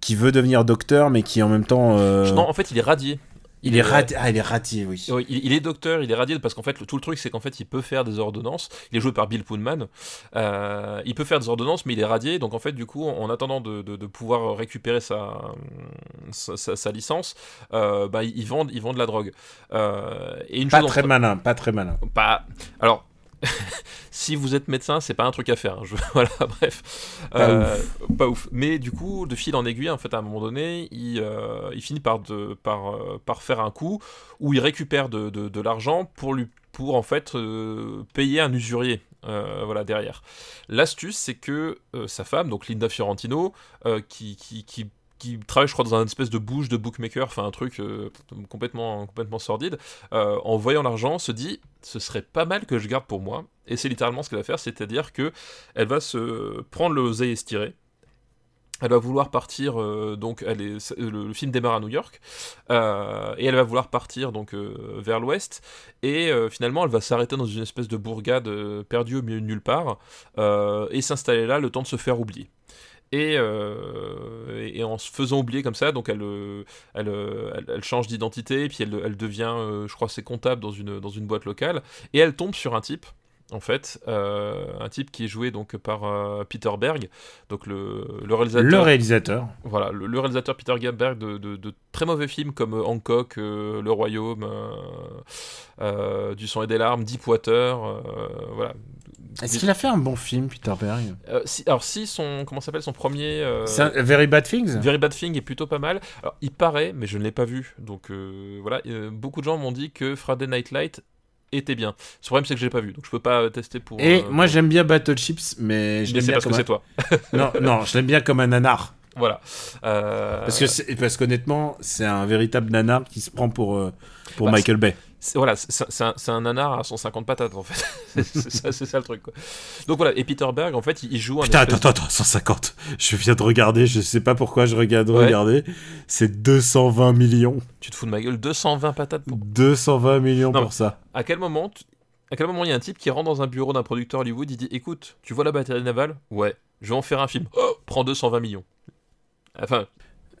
qui veut devenir docteur, mais qui en même temps, euh, non en fait il est radié il est euh, radié, ah, il est radié, oui. Oui, il, il est docteur, il est radié parce qu'en fait, le- tout le truc, c'est qu'en fait, il peut faire des ordonnances. Il est joué par Bill Pullman. Euh, il peut faire des ordonnances, mais il est radié. Donc, en fait, du coup, en attendant de, de- de pouvoir récupérer sa, sa, sa- sa licence, euh, bah, ils vendent, ils vendent de la drogue. Euh, et une Pas chose très malin, pas très malin. pas. Alors. si vous êtes médecin, c'est pas un truc à faire. hein, je- Voilà, bref. Pas Euh, Pas ouf. Mais du coup, de fil en aiguille, en fait, à un moment donné, il, euh, il finit par, de, par, euh, par faire un coup où il récupère de, de- de l'argent pour lui pour en fait payer un usurier. euh, voilà derrière. L'astuce, c'est que euh, sa femme, donc Linda Fiorentino, euh, qui, qui, qui qui travaille, je crois, dans une espèce de bouche de bookmaker, enfin un truc complètement, complètement sordide, en voyant l'argent, se dit ce serait pas mal que je garde pour moi. Et c'est littéralement ce qu'elle va faire, c'est-à-dire que elle va se prendre l'oseille estirée. Elle va vouloir partir, euh, donc le, film démarre à New York, euh, et elle va vouloir partir donc euh, vers l'ouest, et finalement elle va s'arrêter dans une espèce de bourgade perdue au milieu de nulle part, et s'installer là le temps de se faire oublier. Et, euh, et en se faisant oublier comme ça, donc elle, euh, elle, euh, elle, elle change d'identité, puis elle, elle devient, euh, je crois, c'est comptable dans une, dans une boîte locale, et elle tombe sur un type, en fait, euh, un type qui est joué donc par euh, Peter Berg, donc le, le réalisateur. Le réalisateur. Voilà, le, le réalisateur Peter Berg de, de- de très mauvais films comme Hancock, euh, Le Royaume, Du sang et des larmes, Deepwater, voilà. Est-ce qu'il a fait un bon film, Peter Berg? Euh, si, alors si son comment s'appelle son premier euh, C'est un- Very Bad Things? Very Bad Thing est plutôt pas mal. Alors, il paraît, mais je ne l'ai pas vu. Donc euh, voilà, euh, beaucoup de gens m'ont dit que Friday Night Light était bien. Le problème, c'est que je l'ai pas vu, donc je peux pas tester pour. Et moi pour- j'aime bien Battleships, mais je l'aime bien parce comme que un... c'est toi. Non, non, je l'aime bien comme un nanar. Voilà. Parce que parce qu'honnêtement, c'est un véritable nanar qui se prend pour pour Bah, Michael Bay. Voilà, c'est un, un nanar à 150 patates en fait. c'est ça, le truc. Quoi. Donc voilà, et Peter Berg en fait, il, joue un. Putain, attends, attends, attends, 150. Je viens de regarder, je sais pas pourquoi je regarde Ouais. regarder. C'est 220 millions. Tu te fous de ma gueule, 220 patates pour 220 millions Non, pour ça. À quel moment, tu- à quel moment il y a un type qui rentre dans un bureau d'un producteur Hollywood, il dit écoute, tu vois la batterie navale? Ouais, je vais en faire un film. Oh, prends 220 millions. Enfin,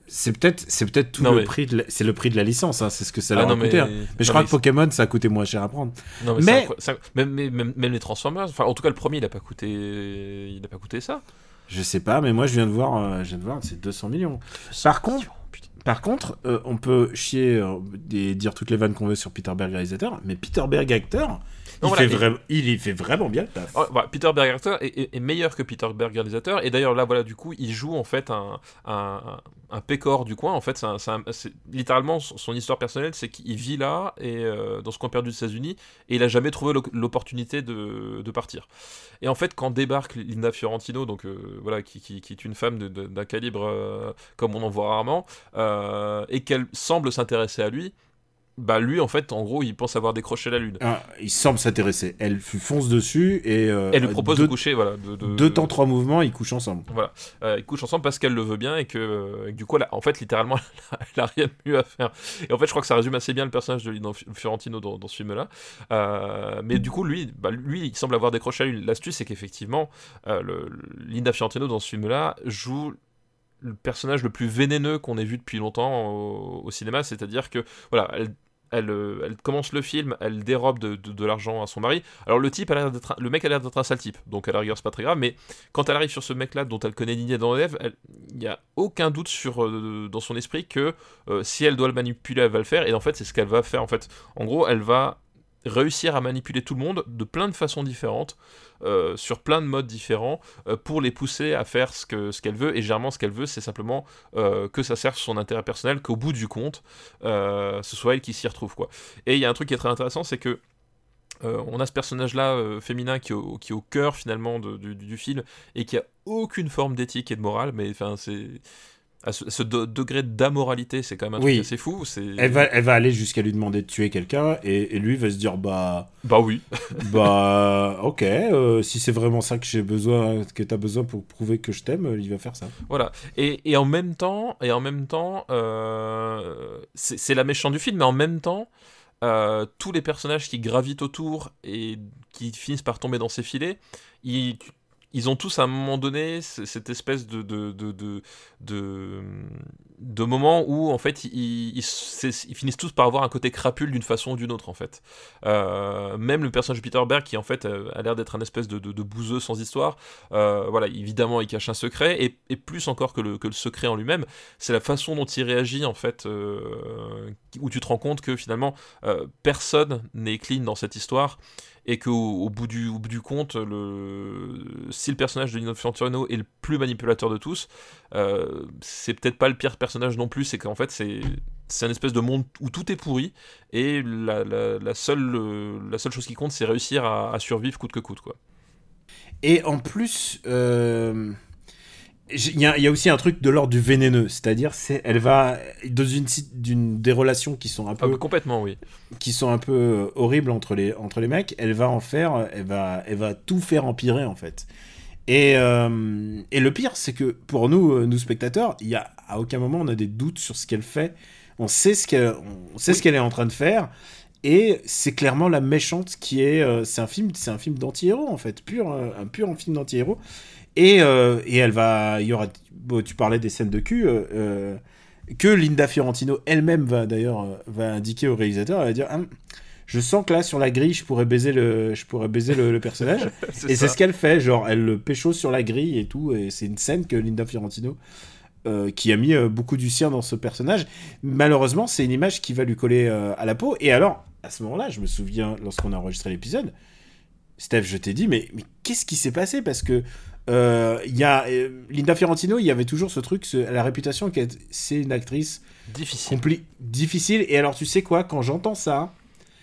C'est peut-être c'est peut-être tout Non, le mais- prix de la... c'est le prix de la licence, hein, c'est ce que ça ah leur a coûté. mais, hein. Mais je crois mais que Pokémon ça a coûté moins cher à prendre. non, mais, même, même, même les Transformers, enfin en tout cas le premier il a pas coûté, il a pas coûté ça. Je sais pas, mais moi je viens de voir, euh, je viens de voir, c'est 200 millions. Par contre, par contre, euh, on peut chier euh, et dire toutes les vannes qu'on veut sur Peter Berg réalisateur, mais Peter Berg acteur, il, voilà, fait et- vra- il y fait vraiment bien le taf. Oh, Peter Berg acteur est, est- est meilleur que Peter Berg réalisateur et d'ailleurs là voilà du coup il joue en fait un, un- un- un pécor du coin. En fait, c'est un- littéralement son, son histoire personnelle, c'est qu'il vit là et euh, dans ce coin perdu des États-Unis et il a jamais trouvé l'opportunité de, de partir. Et en fait, quand débarque Linda Fiorentino, donc euh, voilà, qui, qui- qui est une femme d'un calibre euh, comme on en voit rarement, et qu'elle semble s'intéresser à lui, bah lui, en fait, en gros, il pense avoir décroché la lune. Ah, il semble s'intéresser. Elle fonce dessus et. euh, Elle lui propose deux, de coucher, voilà. De, de- Deux temps, trois mouvements, ils couchent ensemble. Voilà, Euh, ils couchent ensemble parce qu'elle le veut bien et que, euh, et que du coup, a- en fait, littéralement, elle a rien de mieux à faire. Et en fait, je crois que ça résume assez bien le personnage de Lino Fiorentino dans, dans ce film-là. Euh, mais du coup, lui, bah, lui, il semble avoir décroché à lui. L'astuce, c'est qu'effectivement, Linda Fiorentino dans ce film-là joue le personnage le plus vénéneux qu'on ait vu depuis longtemps au, au cinéma, c'est-à-dire que voilà, elle, elle, euh, elle commence le film, elle dérobe de, l'argent à son mari. Alors le type, a l'air d'être le mec a l'air d'être un sale type, donc à la rigueur c'est pas très grave. Mais quand elle arrive sur ce mec-là, dont elle connaît ni dans l'élève, il n'y a aucun doute euh, dans son esprit que euh, si elle doit le manipuler, elle va le faire. Et en fait, c'est ce qu'elle va faire. En gros, elle va réussir à manipuler tout le monde de plein de façons différentes, euh, sur plein de modes différents, euh, pour les pousser à faire ce que ce qu'elle veut. Et généralement, ce qu'elle veut, c'est simplement euh, que ça serve son intérêt personnel, qu'au bout du compte, ce soit elle qui s'y retrouve. Quoi. Et il y a un truc qui est très intéressant, c'est que on a ce personnage-là féminin qui est, au, qui au cœur finalement du, du film et qui a aucune forme d'éthique et de morale, mais enfin c'est à ce, ce de- degré d'amoralité, c'est quand même un Oui. truc assez fou. Elle va, elle va aller jusqu'à lui demander de tuer quelqu'un et, et lui va se dire bah bah oui, bah ok euh, si c'est vraiment ça que j'ai besoin que t'as besoin pour prouver que je t'aime il va faire ça. voilà. Et, et en même temps, et en même temps, euh, c'est c'est la méchante du film, mais en même temps. euh, tous les personnages qui gravitent autour et qui finissent par tomber dans ses filets, ils, ils ont tous à un moment donné cette espèce de de, de, de, moment où en fait ils, ils, finissent tous par avoir un côté crapule d'une façon ou d'une autre en fait. Euh, même le personnage Peter Berg qui en fait euh, a l'air d'être un espèce de, bouseux sans histoire, euh, voilà évidemment il cache un secret et, et plus encore que le, que le secret en lui-même, c'est la façon dont il réagit en fait où tu te rends compte que finalement personne n'est clean dans cette histoire et qu'au au bout, du, bout du compte, si le personnage de Lino Fiorentino est le plus manipulateur de tous, euh, c'est peut-être pas le pire personnage non plus, c'est qu'en fait c'est c'est un espèce de monde où tout est pourri et la, seule, la seule chose qui compte c'est réussir à, survivre coûte que coûte quoi. Et en plus, euh, il y, a- il y a aussi un truc de l'ordre du vénéneux, c'est-à-dire c'est elle va dans une d'une des relations qui sont un Ah, peu bah, complètement oui. qui sont un peu euh, horribles entre les entre les mecs, elle va en faire, elle va elle va tout faire empirer en fait. Et, euh, et le pire, c'est que pour nous, euh, nous spectateurs, il y a à aucun moment on a des doutes sur ce qu'elle fait. On sait ce qu'elle, on sait ce qu'elle est en train de faire. Et c'est clairement la méchante qui est. c'est un film, c'est un film d'anti-héros en fait, pur, un pur film d'anti-héros. Et, euh, et elle va, il y aura. bon, tu parlais des scènes de cul. euh, euh, que Linda Fiorentino elle-même va d'ailleurs va indiquer au réalisateur, elle va dire Hum, je sens que là sur la grille je pourrais baiser le je pourrais baiser le, le personnage. Et c'est ce qu'elle fait genre elle le pécho sur la grille et tout. Et c'est une scène que Linda Fiorentino euh, qui a mis euh, beaucoup du sien dans ce personnage. Malheureusement c'est une image qui va lui coller euh, à la peau. Et alors à ce moment-là je me souviens lorsqu'on a enregistré l'épisode Steph je t'ai dit mais, mais qu'est-ce qui s'est passé? Parce que euh, y a euh, Linda Fiorentino il y avait toujours ce truc ce- la réputation qu'elle c'est une actrice Difficile. difficile. Et alors, tu sais quoi, quand j'entends ça,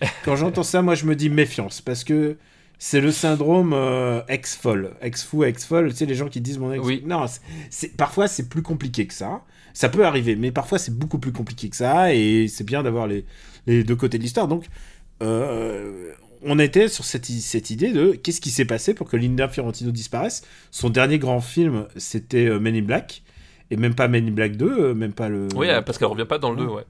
quand j'entends ça, moi, je me dis méfiance. Parce que c'est le syndrome euh, ex-folle. Ex-fou, ex-folle. Tu sais, les gens qui disent mon ex. Oui. Non, c'est, parfois, c'est plus compliqué que ça. Ça peut arriver, mais parfois, c'est beaucoup plus compliqué que ça. Et c'est bien d'avoir les, les deux côtés de l'histoire. Donc, euh, on était sur cette, cette idée de qu'est-ce qui s'est passé pour que Linda Fiorentino disparaisse. Son dernier grand film, c'était euh, Men in Black. Et même pas Men in Black 2, euh, même pas le. Oui, parce qu'elle revient pas dans le 2, ouais.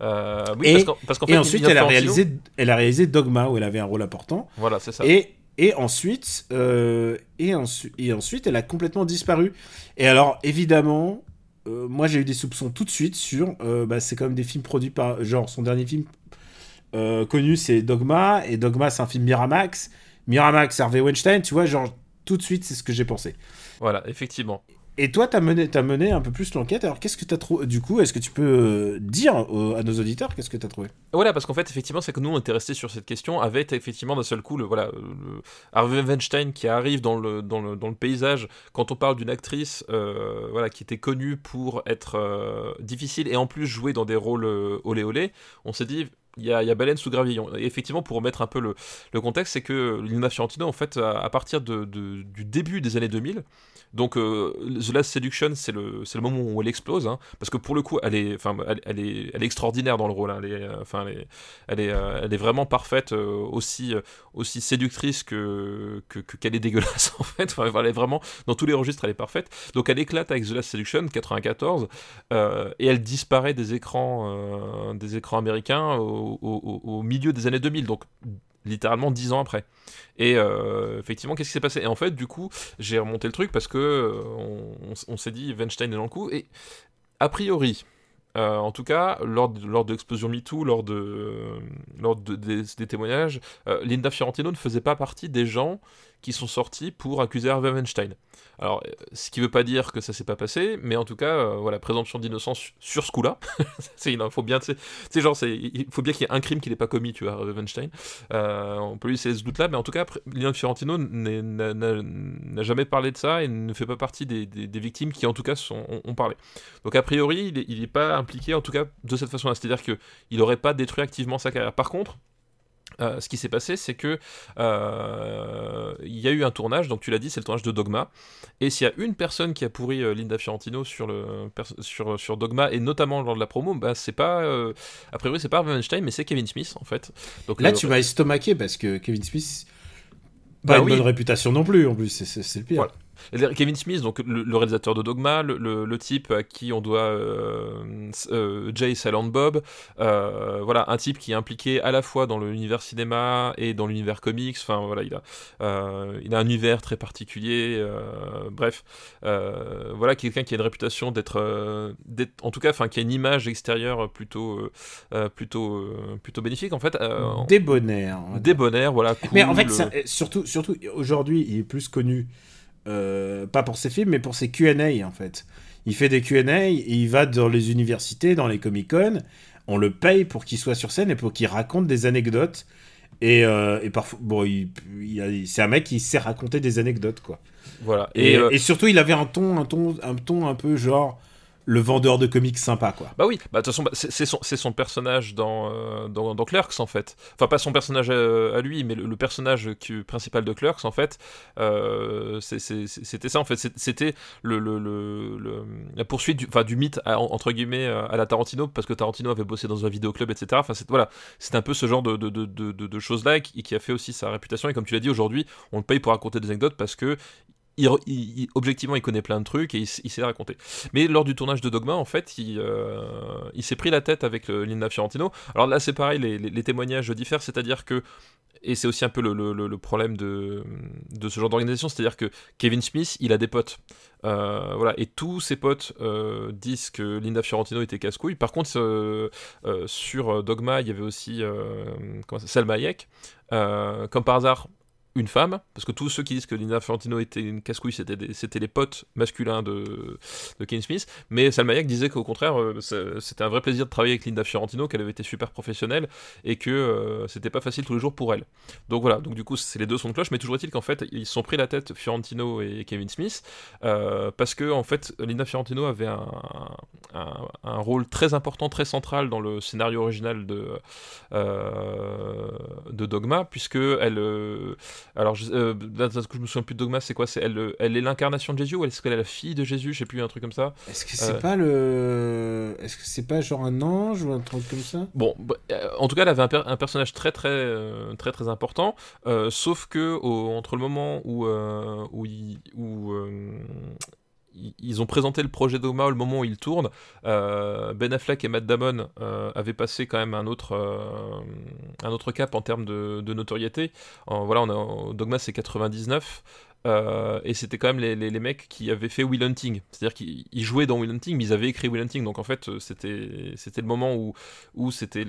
Euh, oui, Et- parce qu'en, parce Et fait, ensuite, elle a, réalisé, elle a réalisé Dogma, où elle avait un rôle important. Voilà, c'est ça. Et, et, ensuite, euh, et, ensu- et ensuite, elle a complètement disparu. Et alors, évidemment, euh, moi, j'ai eu des soupçons tout de suite sur... euh, bah, c'est quand même des films produits par... Genre, son dernier film euh, connu, c'est Dogma. Et Dogma, c'est un film Miramax. Miramax, Harvey Weinstein, tu vois, genre, tout de suite, c'est ce que j'ai pensé. Voilà, effectivement. Et toi, t'as mené, as mené un peu plus l'enquête. Alors, qu'est-ce que t'as trouvé Du coup, est-ce que tu peux euh, dire à nos auditeurs qu'est-ce que t'as trouvé? Voilà, parce qu'en fait, effectivement, c'est que nous, on était restés sur cette question avec effectivement d'un seul coup le voilà le Harvey Weinstein qui arrive dans le dans le, dans le paysage quand on parle d'une actrice euh, voilà qui était connue pour être euh, difficile et en plus jouer dans des rôles olé olé. On s'est dit il y, a, baleine sous gravillon. Et effectivement, pour remettre un peu le, contexte, c'est que Lina Fiorentino, en fait, à, partir du début des années 2000, donc euh, The Last Seduction, c'est le, le moment où elle explose, hein, parce que pour le coup, elle est, enfin, elle, est, elle est extraordinaire dans le rôle. Hein, elle, est, enfin, elle, est, elle, est, euh, vraiment parfaite, euh, aussi, aussi séductrice que, que, qu'elle est dégueulasse en fait. Enfin, elle est vraiment dans tous les registres, elle est parfaite. Donc elle éclate avec The Last Seduction 94 et elle disparaît des écrans, des écrans américains au, milieu des années 2000. Donc littéralement dix ans après. Et euh, effectivement, qu'est-ce qui s'est passé? Et en fait, du coup, j'ai remonté le truc parce que euh, on, s'est dit Weinstein est dans le coup. Et a priori, euh, en tout cas, lors de, lors de l'explosion MeToo, lors, de, lors de, des, témoignages, Linda Fiorentino ne faisait pas partie des gens qui sont sortis pour accuser Harvey Weinstein. Alors, euh, ce qui veut pas dire que ça s'est pas passé, mais en tout cas, euh, voilà, présomption d'innocence sur ce coup-là. il faut bien, tu sais, genre, il faut bien qu'il y ait un crime qu'il n'ait pas commis, tu vois, Harvey Weinstein. Euh, on peut lui laisser ce doute-là, mais en tout cas, Lilian Fiorentino n'a jamais parlé de ça et ne fait pas partie des, victimes qui, en tout cas, sont, ont, parlé. Donc, a priori, il n'est pas impliqué, en tout cas, de cette façon-là. C'est-à-dire qu'il n'aurait pas détruit activement sa carrière. Par contre, euh, ce qui s'est passé, c'est que euh, il y a eu un tournage, donc tu l'as dit, c'est le tournage de Dogma. Et s'il y a une personne qui a pourri euh, Linda Fiorentino sur, le, sur, sur Dogma, et notamment lors de la promo, bah, c'est pas. a priori, c'est pas Weinstein, mais c'est Kevin Smith, en fait. Donc, Là, tu m'as estomaqué parce que Kevin Smith. Pas bah une bonne réputation non plus, en plus, c'est le pire. Voilà. Kevin Smith, donc le, réalisateur de Dogma, le, type à qui on doit euh, euh, Jay Silent Bob, euh, voilà, un type qui est impliqué à la fois dans l'univers cinéma et dans l'univers comics. Enfin voilà, il a, il a un univers très particulier. bref, voilà, quelqu'un qui a une réputation d'être, en tout cas, enfin, qui a une image extérieure plutôt, plutôt, plutôt bénéfique en fait. débonnaire. Débonnaire, voilà. Mais en fait, surtout, surtout aujourd'hui, il est plus connu euh, pas pour ses films, mais pour ses Q&A en fait. Il fait des Q&A, il va dans les universités, dans les Comic-Con, on le paye pour qu'il soit sur scène et pour qu'il raconte des anecdotes. Et, euh, et parfois, bon, il, c'est un mec qui sait raconter des anecdotes, quoi. Voilà. Et, et, euh, surtout, il avait un ton, un ton, un ton un peu genre le vendeur de comics sympa, quoi. Bah oui, bah de toute façon, bah, c'est son, son, personnage dans, euh, dans, dans, Clerks, en fait. Enfin, pas son personnage à, lui, mais le, personnage qui, principal de Clerks, en fait, euh, c'était ça, en fait. C'était la poursuite du, du mythe, entre guillemets, à la Tarantino, parce que Tarantino avait bossé dans un vidéoclub, etc. Enfin, c'est voilà, un peu ce genre de, choses-là qui a fait aussi sa réputation. Et comme tu l'as dit, aujourd'hui, on le paye pour raconter des anecdotes parce que il, objectivement, il connaît plein de trucs et il, sait raconter. Mais lors du tournage de Dogma, en fait, il, euh, s'est pris la tête avec euh, Linda Fiorentino. Alors là, c'est pareil, les, témoignages diffèrent, c'est-à-dire que, et c'est aussi un peu le, problème de, ce genre d'organisation, c'est-à-dire que Kevin Smith, il a des potes. Euh, voilà, et tous ses potes disent que Linda Fiorentino était casse-couille. Par contre, sur Dogma, il y avait aussi Salma Hayek. comme par hasard, une femme, parce que tous ceux qui disent que Lina Fiorentino était une casse-couille, c'était les potes masculins de, de Kane Smith, mais Salma Hayek disait qu'au contraire, euh, c'était un vrai plaisir de travailler avec Linda Fiorentino, qu'elle avait été super professionnelle, et que euh, c'était pas facile tous les jours pour elle. Donc voilà, donc du coup, c'est les deux sons de cloche, mais toujours est-il qu'en fait, ils sont pris la tête, Fiorentino et Kevin Smith, euh, parce que en fait, Linda Fiorentino avait un, rôle très important, très central dans le scénario original de, de Dogma, puisque elle alors, je, euh, je me souviens plus de Dogma, c'est quoi? C'est elle, elle est l'incarnation de Jésus ou est-ce qu'elle est la fille de Jésus? Je sais plus, un truc comme ça. Est-ce que c'est euh. pas le. Est-ce que c'est pas genre un ange ou un truc comme ça? Bon, bah, euh, en tout cas, elle avait un, personnage très très très très important, sauf que entre le moment où où, il, où ils ont présenté le projet Dogma au moment où il tourne. Euh, ben Affleck et Matt Damon euh, avaient passé quand même un autre, euh, un autre cap en termes de, notoriété. voilà, on a, Dogma c'est 99. et c'était quand même les, les, mecs qui avaient fait Will Hunting. C'est-à-dire qu'ils jouaient dans Will Hunting, mais ils avaient écrit Will Hunting. Donc en fait, c'était, le moment où, où c'était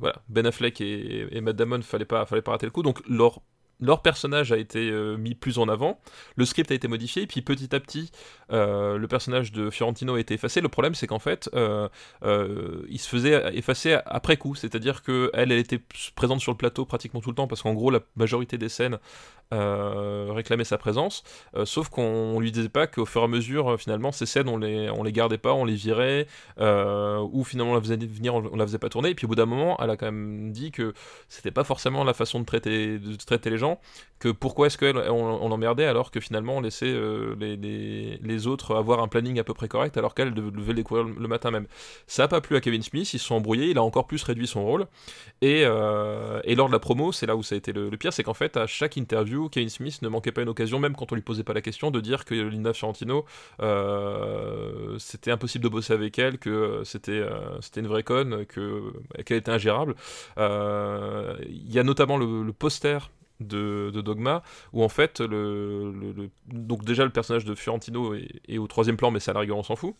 voilà, Ben Affleck et, et Matt Damon, fallait pas, fallait pas rater le coup. Donc leur leur personnage a été euh, mis plus en avant, le script a été modifié, et puis petit à petit, euh, le personnage de Fiorentino a été effacé. Le problème, c'est qu'en fait, euh, il se faisait effacer après coup, c'est-à-dire qu'elle, elle était présente sur le plateau pratiquement tout le temps, parce qu'en gros, la majorité des scènes réclamaient sa présence, sauf qu'on lui disait pas qu'au fur et à mesure, finalement, ces scènes, on les, on les gardait pas, on les virait, ou finalement on la faisait venir, on, la faisait pas tourner, et puis au bout d'un moment, elle a quand même dit que c'était pas forcément la façon de traiter, de traiter les gens, que pourquoi est-ce qu'on on l'emmerdait alors que finalement on laissait euh, les, les, autres avoir un planning à peu près correct alors qu'elle devait découvrir le matin même. Ça n'a pas plu à Kevin Smith, ils se sont embrouillés, il a encore plus réduit son rôle. Et, euh, et lors de la promo, c'est là où ça a été le, pire, c'est qu'en fait à chaque interview, Kevin Smith ne manquait pas une occasion, même quand on lui posait pas la question, de dire que Linda Fiorentino, euh, c'était impossible de bosser avec elle, que c'était c'était une vraie conne, que qu'elle était ingérable. Il y a notamment le, poster de, Dogma, où en fait, le, donc déjà le personnage de Fiorentino est, au troisième plan, mais ça à la rigueur on s'en fout.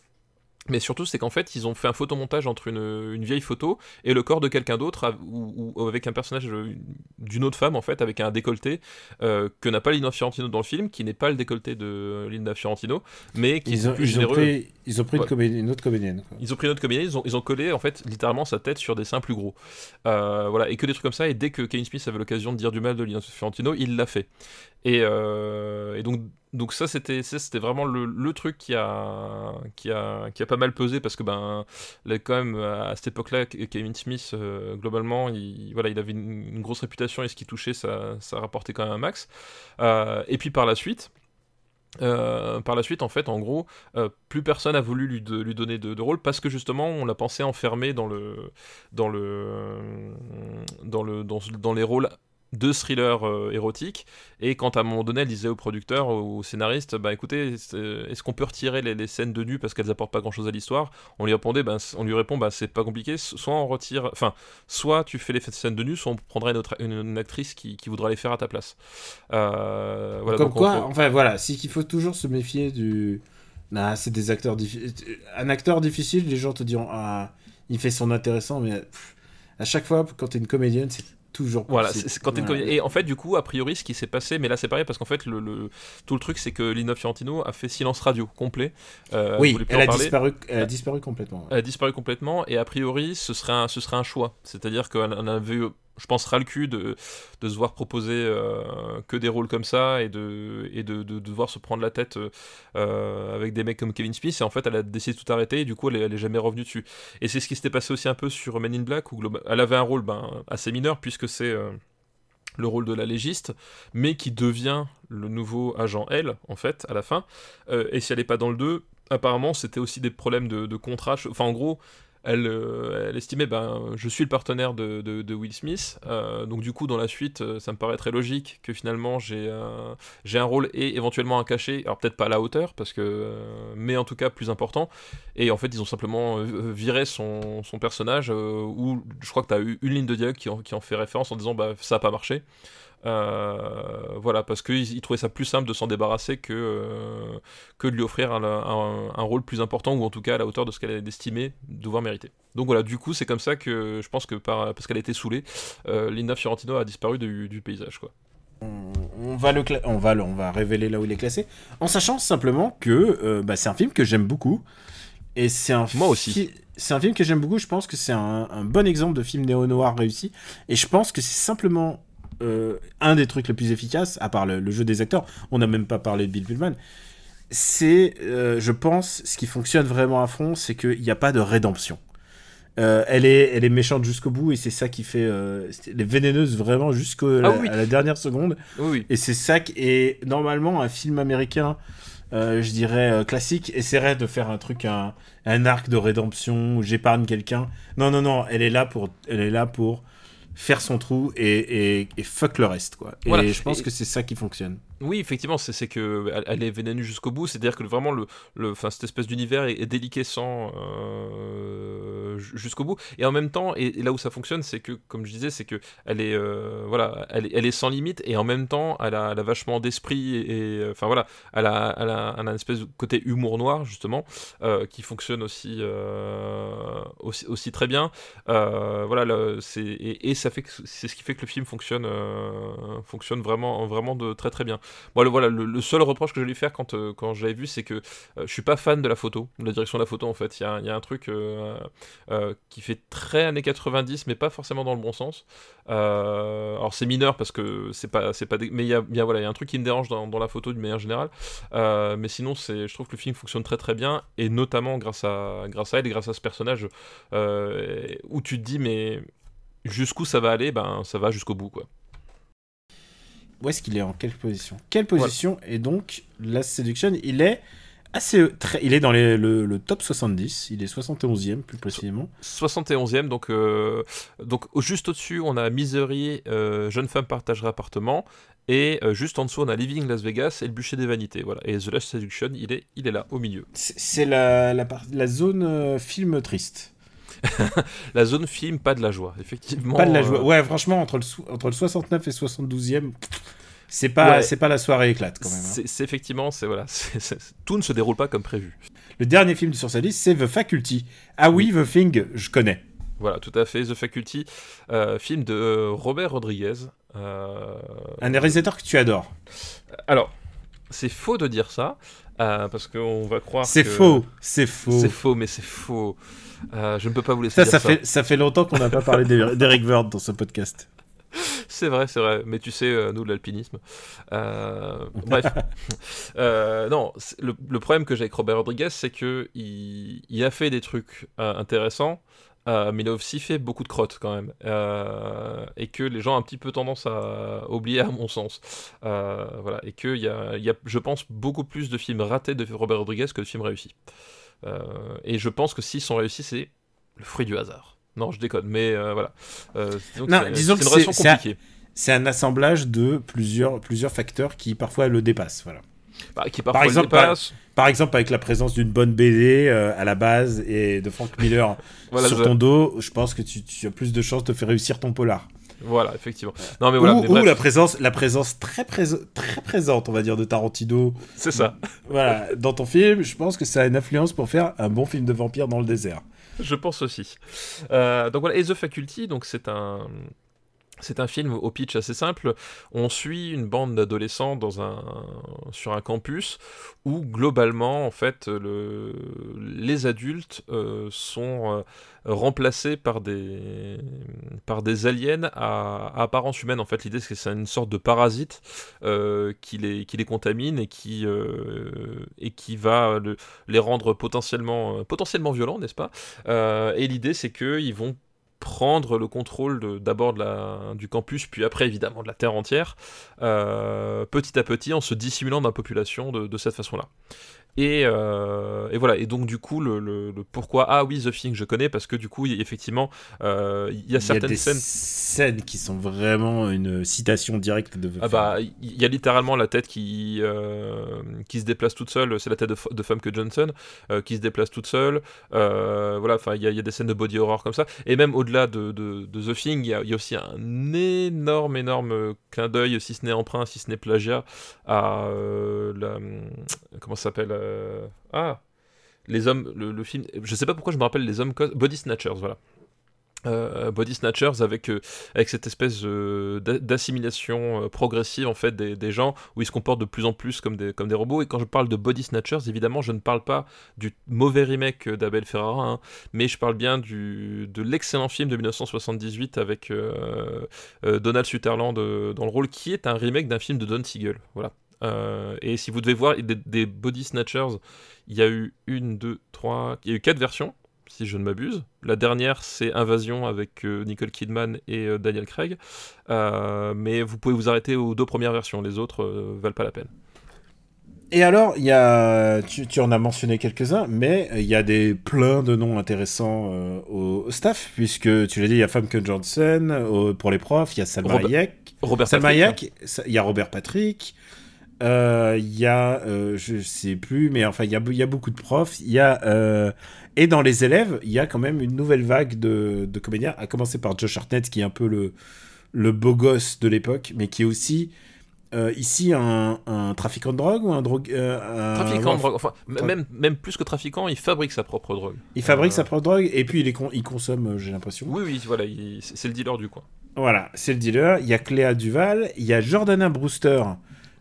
Mais surtout, c'est qu'en fait, ils ont fait un photomontage entre une, vieille photo et le corps de quelqu'un d'autre, ou, avec un personnage euh, d'une autre femme, en fait, avec un décolleté euh, que n'a pas Linda Fiorentino dans le film, qui n'est pas le décolleté de Linda Fiorentino, mais qui ils est plus ils généreux. Ont pris, ils ont pris une, autre comédienne. Ils ont pris une autre comédienne, ils ont, ils ont, collé, en fait, littéralement sa tête sur des seins plus gros. Euh, voilà, et que des trucs comme ça, et dès que Kevin Smith avait l'occasion de dire du mal de Linda Fiorentino, il l'a fait. Et, et donc, donc ça c'était vraiment le, truc qui a qui a qui a pas mal pesé parce que ben quand même à cette époque-là Kevin Smith euh, globalement il voilà il avait une, grosse réputation et ce qui touchait ça ça rapportait quand même un max. Euh, et puis par la suite euh, par la suite, en fait, en gros, plus personne a voulu lui, donner de, rôle parce que justement, on l'a pensé enfermé dans le, dans le, dans le, dans les rôles deux thrillers euh, érotiques. Et quand à un moment donné elle disait au producteur au scénariste bah écoutez est-ce qu'on peut retirer les, scènes de nu parce qu'elles apportent pas grand chose à l'histoire? On lui répondait bah, on lui répond bah c'est pas compliqué. Soit on retire enfin soit tu fais les scènes de nu soit on prendrait une, une, actrice qui, qui, voudra les faire à ta place. Euh, voilà, comme quoi enfin voilà c'est qu'il faut toujours se méfier du nah, c'est des acteurs difficiles un acteur difficile les gens te diront ah il fait son intéressant mais à chaque fois quand tu es une comédienne c'est toujours voilà c'est quand et en fait du coup a priori ce qui s'est passé mais là c'est pareil parce qu'en fait le, tout le truc c'est que Lina Fiorentino a fait silence radio complet. Euh, oui elle a, disparu, elle a disparu complètement elle a disparu complètement et a priori ce serait un, ce serait un choix. C'est à dire qu'elle en avait je pense, ras le cul de, de se voir proposer euh, que des rôles comme ça et de, et de, de, devoir se prendre la tête euh, avec des mecs comme Kevin Smith. Et en fait, elle a décidé de tout arrêter et du coup, elle, est jamais revenue dessus. Et c'est ce qui s'était passé aussi un peu sur Men in Black où elle avait un rôle ben, assez mineur puisque c'est euh, le rôle de la légiste, mais qui devient le nouveau agent L, en fait, à la fin. et si elle n'est pas dans le 2, apparemment, c'était aussi des problèmes de, de contrat. Enfin, en gros, elle, euh, elle estimait ben je suis le partenaire de, Will Smith. Euh, donc du coup dans la suite euh, ça me paraît très logique que finalement j'ai j'ai un rôle et éventuellement un cachet. Alors peut-être pas à la hauteur parce que mais en tout cas plus important. Et en fait ils ont simplement viré son, son personnage où je crois que tu as eu une ligne de dialogue qui en, fait référence en disant bah ça a pas marché voilà, parce qu'il trouvait ça plus simple de s'en débarrasser que, euh, que de lui offrir un, un, rôle plus important, ou en tout cas à la hauteur de ce qu'elle avait estimé devoir mériter. Donc voilà, du coup, c'est comme ça que je pense que par, parce qu'elle a été saoulée, euh, Linda Fiorentino a disparu du, du paysage. Quoi. On, va le on, va on va révéler là où il est classé, en sachant simplement que bah, c'est un film que j'aime beaucoup. Et c'est un Moi aussi. C'est un film que j'aime beaucoup. Je pense que c'est un, un, bon exemple de film néo-noir réussi. Et je pense que c'est simplement euh, un des trucs les plus efficaces, à part le, jeu des acteurs, on n'a même pas parlé de Bill Pullman, c'est, euh, je pense, ce qui fonctionne vraiment à fond, c'est qu'il n'y a pas de rédemption. Euh, elle, est, elle est méchante jusqu'au bout et c'est ça qui fait. elle est vénéneuse vraiment jusqu'à ah la dernière seconde. Oui. Et c'est ça qui. Et normalement, un film américain, je dirais classique, essaierait de faire un truc, un, un arc de rédemption où j'épargne quelqu'un. Non, non, non, elle est là pour, elle est là pour faire son trou et, et, fuck le reste quoi. Et je pense que c'est ça qui fonctionne. Oui, effectivement, c'est que elle, est vénéneuse jusqu'au bout. C'est-à-dire que vraiment le, le, cette espèce d'univers est, déliquescent euh, jusqu'au bout. Et en même temps, et, là où ça fonctionne, c'est que, comme je disais, c'est que elle est, voilà, elle, elle, est sans limite et en même temps, elle a, vachement d'esprit et, enfin voilà, elle a, elle a, un espèce de côté humour noir justement qui fonctionne aussi, aussi, aussi, très bien. voilà, c'est et, et, ça fait c'est ce qui fait que le film fonctionne, fonctionne vraiment, vraiment de très très bien. Le, voilà, le, seul reproche que je vais lui faire quand, quand je vu, c'est que je suis pas fan de la photo, de la direction de la photo en fait. Il y a, y a, un truc euh, euh, qui fait très années 90, mais pas forcément dans le bon sens. Euh, alors c'est mineur parce que c'est pas, c'est pas, mais il y a, bien voilà, il y a un truc qui me dérange dans, dans la photo d'une manière générale. mais sinon, c'est, je trouve que le film fonctionne très très bien et notamment grâce à, grâce à elle et grâce à ce personnage où tu te dis mais jusqu'où ça va aller, ben ça va jusqu'au bout quoi. Où est-ce qu'il est en quelle position? Quelle position Et donc la Seduction Il est assez très, il est dans les, le, top 70, il est 71e plus précisément. 71e, donc, euh, donc juste au-dessus, on a Misery, euh, Jeune femme partagera appartement, et euh, juste en dessous, on a Living Las Vegas et le bûcher des vanités. Voilà. Et The Last Seduction, il est, il est là, au milieu. C'est la, la, la, zone film triste. la zone film, pas de la joie, effectivement. Pas de la joie. Ouais, franchement, entre le, entre le 69 et 72e, c'est pas, c'est pas la soirée éclate quand même. Hein. C'est effectivement, c'est voilà, tout ne se déroule pas comme prévu. Le dernier film sur sa liste, c'est The Faculty. Ah oui, The Thing, je connais. Voilà, tout à fait. The Faculty, euh, film de euh, Robert Rodriguez. Euh, Un réalisateur que tu adores. Alors, c'est faux de dire ça, parce qu'on va croire. C'est faux, c'est faux. C'est faux, mais c'est faux. je ne peux pas vous laisser ça, ça. Fait, ça fait longtemps qu'on n'a pas parlé d'Eric Verd dans ce podcast. c'est vrai, c'est vrai. Mais tu sais, euh, nous, de l'alpinisme. Euh, bref. Euh, non, le, problème que j'ai avec Robert Rodriguez, c'est que il, a fait des trucs intéressants. Mais il a aussi fait beaucoup de crottes quand même, et que les gens ont un petit peu tendance à oublier à mon sens. voilà, et qu'il y a, y a, je pense, beaucoup plus de films ratés de Robert Rodriguez que de films réussis. et je pense que s'ils sont réussis, c'est le fruit du hasard. Non, je déconne, mais euh, voilà. Euh, non, disons que c'est C'est un, assemblage de plusieurs, plusieurs facteurs qui parfois le dépassent. Voilà. Bah, qui par, exemple, par, exemple, avec la présence d'une bonne BD euh, à la base et de Frank Miller sur ton dos, je pense que tu, tu, as plus de chances de faire réussir ton polar. Voilà, effectivement. Non, mais voilà, ou, la présence, la présence très, très présente, on va dire, de Tarantino. C'est ça. Voilà, dans ton film, je pense que ça a une influence pour faire un bon film de vampire dans le désert. Je pense aussi. Euh, donc voilà, et The Faculty, donc c'est un. C'est un film au pitch assez simple. On suit une bande d'adolescents dans un, sur un campus où globalement, en fait, le, les adultes euh, sont euh, remplacés par des, par des aliens à, apparence humaine. En fait, l'idée c'est que c'est une sorte de parasite euh, qui, les, qui les contamine et qui, et qui va les rendre potentiellement, potentiellement violents, n'est-ce pas? Et l'idée c'est qu'ils vont prendre le contrôle d'abord du campus, puis après évidemment de la Terre entière, euh, petit à petit en se dissimulant dans la population de cette façon-là. Euh, et, voilà, et donc du coup, le, pourquoi Ah oui, The Thing, je connais, parce que du coup, effectivement, euh, il y a certaines y a des scènes... scènes qui sont vraiment une citation directe de Ah bah, il y a littéralement la tête qui, euh, qui se déplace toute seule, c'est la tête de, de Famke Johnson, qui se déplace toute seule, voilà, enfin, il y, a des scènes de body horror comme ça, et même au-delà de, de, The Thing, il y, a aussi un énorme, énorme clin d'œil, si ce n'est emprunt, si ce n'est plagiat, à la... Comment ça s'appelle euh, ah les hommes, le, film, je sais pas pourquoi je me rappelle les hommes Body Snatchers, voilà. Euh, Body Snatchers avec, euh, avec cette espèce d'assimilation progressive en fait des, gens où ils se comportent de plus en plus comme des, comme des robots et quand je parle de Body Snatchers évidemment je ne parle pas du mauvais remake d'Abel Ferrara hein, mais je parle bien du, de l'excellent film de 1978 avec Donald Sutherland dans le rôle qui est un remake d'un film de Don Siegel voilà euh, et si vous devez voir des, Body Snatchers, il y a eu une, deux, trois, il y a eu quatre versions, si je ne m'abuse. La dernière, c'est Invasion avec euh, Nicole Kidman et euh, Daniel Craig. mais vous pouvez vous arrêter aux deux premières versions, les autres valent pas la peine. Et alors, il y a, tu, en as mentionné quelques-uns, mais il y a des plein de noms intéressants au, staff, puisque tu l'as dit, il y a Famke Johnson pour les profs, il y a Salma Hayek, Robert Salma Hayek, il y a Robert Patrick, euh, il y a, euh, je sais plus, mais enfin, il y y a beaucoup de profs. Il y a, euh, et dans les élèves, il y a quand même une nouvelle vague de, de comédiens, à commencer par Josh Hartnett, qui est un peu le, le beau gosse de l'époque, mais qui est aussi euh, ici un, un trafiquant de drogue ou un drogue. euh, un- Trafiquant de drogue, enfin, Tra- même, même plus que trafiquant, il fabrique sa propre drogue. Il fabrique Euh, sa propre drogue et puis il, est con- il consomme, euh, j'ai l'impression. Oui, oui, voilà, il- c'est c'est le dealer du coin. Voilà, c'est le dealer. Il y a Cléa Duval, il y a Jordana Brewster,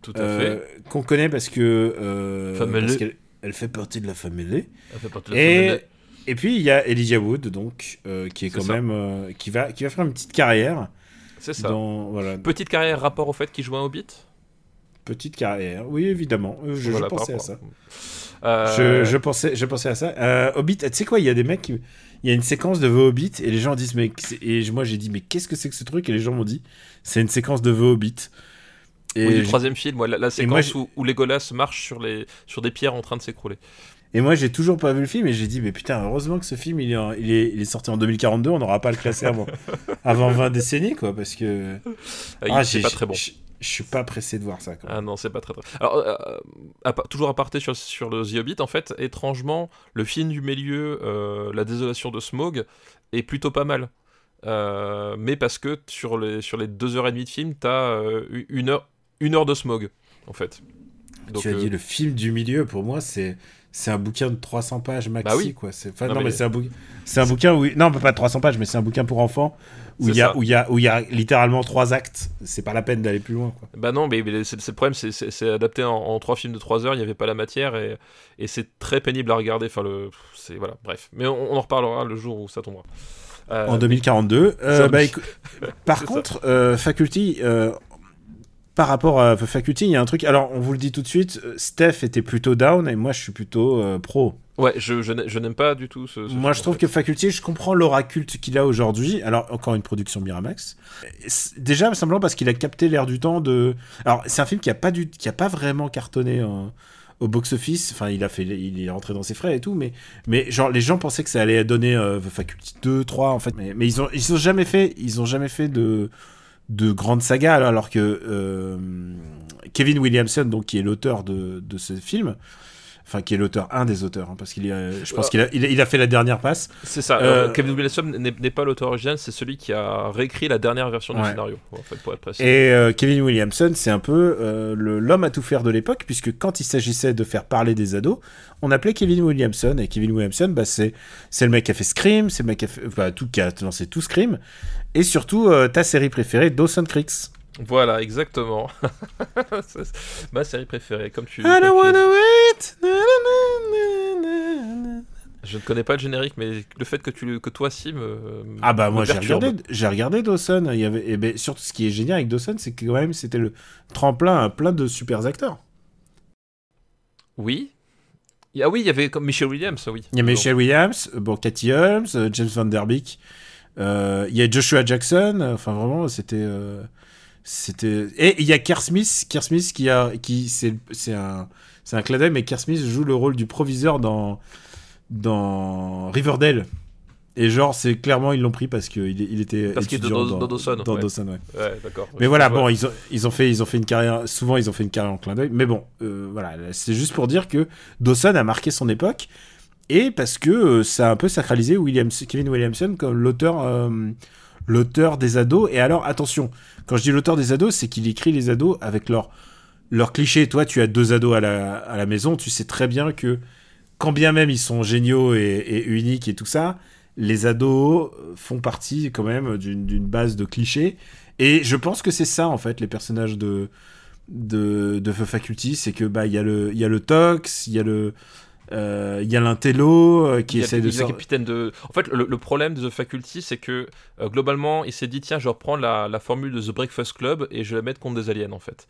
Tout à euh, fait. qu'on connaît parce que. Euh, parce qu'elle elle fait partie de la famille. Elle fait partie de la Et, famille. et puis il y a Elijah Wood, donc, euh, qui est quand ça. même. euh, qui, va, qui va faire une petite carrière. C'est ça. Dans, voilà, Petite carrière rapport au fait qu'il jouait un Hobbit? Petite carrière. Oui, évidemment. Euh, Je, Voilà, pensais à ça. Euh, Je, je pensais, je pensais à ça. Euh, Hobbit, tu sais quoi, il y a des mecs qui. Il y a une séquence de The Hobbit et les gens disent mais et moi j'ai dit mais qu'est-ce que c'est que ce truc? Et les gens m'ont dit c'est une séquence de The Hobbit. Et, oui, du troisième film, ouais, la, la séquence moi, où, où Legolas marche sur, les, sur des pierres en train de s'écrouler. et moi j'ai toujours pas vu le film et j'ai dit mais putain heureusement que ce film il est, en- il est, il est sorti en 2042 on n'aura pas à le classer avant, avant 20 décennies quoi parce que Ah, Ah, c'est j'ai- pas très bon. Je suis pas pressé de voir ça. Ah non, c'est pas très très. Alors, euh, à part- toujours à parté sur, sur le The Hobbit, en fait, étrangement, le film du milieu, euh, La désolation de Smog, est plutôt pas mal. Euh, mais parce que sur les, sur les deux heures et demie de film, t'as euh, une, heure, une heure de Smog, en fait. Donc, tu as euh, dit le film du milieu pour moi c'est c'est un bouquin de 300 pages maxi Bah oui. quoi. C'est enfin, Non, non, mais, mais- c'est un bouquin c'est un bouquin où non pas de 300 pages mais c'est un bouquin pour enfants où il y a où il y a où il y a littéralement trois actes. C'est pas la peine d'aller plus loin quoi. Bah non, mais, mais c'est le problème, c'est- adapté en, en trois films de trois heures, il n'y avait pas la matière et, et c'est très pénible à regarder. Enfin, le, c'est voilà, bref. Mais on, on en reparlera le jour où ça tombera. Euh, en 2042. Euh, bah, par contre, euh, Faculty, euh, par rapport à The Faculty, il y a un truc. Alors, on vous le dit tout de suite, euh, Steph était plutôt down et moi, je suis plutôt euh, pro. Ouais, je, je n'ai- je n'aime pas du tout ce. ce Moi, je en trouve fait. que Faculty, je comprends l'aura culte qu'il a aujourd'hui. Alors, encore une production Miramax. Déjà, simplement parce qu'il a capté l'air du temps de. Alors, c'est un film qui a pas, du... qui a pas vraiment cartonné en- au box-office. Enfin, il, a fait... il est rentré dans ses frais et tout. Mais, mais genre, les gens pensaient que ça allait donner euh, The Faculty 2, 3, en fait. Mais, mais ils, ont... ils ont jamais fait, ils ont jamais fait de de grandes sagas alors, que euh, Kevin Williamson donc qui est l'auteur de, de ce film enfin qui est l'auteur un des auteurs hein, parce qu'il euh, je pense Ah. qu'il a, il a, il a fait la dernière passe C'est ça. Euh, euh, Kevin Williamson n'est n'est pas l'auteur original, c'est celui qui a réécrit la dernière version du scénario, en fait, pour être précis. Et euh, Kevin Williamson, c'est un peu euh, le- l'homme à tout faire de l'époque, puisque quand il s'agissait de faire parler des ados, on appelait Kevin Williamson. Et Kevin Williamson, bah, c'est c'est le mec qui a fait Scream, c'est le mec qui a, fait, tout, qui a lancé tout Scream. Et surtout, euh, ta série préférée, Dawson Creeks. Voilà, exactement. Ma série préférée, comme tu. I don't wanna wait. Na, na, na. Je ne connais pas le générique, mais le fait que, tu, que toi, Sim. euh, Ah bah me moi j'ai regardé, j'ai regardé Dawson. Il y avait, et ben, surtout ce qui est génial avec Dawson, c'est que quand même c'était le tremplin à plein de super acteurs. Oui. Ah oui, il y avait comme Michelle Williams, oui. Il y a Michelle Williams, euh, bon, Cathy Holmes, euh, James Van Der Beek, euh, il y a Joshua Jackson, euh, enfin vraiment c'était euh, c'était et il y a Kerr Smith, Kerr Smith qui a qui c'est c'est un c'est un clin d'œil mais Kerr Smith joue le rôle du proviseur dans dans Riverdale. Et genre c'est clairement ils l'ont pris parce qu'il il était Parce qu'il est étudiant dans- dans Dawson, dans ouais. Dawson, ouais. Ouais, d'accord. Mais voilà, bon, ils ont, ils ont fait, ils ont fait une carrière. Souvent, ils ont fait une carrière en clin d'œil. Mais bon, euh, voilà, c'est juste pour dire que Dawson a marqué son époque et parce que euh, ça a un peu sacralisé Williams, Kevin Williamson comme l'auteur, euh, l'auteur des ados. Et alors, attention, quand je dis l'auteur des ados, c'est qu'il écrit les ados avec leurs leurs clichés. Toi, tu as deux ados à la, à la maison, tu sais très bien que quand bien même ils sont géniaux et, uniques et tout ça, les ados font partie quand même d'une base de clichés. Et je pense que c'est ça, en fait, les personnages de, de, de Faculty. C'est que bah, il y, il y a le Tox, il y a le. Euh, Il y a l'intello euh, qui essaie de il capitaine de. En fait, le, le problème de The Faculty, c'est que euh, globalement, il s'est dit tiens, je reprends la, la formule de The Breakfast Club et je vais la mettre contre des aliens en fait.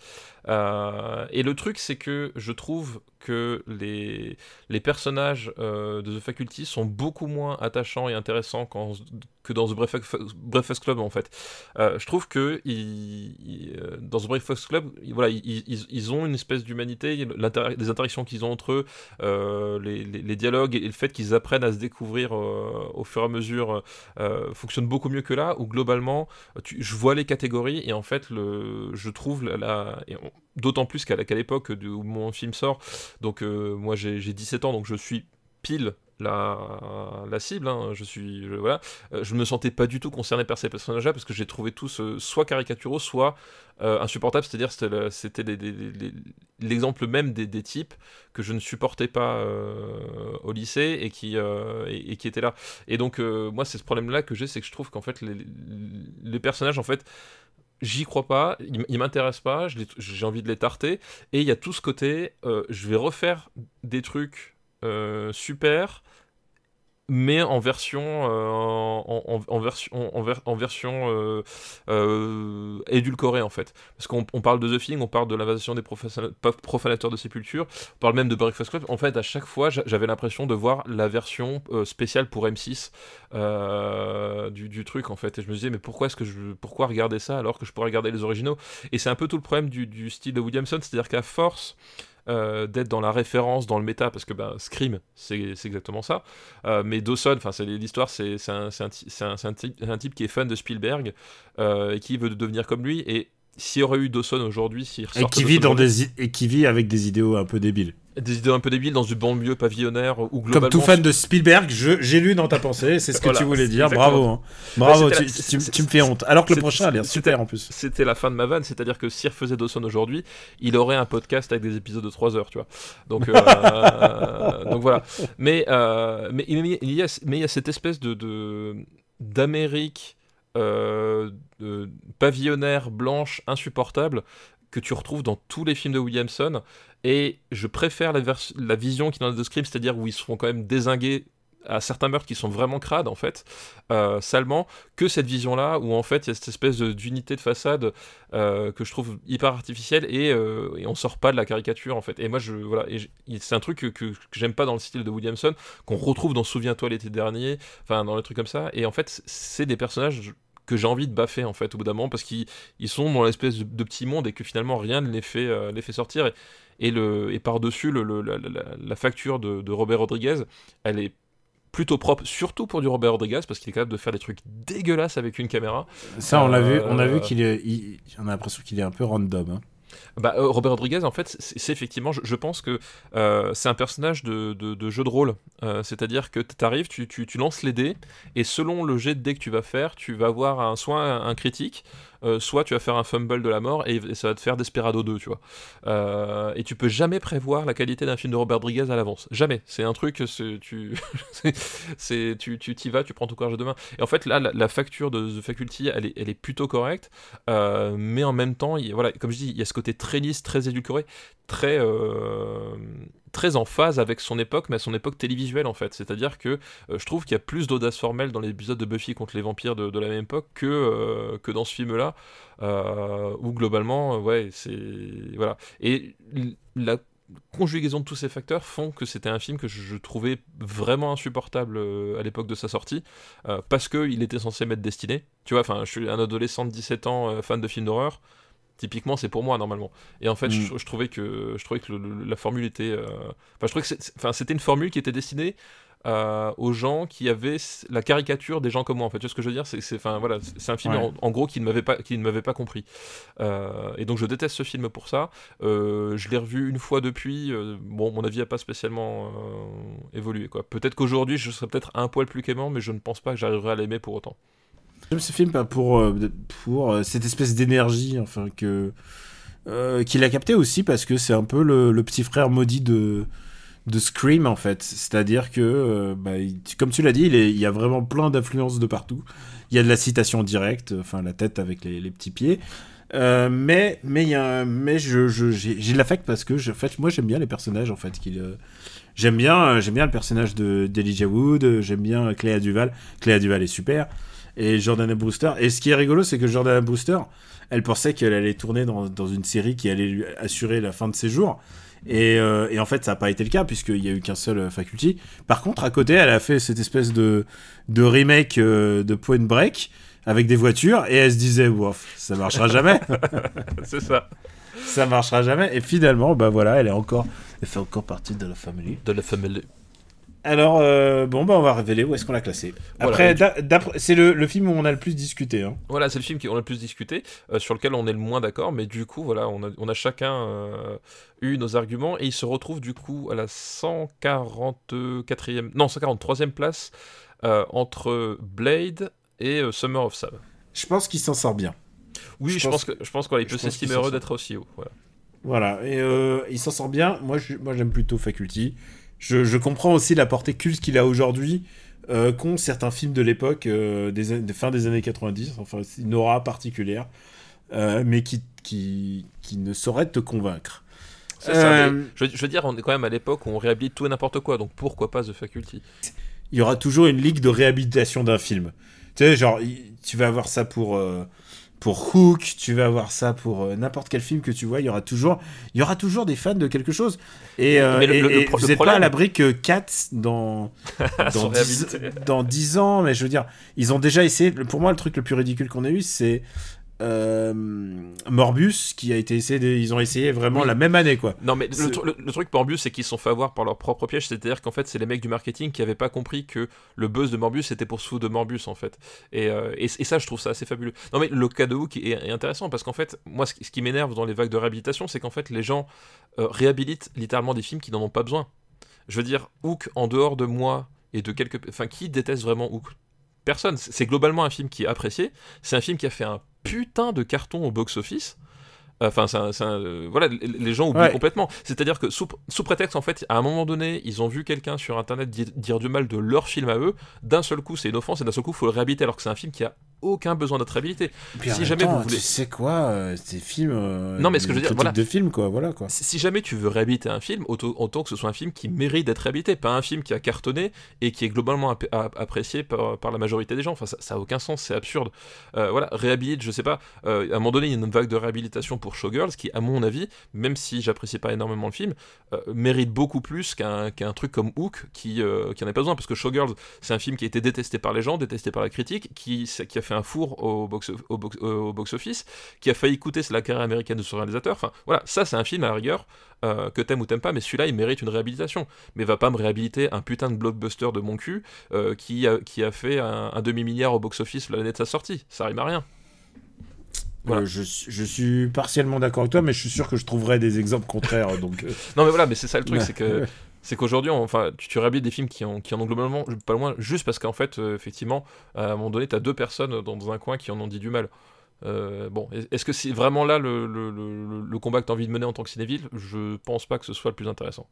Euh, et le truc, c'est que je trouve que les, les personnages euh, de The Faculty sont beaucoup moins attachants et intéressants que dans The Breakfast, Club en fait. Euh, je trouve que dans The Breakfast Club, ils- voilà, ils, ont une espèce d'humanité, l'inter- les interactions qu'ils ont entre eux, les, dialogues et le fait qu'ils apprennent à se découvrir au fur et à mesure fonctionne beaucoup mieux que là où globalement je vois les catégories et en fait le, je trouve la, d'autant plus qu'à l'époque où mon film sort, donc euh, moi j'ai j'ai 17 ans, donc je suis pile la, cible, hein, je suis, je, voilà, Euh, je me sentais pas du tout concerné par ces personnages-là parce que j'ai trouvé tous euh, soit caricaturaux, soit euh, insupportables, c'est-à-dire c'était l'exemple même des, types que je ne supportais pas euh, au lycée et qui, étaient là. Et donc moi c'est ce problème-là que j'ai, c'est que je trouve qu'en fait les personnages en fait j'y crois pas, ils, m'intéressent pas, j'ai envie de les tarter, et il y a tout ce côté, euh, je vais refaire des trucs euh, super, mais en version, en, édulcorée en fait. Parce qu'on on parle de The Thing, on parle de l'invasion des profanateurs de sépulture, on parle même de Breakfast Club. En fait, à chaque fois, j'a- j'avais l'impression de voir la version euh, spéciale pour M6 euh, du, truc en fait. Et je me disais, mais pourquoi regarder ça alors que je pourrais regarder les originaux? Et c'est un peu tout le problème du style de Williamson, c'est-à-dire qu'à force euh, d'être dans la référence, dans le méta, parce que bah, Scream, c'est exactement ça. Euh, mais Dawson, l'histoire, c'est un, un, un- type, un type qui est fan de Spielberg euh, et qui veut devenir comme lui. Et s'il y aurait eu Dawson aujourd'hui, s'il Et qui, vit dans des, et qui vit avec des idéaux un peu débiles. Des idées un peu débiles dans une banlieue pavillonnaire où globalement Comme tout fan de Spielberg, j'ai lu dans ta pensée, c'est ce que Voilà, tu voulais dire. Bravo. hein. Bravo, tu, la- tu- c'est- tu me fais honte. Alors que le prochain a l'air c'était- super en plus. C'était la fin de ma vanne, c'est-à-dire que s'il refaisait Dawson aujourd'hui, il aurait un podcast avec des épisodes de 3 heures, tu vois. Donc, euh, donc voilà. Mais, euh, mais, il y a, il y a- mais il y a cette espèce de d'Amérique euh, pavillonnaire, blanche, insupportable que tu retrouves dans tous les films de Williamson. Et je préfère la, vision qu'il en a de Scream, c'est-à-dire où ils se quand même désinguer à certains meurtres qui sont vraiment crades en fait, euh, salement, que cette vision-là où en fait il y a cette espèce d'unité de façade euh, que je trouve hyper artificielle et, euh, et on sort pas de la caricature en fait. Et moi voilà, c'est un truc que, que- que j'aime pas dans le style de Williamson qu'on retrouve dans Souviens-toi l'été dernier, enfin dans les trucs comme ça. Et en fait c'est des personnages que j'ai envie de baffer en fait au bout d'un moment parce qu'ils ils sont dans l'espèce de, de petit monde et que finalement rien ne les fait, euh, les fait sortir et, et, le, et par-dessus le, le- la, la- la facture de, de Robert Rodriguez elle est plutôt propre surtout pour du Robert Rodriguez parce qu'il est capable de faire des trucs dégueulasses avec une caméra Ça, on l'a vu, on a vu Euh, qu'il est. il- on a l'impression qu'il est un peu random. hein. Bah, euh, Robert Rodriguez, en fait, c'est effectivement, je, pense que euh, c'est un personnage de, jeu de rôle. Euh, C'est-à-dire que tu arrives, tu lances les dés, et selon le jet de dés que tu vas faire, tu vas avoir un, soit un, un critique, euh, soit tu vas faire un fumble de la mort, et, ça va te faire Desperado 2, tu vois. Euh, et tu peux jamais prévoir la qualité d'un film de Robert Rodriguez à l'avance. Jamais. C'est un truc, tu c'est- tu tu t'y vas, tu prends ton courage de demain. Et en fait, là, la, facture de The Faculty, elle est, plutôt correcte. Euh, mais en même temps, voilà, comme je dis, il y a ce côté très lisse, très édulcoré, très, très en phase avec son époque, mais à son époque télévisuelle en fait. C'est-à-dire que euh, je trouve qu'il y a plus d'audace formelle dans l'épisode de Buffy contre les vampires de, la même époque que, euh, que dans ce film-là, euh, où globalement, euh, ouais, c'est. Voilà. Et la conjugaison de tous ces facteurs font que c'était un film que je, trouvais vraiment insupportable à l'époque de sa sortie parce que il était censé m'être destiné tu vois enfin je suis un adolescent de 17 ans fan de films d'horreur typiquement c'est pour moi normalement et en fait Mm. je, je trouvais que je trouvais que le- le- la formule était euh, enfin je trouvais que enfin c'était une formule qui était destinée euh, aux gens qui avaient la caricature des gens comme moi en fait tu vois ce que je veux dire? C'est enfin voilà c'est un film Ouais. en, en gros qui ne m'avait pas qui ne m'avait pas compris Euh, et donc je déteste ce film pour ça euh, je l'ai revu une fois depuis. bon, mon avis n'a pas spécialement évolué. quoi. Peut-être qu'aujourd'hui, je serais peut-être un poil plus clément, mais je ne pense pas que j'arriverai à l'aimer pour autant. J'aime ce film pour, euh, pour euh, cette espèce d'énergie enfin, que euh, qu'il a capté aussi parce que c'est un peu le, petit frère maudit de, de Scream en fait. C'est-à-dire que, bah, comme tu l'as dit, il, y a vraiment plein d'influences de partout. Il y a de la citation directe, enfin la tête avec les, petits pieds. Euh, mais mais y a mais je je- j'ai l'affect parce que en fait moi j'aime bien les personnages en fait qu'il j'aime bien j'aime bien le personnage de d'Elijah Wood j'aime bien Cléa Duval Cléa Duval est super et Jordana Brewster. Et ce qui est rigolo, c'est que Jordana Brewster, elle pensait qu'elle allait tourner dans, dans une série qui allait lui assurer la fin de ses jours. Et, euh, et en fait, ça n'a pas été le cas, puisqu'il n'y a eu qu'un seul euh, faculty. Par contre, à côté, elle a fait cette espèce de, de remake euh, de Point Break avec des voitures, et elle se disait, Wouf, ça marchera jamais. C'est ça. ça marchera jamais. Et finalement, bah voilà, elle est encore, elle fait encore partie de la famille. De la famille. Alors, euh, bon, bah, on va révéler où est-ce qu'on l'a classé. Après, c'est le, le film où on a le plus discuté. Hein. Voilà, c'est le film qu'on a le plus discuté, euh, sur lequel on est le moins d'accord, mais du coup, voilà, on a, on a chacun euh, eu nos arguments, et il se retrouve du coup à la 144e, non, 143e place entre Blade et Summer of Sam. Je pense qu'il s'en sort bien. Oui, Je je, pense pense que je pense peut s'estimer heureux d'être aussi haut. Voilà. Voilà, et il s'en sort bien. Moi, je- moi, j'aime plutôt Faculty. Je, je comprends aussi la portée culte qu'il a aujourd'hui, euh, qu'ont certains films de l'époque, euh, des, an- de fin des années 90. Enfin, une aura particulière, euh, mais qui, qui, qui ne saurait te convaincre. Ça, Euh, mais je, je veux dire, on est quand même à l'époque où on réhabilite tout et n'importe quoi, donc pourquoi pas The Faculty? Il y aura toujours une ligue de réhabilitation d'un film. Tu sais, genre, tu vas avoir ça pour, pour Hook, tu vas avoir ça pour euh, n'importe quel film que tu vois. Il y aura toujours, il y aura toujours des fans de quelque chose. Et, euh, Mais le- et- le- le et vous n'êtes pas à l'abri que Cats dans dans 10, réhabilités. dans 10 ans, mais je veux dire, ils ont déjà essayé. Pour moi, le truc le plus ridicule qu'on a eu, c'est euh, Morbus, qui a été essayé. de- ils ont essayé vraiment Oui. la même année, quoi. Non, mais le, le- le truc Morbus, c'est qu'ils se sont fait avoir par leur propre piège. C'est-à-dire qu'en fait, c'est les mecs du marketing qui avaient pas compris que le buzz de Morbus c'était pour se de Morbus, en fait. Et, euh, et, et ça, je trouve ça assez fabuleux. Non, mais le cas de Hook est, est intéressant parce qu'en fait, moi, ce qui, ce qui m'énerve dans les vagues de réhabilitation, c'est qu'en fait, les gens euh, réhabilitent littéralement des films qui n'en ont pas besoin. Je veux dire, Hook, en dehors de moi et de quelques. Enfin, qui déteste vraiment Hook? Personne. C'est globalement un film qui est apprécié. C'est un film qui a fait un putain de carton au box-office. Enfin, c'est un- c'est un, euh, voilà, les- gens oublient Ouais. complètement. C'est-à-dire que sous, sous prétexte, en fait, à un moment donné, ils ont vu quelqu'un sur Internet dire, dire du mal de leur film à eux. D'un seul coup, c'est une offense, et d'un seul coup, il faut le réhabiliter, alors que c'est un film qui a aucun besoin d'être réhabilité. Puis Si jamais temps, vous voulez- tu sais quoi, euh, ces films. euh, Non, mais ce que je veux dire, voilà. de films, quoi, voilà, quoi. Si si jamais tu veux réhabiliter un film, autant, que ce soit un film qui mérite d'être réhabilité, pas un film qui a cartonné et qui est globalement ap- ap- apprécié par, par la majorité des gens. Enfin, ça, ça a aucun sens, c'est absurde. Euh, voilà, réhabilite, je sais pas. euh, à un moment donné, il y a une vague de réhabilitation pour Showgirls qui, à mon avis, même si j'apprécie pas énormément le film, mérite beaucoup plus qu'un truc comme Hook qui, qui en a pas besoin. Parce que Showgirls, c'est un film qui a été détesté par les gens, détesté par la critique, qui, qui a fait un four au box, au box, au box-office, qui a failli coûter la carrière américaine de son réalisateur. Enfin, voilà, ça, c'est un film à la rigueur euh, que t'aimes ou t'aimes pas, mais celui-là, il mérite une réhabilitation. Mais va pas me réhabiliter un putain de blockbuster de mon cul euh, qui, a, qui a fait un, un demi-milliard au box-office l'année de sa sortie. Ça rime à rien. Voilà. Euh, je, suis- je suis partiellement d'accord avec toi, mais je suis sûr que je trouverai des exemples contraires. donc, euh, Non, mais voilà, mais c'est ça le truc, c'est que. C'est qu'aujourd'hui, enfin, tu, tu réhabilites des films qui, ont, qui en ont globalement pas loin, juste parce qu'en fait, euh, effectivement, à un moment donné, t'as deux personnes dans un coin qui en ont dit du mal. Euh, bon, est-ce que c'est vraiment là le, le- le- le combat que t'as envie de mener en tant que cinéville Je pense pas que ce soit le plus intéressant.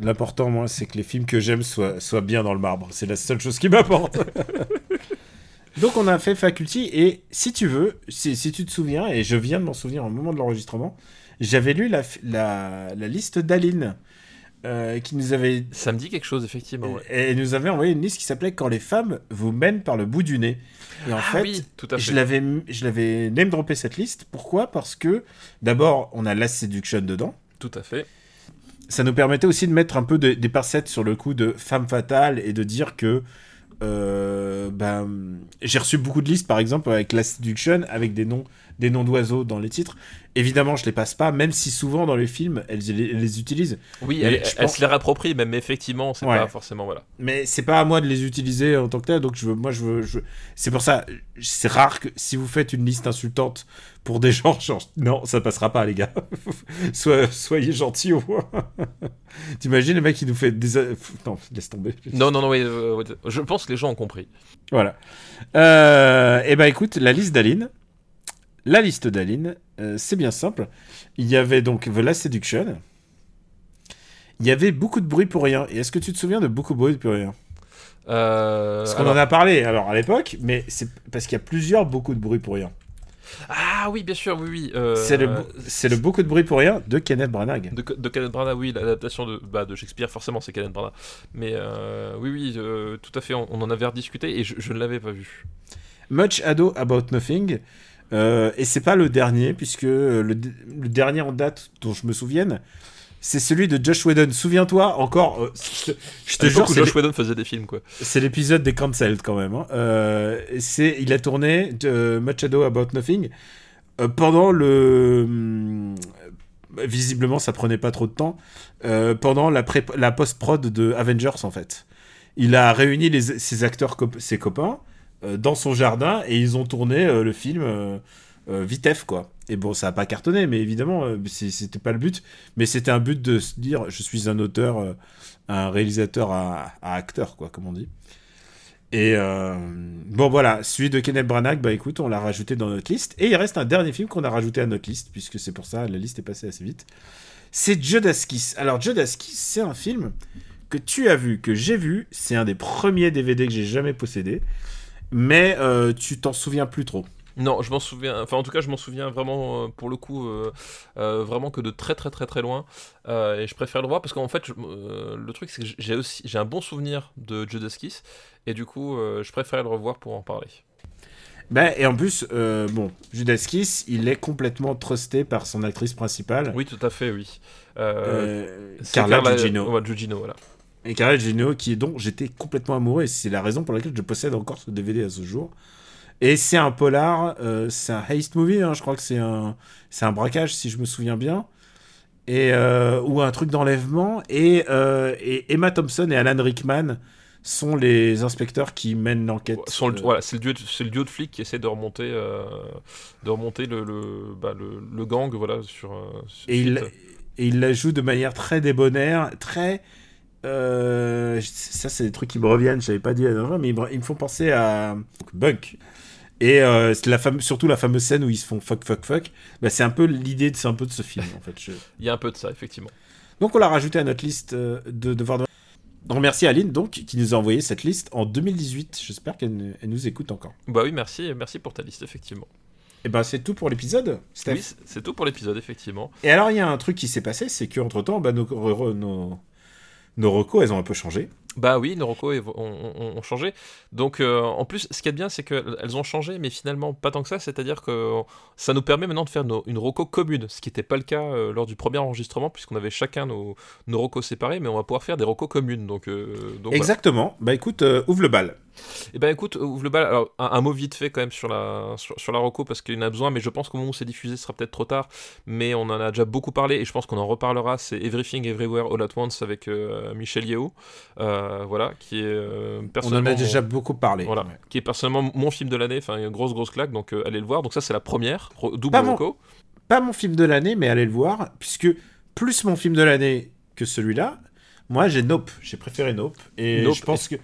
L'important, moi, c'est que les films que j'aime soient, soient bien dans le marbre. C'est la seule chose qui m'apporte. Donc, on a fait Faculty, et si tu veux, si, si tu te souviens, et je viens de m'en souvenir au moment de l'enregistrement, j'avais lu la, la liste d'Aline. Euh, qui nous avait Ça me dit quelque chose, effectivement. ouais. et nous avait envoyé une liste qui s'appelait Quand les femmes vous mènent par le bout du nez. Et en ah fait, oui, tout à fait. je l'avais, je l'avais name droppé cette liste. Pourquoi? Parce que d'abord, on a la séduction dedans. Tout à fait. Ça nous permettait aussi de mettre un peu de- des pincettes sur le coup de femme fatale et de dire que euh, ben, j'ai reçu beaucoup de listes, par exemple, avec la séduction, avec des noms, des noms d'oiseaux dans les titres. Évidemment, je les passe pas, même si souvent dans les films, elles, les- elles les utilisent. Oui, Mais elle, je elle pense- se les réapproprie, même effectivement, c'est Ouais. pas forcément. Voilà. Mais c'est pas à moi de les utiliser en tant que tel, donc je veux, moi je veux, je- c'est pour ça, c'est rare que si vous faites une liste insultante pour des gens, genre, non, ça passera pas les gars. Soyez gentils au moins. T'imagines le mec qui nous fait des, non, laisse tomber. Non, non, non, oui, euh, je pense que les gens ont compris. Voilà. Euh, et ben écoute, la liste d'Aline. La liste d'Aline, euh, c'est bien simple. Il y avait donc The Last Seduction. Il y avait beaucoup de bruit pour rien. Et est-ce que tu te souviens de beaucoup de bruit pour rien? Euh, Parce qu'on alors- en a parlé alors à l'époque, mais c'est parce qu'il y a plusieurs beaucoup de bruit pour rien. Ah oui, bien sûr, oui, oui. euh, C'est le, c'est le beaucoup de bruit pour rien de Kenneth Branagh. De, de Kenneth Branagh, oui, l'adaptation de, bah, de Shakespeare, forcément, c'est Kenneth Branagh. Mais euh, oui, oui, euh, tout à fait, on, on en avait rediscuté et je, je ne l'avais pas vu. Much Ado About Nothing. Euh, et c'est pas le dernier, puisque le, le dernier en date dont je me souvienne, c'est celui de Josh Whedon. Souviens-toi encore, euh, je te- je jure, c'est Josh Whedon faisait des films, quoi. C'est l'épisode des Cancelled quand même. hein. Euh, c'est, il a tourné de Much Ado About Nothing euh, pendant le, visiblement, ça prenait pas trop de temps euh, pendant la, post-prod de Avengers en fait. Il a réuni les, ses acteurs, ses copains, euh, dans son jardin et ils ont tourné euh, le film euh, euh, vitef quoi. Et bon, ça a pas cartonné, mais évidemment, euh, c'était pas le but. Mais c'était un but de se dire, je suis un auteur, euh, un réalisateur à, acteur quoi, comme on dit. Et euh, bon voilà, celui de Kenneth Branagh, bah écoute, on l'a rajouté dans notre liste. Et il reste un dernier film qu'on a rajouté à notre liste, puisque c'est pour ça, la liste est passée assez vite. C'est Judas Kiss. Alors Judas Kiss, c'est un film que tu as vu, que j'ai vu. C'est un des premiers DVD que j'ai jamais possédé. Mais euh, tu t'en souviens plus trop. Non, je m'en souviens. Enfin, en tout cas, je m'en souviens vraiment, euh, pour le coup, euh, euh, vraiment que de très très très très loin. Et je préfère le voir parce qu'en fait, je- le truc, c'est que j'ai aussi j'ai un bon souvenir de Judas Kiss. Et du coup, je préfère le revoir pour en parler. Ben, et en plus, bon, Judas Kiss, il est complètement trusté par son actrice principale, Oui, tout à fait, oui. Carla Gugino. ouais, Gugino, voilà. Et Carla Gugino, qui est dont j'étais complètement amoureux, et c'est la raison pour laquelle je possède encore ce DVD à ce jour. Et c'est un polar, euh, c'est un heist movie, hein, je crois que c'est un, c'est un braquage, si je me souviens bien, et, euh, ou un truc d'enlèvement. Et, euh, et Emma Thompson et Alan Rickman sont les inspecteurs qui mènent l'enquête. Le- voilà, c'est le duo, de- c'est le duo de flics qui essaie de remonter, de remonter le, le, bah, le, le gang, voilà, sur. sur- Et il, et il la joue de manière très débonnaire, très. Euh, ça, c'est des trucs qui me reviennent, j'avais pas dit la dernière fois, mais ils me, ils me font penser à Bunk. Et euh, c'est la fame, surtout la fameuse scène où ils se font fuck, fuck, fuck. Bah, c'est un peu l'idée de, c'est un peu de ce film, en fait. Je- Il y a un peu de ça, effectivement. Donc, on l'a rajouté à notre liste euh, de devoirs de. On remercie Aline, donc, qui nous a envoyé cette liste en 2018. J'espère qu'elle elle nous écoute encore. Bah oui, merci, merci pour ta liste, effectivement. Et ben, c'est tout pour l'épisode, Steph. Oui, c'est- tout pour l'épisode, effectivement. Et alors, il y a un truc qui s'est passé, c'est qu'entre temps, bah, nos, nos recos, elles ont un peu changé. Bah oui, nos recos ont, ont- ont changé. Donc, euh, en plus, ce qui est bien, c'est qu'elles ont changé, mais finalement pas tant que ça. C'est-à-dire que ça nous permet maintenant de faire nos- une reco commune, ce qui n'était pas le cas euh, lors du premier enregistrement, puisqu'on avait chacun nos, nos recos séparés, mais on va pouvoir faire des recos communes. Donc, euh, donc voilà. Exactement. Bah écoute, euh, ouvre le bal. Eh ben écoute, ouvre le bal. Alors, un, un mot vite fait quand même sur la, sur, sur la Rocco parce qu'il y en a besoin, mais je pense qu'au moment où c'est diffusé, ce sera peut-être trop tard. Mais on en a déjà beaucoup parlé et je pense qu'on en reparlera. C'est Everything Everywhere All at Once avec euh, Michel Yeo. Euh, voilà, qui est euh, On en personnellement. a déjà beaucoup parlé. Voilà, Ouais. qui est personnellement mon film de l'année, enfin une grosse grosse claque, donc allez le voir. Donc ça c'est la première, double Pas mon- Rocco. Pas mon film de l'année, mais allez le voir, puisque plus mon film de l'année que celui-là, moi j'ai Nope. J'ai préféré Nope. Et Nope je pense que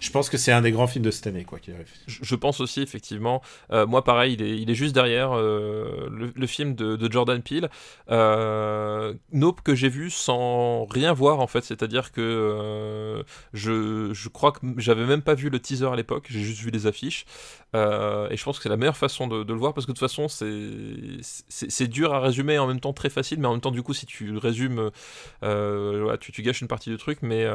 je pense que c'est un des grands films de cette année, quoi qu'il arrive. Je pense aussi, effectivement. Euh, moi, pareil, il est, juste derrière euh, le, film de, Jordan Peele. Euh, Nope, que j'ai vu sans rien voir, en fait. C'est-à-dire que je, crois que j'avais même pas vu le teaser à l'époque. J'ai juste vu les affiches. Et je pense que c'est la meilleure façon de, le voir parce que de toute façon, c'est dur à résumer et en même temps très facile. Mais en même temps, du coup, si tu résumes, tu, gâches une partie du truc. Mais.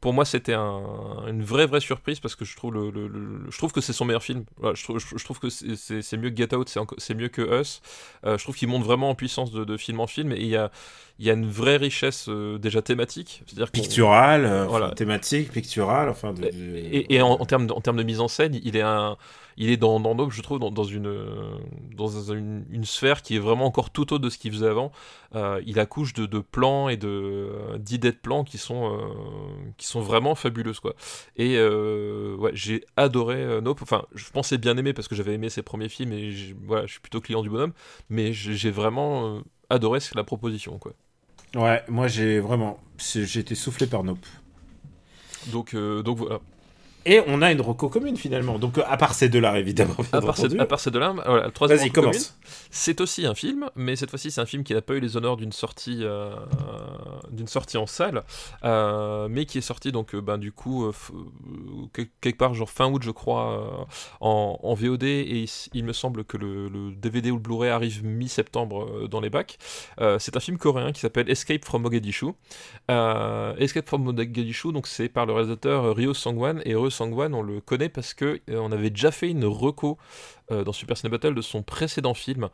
pour moi, c'était un- une vraie vraie surprise parce que je trouve le, le- le- je trouve que c'est son meilleur film. Voilà, je trouve je, je trouve que c'est- mieux que Get Out, c'est mieux que Us. Euh, je trouve qu'il monte vraiment en puissance de, de film en film et il y a il y a une vraie richesse euh, déjà thématique, c'est-à-dire qu'on- Pictural, euh, Voilà. thématique, pictural, enfin. De, de- et, et en, en termes de, en termes de mise en scène, il est un, il est dans, dans Nope, je trouve, dans, dans une, euh, dans une, une sphère qui est vraiment encore tout autre de ce qu'il faisait avant. Euh, il accouche de, de plans et euh, d'idées de plans qui sont, euh, qui sont vraiment fabuleuses, quoi. Et euh, ouais, j'ai adoré Nope. Enfin, je pensais bien aimer parce que j'avais aimé ses premiers films et voilà, je suis plutôt client du bonhomme, mais j'ai vraiment adoré la proposition, quoi. Ouais, moi j'ai vraiment, j'ai été soufflé par Nope. Donc, donc voilà. Et on a une reco commune finalement. Donc à part ces deux-là évidemment. À part, ces, entendu. à part ces deux-là, voilà, le troisième Vas-y, commence. C'est aussi un film, mais cette fois-ci c'est un film qui n'a pas eu les honneurs d'une sortie, euh, d'une sortie en salle, euh, mais qui est sorti donc euh, ben, du coup euh, quelque part genre fin août je crois en, en VOD et il, me semble que le, le DVD ou le Blu-ray arrive mi-septembre dans les bacs. C'est un film coréen qui s'appelle Escape from Mogadishu. Escape from Mogadishu donc c'est par le réalisateur Ryo Sangwan et Ryo Sangwan on le connaît parce que euh, on avait déjà fait une reco euh, dans Super Ciné Battle de son précédent film,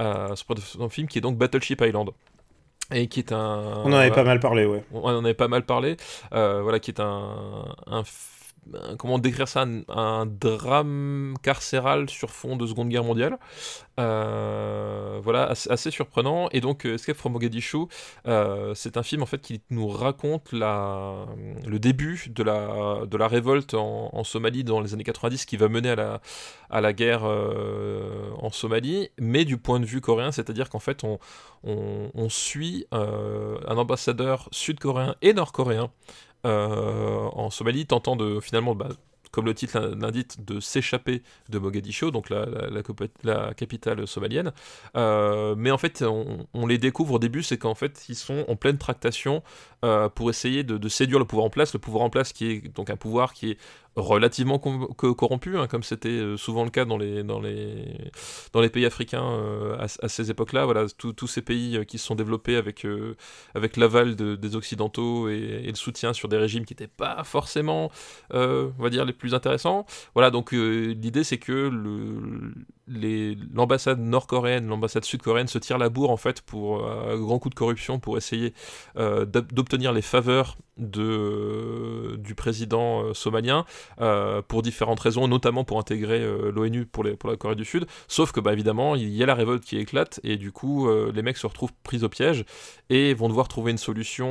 euh, son précédent film qui est donc Battleship Island. Et qui est un. On en avait pas mal parlé, ouais. on en avait pas mal parlé. voilà, qui est un, un- comment décrire ça, un, drame carcéral sur fond de Seconde Guerre mondiale. Euh, voilà, assez, surprenant. Et donc, euh, Escape from Mogadishu, euh, c'est un film en fait qui nous raconte la, le début de la, de la révolte en, Somalie dans les années 90 qui va mener à la, à la guerre euh, en Somalie, mais du point de vue coréen, c'est-à-dire qu'en fait, on, on, suit un ambassadeur sud-coréen et nord-coréen euh, en Somalie, tentant de finalement, bah, comme le titre l'indique, de s'échapper de Mogadiscio, donc la, capitale somalienne. Euh, mais en fait, on, on, les découvre au début, c'est qu'en fait, ils sont en pleine tractation euh, pour essayer de, de, séduire le pouvoir en place. Le pouvoir en place qui est donc un pouvoir qui est relativement corrompu, hein, comme c'était euh, souvent le cas dans les, dans les, dans les pays africains euh, à, ces époques-là. Voilà, tous ces pays euh, qui se sont développés avec, avec l'aval de, des Occidentaux et, le soutien sur des régimes qui n'étaient pas forcément, on va dire, les plus intéressants. Voilà, donc l'idée c'est que l'ambassade nord-coréenne, l'ambassade sud-coréenne se tire la bourre en fait pour un grand coup de corruption pour essayer d'obtenir les faveurs de, du président somalien euh, pour différentes raisons, notamment pour intégrer euh, l'ONU pour, la Corée du Sud. Sauf que, bah, évidemment, il y a la révolte qui éclate et du coup, euh, les mecs se retrouvent pris au piège et vont devoir trouver une solution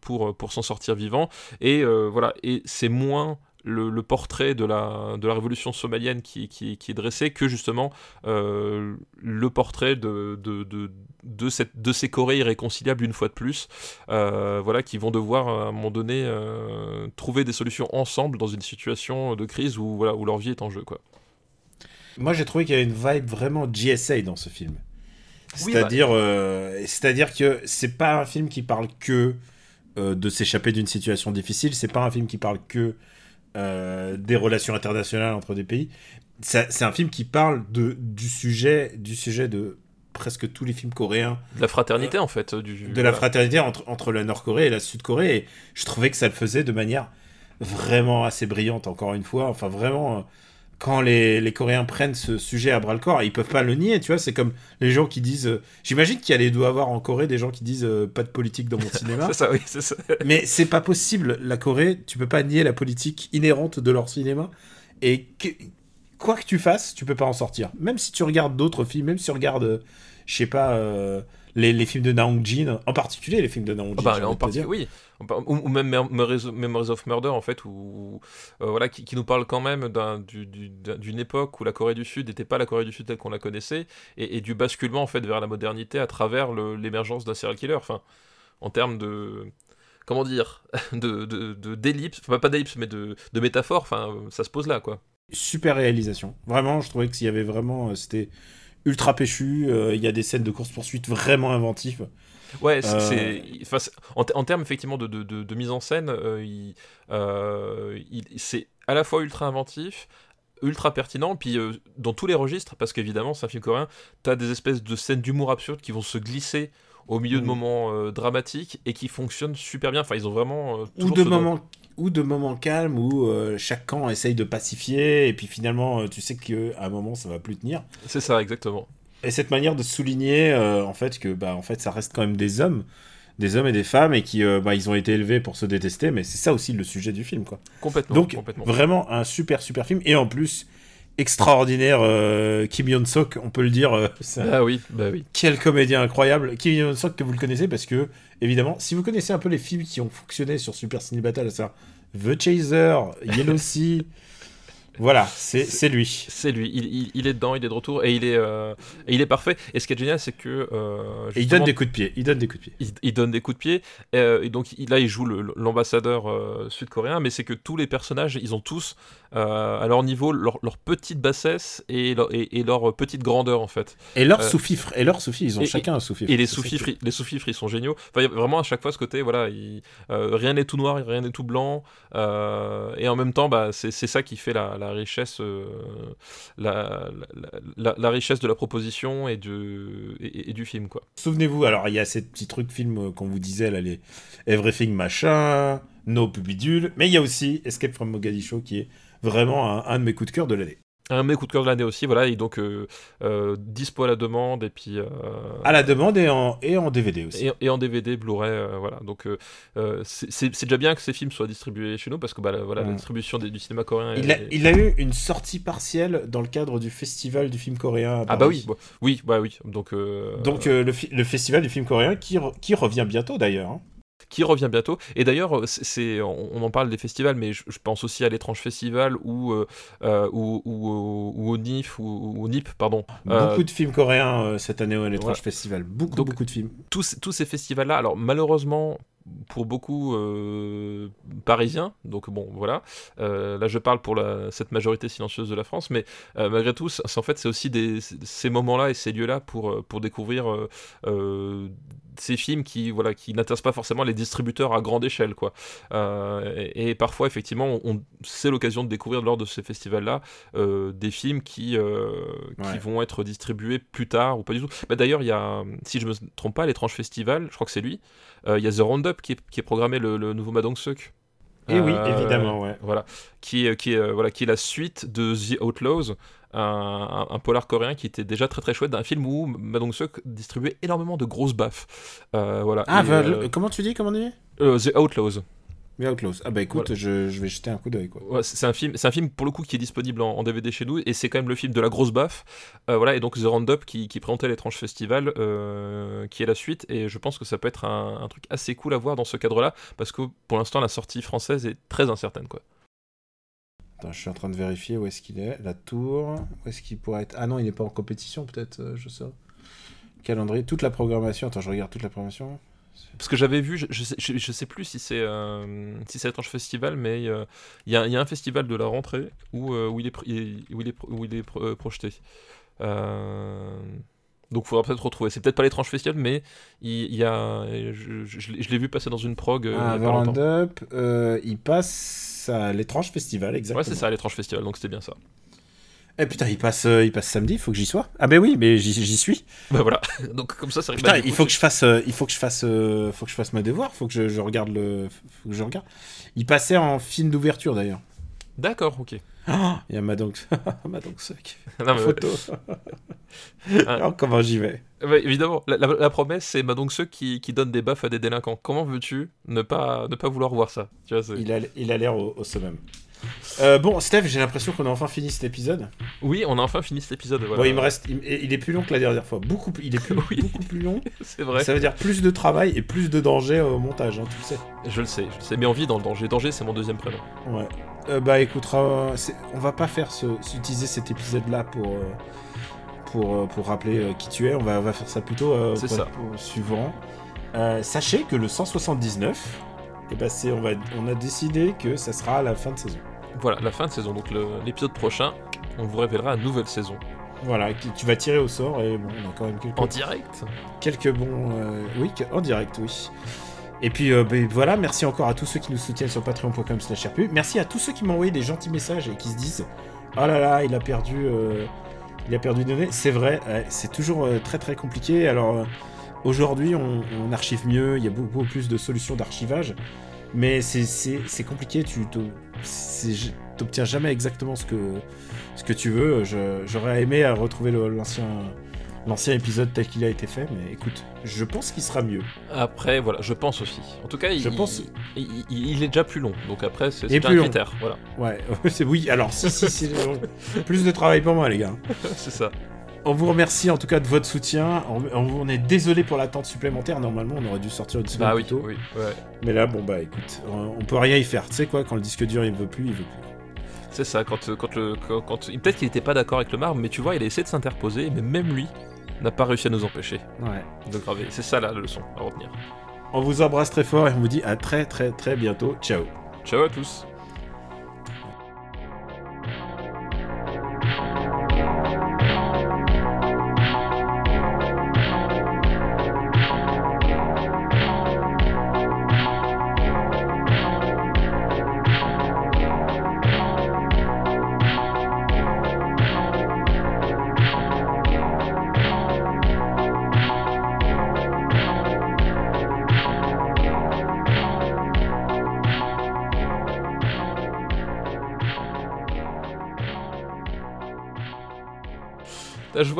pour, s'en sortir vivant. Et voilà, et c'est moins le, le, portrait de la, de la révolution somalienne qui, qui, qui est dressé que justement euh, le portrait de, de, de, de, cette, de ces Corées irréconciliables une fois de plus, euh, voilà, qui vont devoir à un moment donné euh, trouver des solutions ensemble dans une situation de crise où, voilà, où leur vie est en jeu. Quoi. Moi j'ai trouvé qu'il y avait une vibe vraiment GSA dans ce film. C'est-à-dire oui, bah... c'est-à-dire que c'est pas un film qui parle que de s'échapper d'une situation difficile, c'est pas un film qui parle que euh, des relations internationales entre des pays. C'est un film qui parle de, du, sujet, du sujet de presque tous les films coréens. De la fraternité, euh, en fait. Du, de voilà. la fraternité entre, entre la Nord-Corée et la Sud-Corée. Et je trouvais que ça le faisait de manière vraiment assez brillante, encore une fois. Enfin, vraiment, euh, quand les, les Coréens prennent ce sujet à bras-le-corps, ils peuvent pas le nier, tu vois. C'est comme les gens qui disent. Euh, J'imagine qu'il y a les doit avoir en Corée des gens qui disent euh, pas de politique dans mon cinéma. c'est ça, oui, c'est ça. Mais c'est pas possible. La Corée, tu peux pas nier la politique inhérente de leur cinéma. Et que, quoi que tu fasses, tu peux pas en sortir. Même si tu regardes d'autres films, même si tu regardes, euh, je sais pas, euh, les, les, films de Naong Jin, en particulier les films de Naong Jin. Ah bah, en particulier, oui. Ou, ou même Memories of Murder, en fait, où, euh, voilà, qui, qui, nous parle quand même d'une du, époque où la Corée du Sud n'était pas la Corée du Sud telle qu'on la connaissait, et, et, du basculement, en fait, vers la modernité à travers l'émergence d'un serial killer. Enfin, en termes de comment dire, de, de, d'ellipse, enfin pas d'ellipse, mais de, de métaphore, enfin, ça se pose là, quoi. Super réalisation. Vraiment, je trouvais que s'il y avait vraiment, c'était ultra péchu. Il euh, y a des scènes de course-poursuite vraiment inventives. Ouais, c'est, euh... en, en, termes effectivement de, de, de, mise en scène, euh, il, euh, il, c'est à la fois ultra inventif, ultra pertinent, puis dans tous les registres, parce qu'évidemment c'est un film coréen, t'as des espèces de scènes d'humour absurde qui vont se glisser au milieu mmh. de moments euh, dramatiques et qui fonctionnent super bien. Enfin, ils ont vraiment. Euh, ou, de moments, ou de moments calmes où euh, chaque camp essaye de pacifier et puis finalement tu sais qu'à un moment ça va plus tenir. C'est ça, exactement. Et cette manière de souligner en fait que bah, en fait, ça reste quand même des hommes. Des hommes et des femmes et qui bah, ils ont été élevés pour se détester, mais c'est ça aussi le sujet du film quoi. Complètement. Donc complètement. vraiment un super super film et en plus extraordinaire euh, Kim Yeon-sok, on peut le dire. Euh, ah oui, bah oui. Quel comédien incroyable. Kim Yeon-sok que vous le connaissez parce que, évidemment, si vous connaissez un peu les films qui ont fonctionné sur Super Ciné Battle, c'est The Chaser, Yellow Sea... Voilà, c'est lui. C'est lui. Il, il, il, est dedans, il est de retour et il est, euh, et il est parfait. Et ce qui est génial, c'est que. Euh, il donne des coups de pied. Il donne des coups de pied. Il, il donne des coups de pied. Euh, et donc là, il joue l'ambassadeur sud-coréen, mais c'est que tous les personnages, ils ont tous à leur niveau leur, leur petite bassesse et leur, et, et, leur petite grandeur en fait. Et leur sous-fifre. Et leur sous-fifre. Ils ont chacun un sous-fifre. Et les sous-fifres, les ils sont géniaux. Enfin, y a vraiment à chaque fois ce côté, voilà, il, rien n'est tout noir, rien n'est tout blanc. et en même temps, bah, c'est ça qui fait la, la richesse. La, la, la, richesse de la proposition et, du film quoi. Souvenez-vous, alors il y a ces petits trucs films qu'on vous disait là, les Everything machin, No Pubidule, mais il y a aussi Escape from Mogadiscio qui est vraiment un, un de mes coups de cœur de l'année. Un de mes coups de cœur de l'année aussi, voilà, et donc euh, euh, dispo à la demande, et puis... euh, À la demande et en, et en DVD aussi. et, et en DVD, Blu-ray, voilà. Donc c'est déjà bien que ces films soient distribués chez nous, parce que bah, la, voilà, la distribution des- du cinéma coréen est... Il a, il a eu une sortie partielle dans le cadre du festival du film coréen. à Ah bah oui, bah, oui, bah oui. Donc, Donc le, le festival du film coréen qui, re- qui revient bientôt d'ailleurs. hein. Qui revient bientôt. Et d'ailleurs, c'est- c'est, on, en parle des festivals, mais je, je pense aussi à l'étrange festival ou, euh, euh, ou, ou, au- ou au NIF ou, au NIP, pardon. Euh, Beaucoup de films coréens euh, cette année au l'étrange festival. Beaucoup, Donc- beaucoup de films. tous, tous ces festivals-là, alors malheureusement pour beaucoup euh, parisiens, donc bon voilà, Euh, là je parle pour la, cette majorité silencieuse de la France, mais euh, malgré tout, c'est- en fait c'est aussi des, ces moments-là et ces lieux-là pour, euh, pour découvrir euh, euh, ces films qui voilà qui n'intéressent pas forcément les distributeurs à grande échelle quoi. Euh, et, et parfois effectivement on, c'est l'occasion de découvrir lors de ces festivals-là euh, des films qui, euh, qui vont être distribués plus tard ou pas du tout. Bah, D'ailleurs il y a, si je me trompe pas, l'étrange festival, je crois que c'est lui. Il y a The Roundup qui est, qui est programmé le, le nouveau Madong Suk. Et oui, Euh, évidemment, ouais. Voilà, qui est, qui est, euh, voilà, qui est la suite de The Outlaws, un, un- un polar coréen qui était déjà très très chouette, d'un film où Madong Suk distribuait énormément de grosses baffes. Euh, voilà. Ah, Et, bah, euh, comment tu dis Comment on dit? Euh, The Outlaws. Outlaws. Ah bah écoute, je, je vais jeter un coup d'œil quoi. Ouais, c'est c'est un film, c'est un film pour le coup qui est disponible en, en DVD chez nous et c'est quand même le film de la grosse baffe. Euh, voilà et donc The Roundup qui, qui présentait l'étrange festival, euh, qui est la suite et je pense que ça peut être un, un truc assez cool à voir dans ce cadre-là parce que pour l'instant la sortie française est très incertaine quoi. Attends, je suis en train de vérifier où est-ce qu'il est. La tour. Où est-ce qu'il pourrait être? Ah non, il n'est pas en compétition peut-être, euh, je sais. Calendrier, toute la programmation. Attends, je regarde toute la programmation. Parce que j'avais vu, je, je, sais, je- je sais plus si c'est euh, si c'est l'étrange festival, mais euh, il y, a, il y a un festival de la rentrée où, euh, où il est pr- il- où il est, pro- où il est pro- projeté. Donc il faudra peut-être retrouver. C'est peut-être pas l'étrange festival, mais il, y a, je, l'ai- vu passer dans une prog. ah, il y a pas euh, il passe à l'étrange festival, exactement. Ouais, c'est ça, l'étrange festival, donc c'était bien ça. Eh putain, il passe, euh, il passe samedi, il faut que j'y sois. Ah ben oui, mais j'y suis. Bah voilà. donc comme ça, c'est Putain, bah, du il faut que je fasse, euh, il faut que je fasse, euh, faut que je fasse mes devoirs, faut que je, je regarde le, faut que je regarde. Il passait en film d'ouverture d'ailleurs. D'accord, ok. Ah, il y a Madong Suck. Non, mais, Photo. Ah. Alors comment j'y vais ouais, évidemment, la, la- la promesse, c'est ceux qui, qui donnent des baffes à des délinquants. Comment veux-tu ne pas, ne pas vouloir voir ça? Tu vois, Il a, il a l'air au, au summum. Euh, bon, Steph, j'ai l'impression qu'on a enfin fini cet épisode. Oui, on a enfin fini cet épisode. Voilà. Bon, il me reste, il, il est plus long que la dernière fois. Beaucoup, plus- il est plus, Oui. beaucoup plus long. C'est vrai. Ça veut dire plus de travail et plus de danger au montage, hein, tu le sais. Je le sais, je le sais. Mais on vit dans le danger. Danger, c'est mon deuxième prénom. Ouais. Euh, bah écoute, euh, on va pas faire ce, utiliser cet épisode-là pour, pour, pour rappeler qui tu es. On va, on va faire ça plutôt ça. pour- suivant. Sachez que le 179, eh ben c'est, on, va, on a décidé que ça sera à la fin de saison. Voilà, la fin de saison. Donc le- l'épisode prochain, on vous révélera une nouvelle saison. Voilà, qui- tu vas tirer au sort et bon, on a quand même quelques, En direct quelques bons. euh, oui, en direct, oui. Et puis euh, ben, voilà, merci encore à tous ceux qui nous soutiennent sur patreon.com slash. Merci à tous ceux qui m'ont envoyé des gentils messages et qui se disent Oh là là, il a perdu, euh, il a perdu des données. C'est vrai, c'est toujours euh, très très compliqué. Alors aujourd'hui, on, on archive mieux, il y a beaucoup plus de solutions d'archivage. Mais c'est- compliqué, tu t'obtiens jamais exactement ce que, ce que tu veux. J'aurais aimé retrouver l'ancien l'ancien épisode tel qu'il a été fait, mais écoute, je pense qu'il sera mieux. Après, voilà, je pense aussi. En tout cas, il, Je pense- il, il- il est déjà plus long. Donc après, c'est Et c'est plus un long. critère. Voilà, Ouais, c'est oui. Alors si si si, plus de travail pour moi les gars. c'est ça. On vous remercie en tout cas de votre soutien. On, est désolé pour l'attente supplémentaire. Normalement, on aurait dû sortir une semaine Bah plus oui, tôt. oui, ouais. Mais là, bon bah écoute, on, on peut rien y faire. Tu sais quoi, quand le disque dur il veut plus, il veut plus. C'est ça. Quand, euh, quand le, quand, quand- peut-être qu'il était pas d'accord avec le marbre, mais tu vois, il a essayé de s'interposer, mais même lui n'a pas réussi à nous empêcher Ouais. de graver. C'est ça la leçon à retenir. On vous embrasse très fort et on vous dit à très très très bientôt. Ciao. Ciao à tous.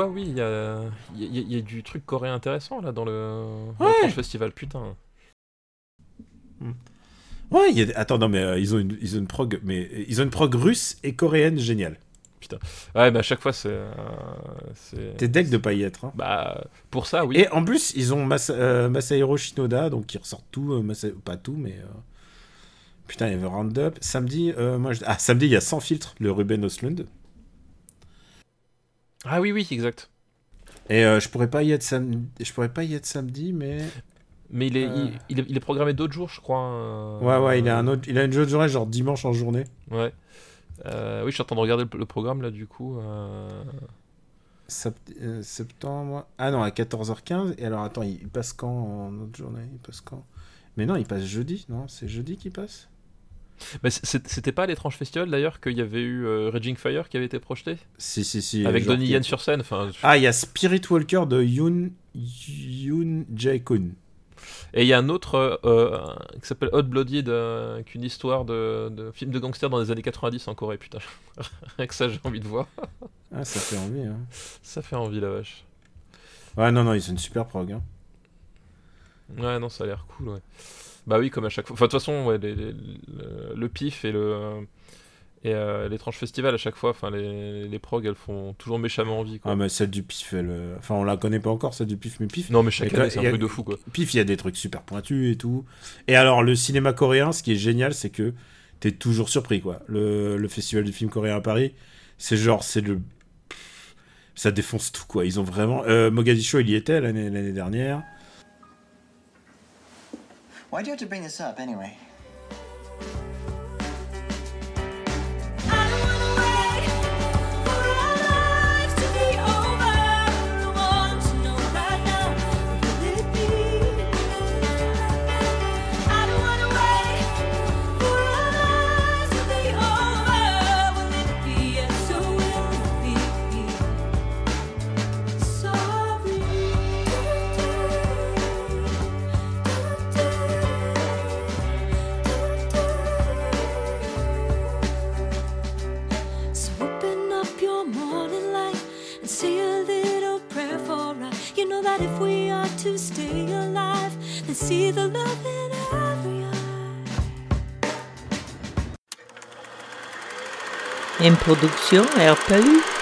Vois, oui, il y a, il y, a- il y a du truc coréen intéressant là dans le, dans Ouais. le Tranche festival. Putain. Ouais, y a... des- attends, non, mais euh, ils, ont une, ils ont une prog, mais euh, ils ont une prog russe et coréenne géniale. Ouais, mais à chaque fois, c'est. euh, T'es deck de pas y être. hein. Bah, pour ça, oui. Et en plus, ils ont Masa- euh, Masahiro Shinoda, donc qui ressort tout, Masa- pas tout, mais. Putain, il y avait Roundup. Samedi, moi, je- ah, samedi, il y a Sans filtre, le Ruben Östlund. Ah oui, oui, exact. Et euh, je pourrais pas y être samedi, je pourrais pas y être samedi, mais. Mais il est, Euh. il, il est, il est programmé d'autres jours, je crois. euh, Ouais, ouais, il a un autre, il a une autre journée, genre dimanche en journée. Ouais. Euh, oui, je suis en train de regarder le, le programme là, du coup. Sept- septembre. Ah non, à 14h15. Et alors, attends, il il passe quand en autre journée? Il passe quand? Mais non, il passe jeudi, non? C'est jeudi qu'il passe? Mais c'était pas à l'étrange festival d'ailleurs qu'il y avait eu euh, Raging Fire qui avait été projeté? Si, si, si. Avec Donnie Yen sur scène. Je- Ah, il y a Spirit Walker de Yoon, Yoon Jae-kun. Et il y a un autre euh, euh, qui s'appelle Hot Blooded, euh, qui est une histoire de, de film de gangster dans les années 90 en Corée. Putain, rien que ça, j'ai envie de voir. Ah, ça fait envie, hein. Ça fait envie la vache. Ouais, non, non, ils sont une super prog. Hein. Ouais, non, ça a l'air cool, ouais. Bah oui, comme à chaque fois. Enfin, de toute façon, ouais, les- les- le, le pif et le. Et euh, l'étrange festival à chaque fois, enfin les, les prog elles font toujours méchamment envie quoi. Ah, mais celle du pif, elle. euh, Enfin, on la connaît pas encore, celle du pif, mais pif. non mais chaque année c'est un a- truc de fou quoi. Pif, il y a des trucs super pointus et tout. Et alors, le cinéma coréen, ce qui est génial, c'est que t'es toujours surpris, quoi. Le, le festival du film coréen à Paris, c'est genre, c'est le. Ça défonce tout, quoi. Ils ont vraiment. Euh, Mogadiscio, il y était l'année l'année dernière. Why do you have to bring this up anyway? That if we are to stay alive, then see the love in every eye. Une production RPU.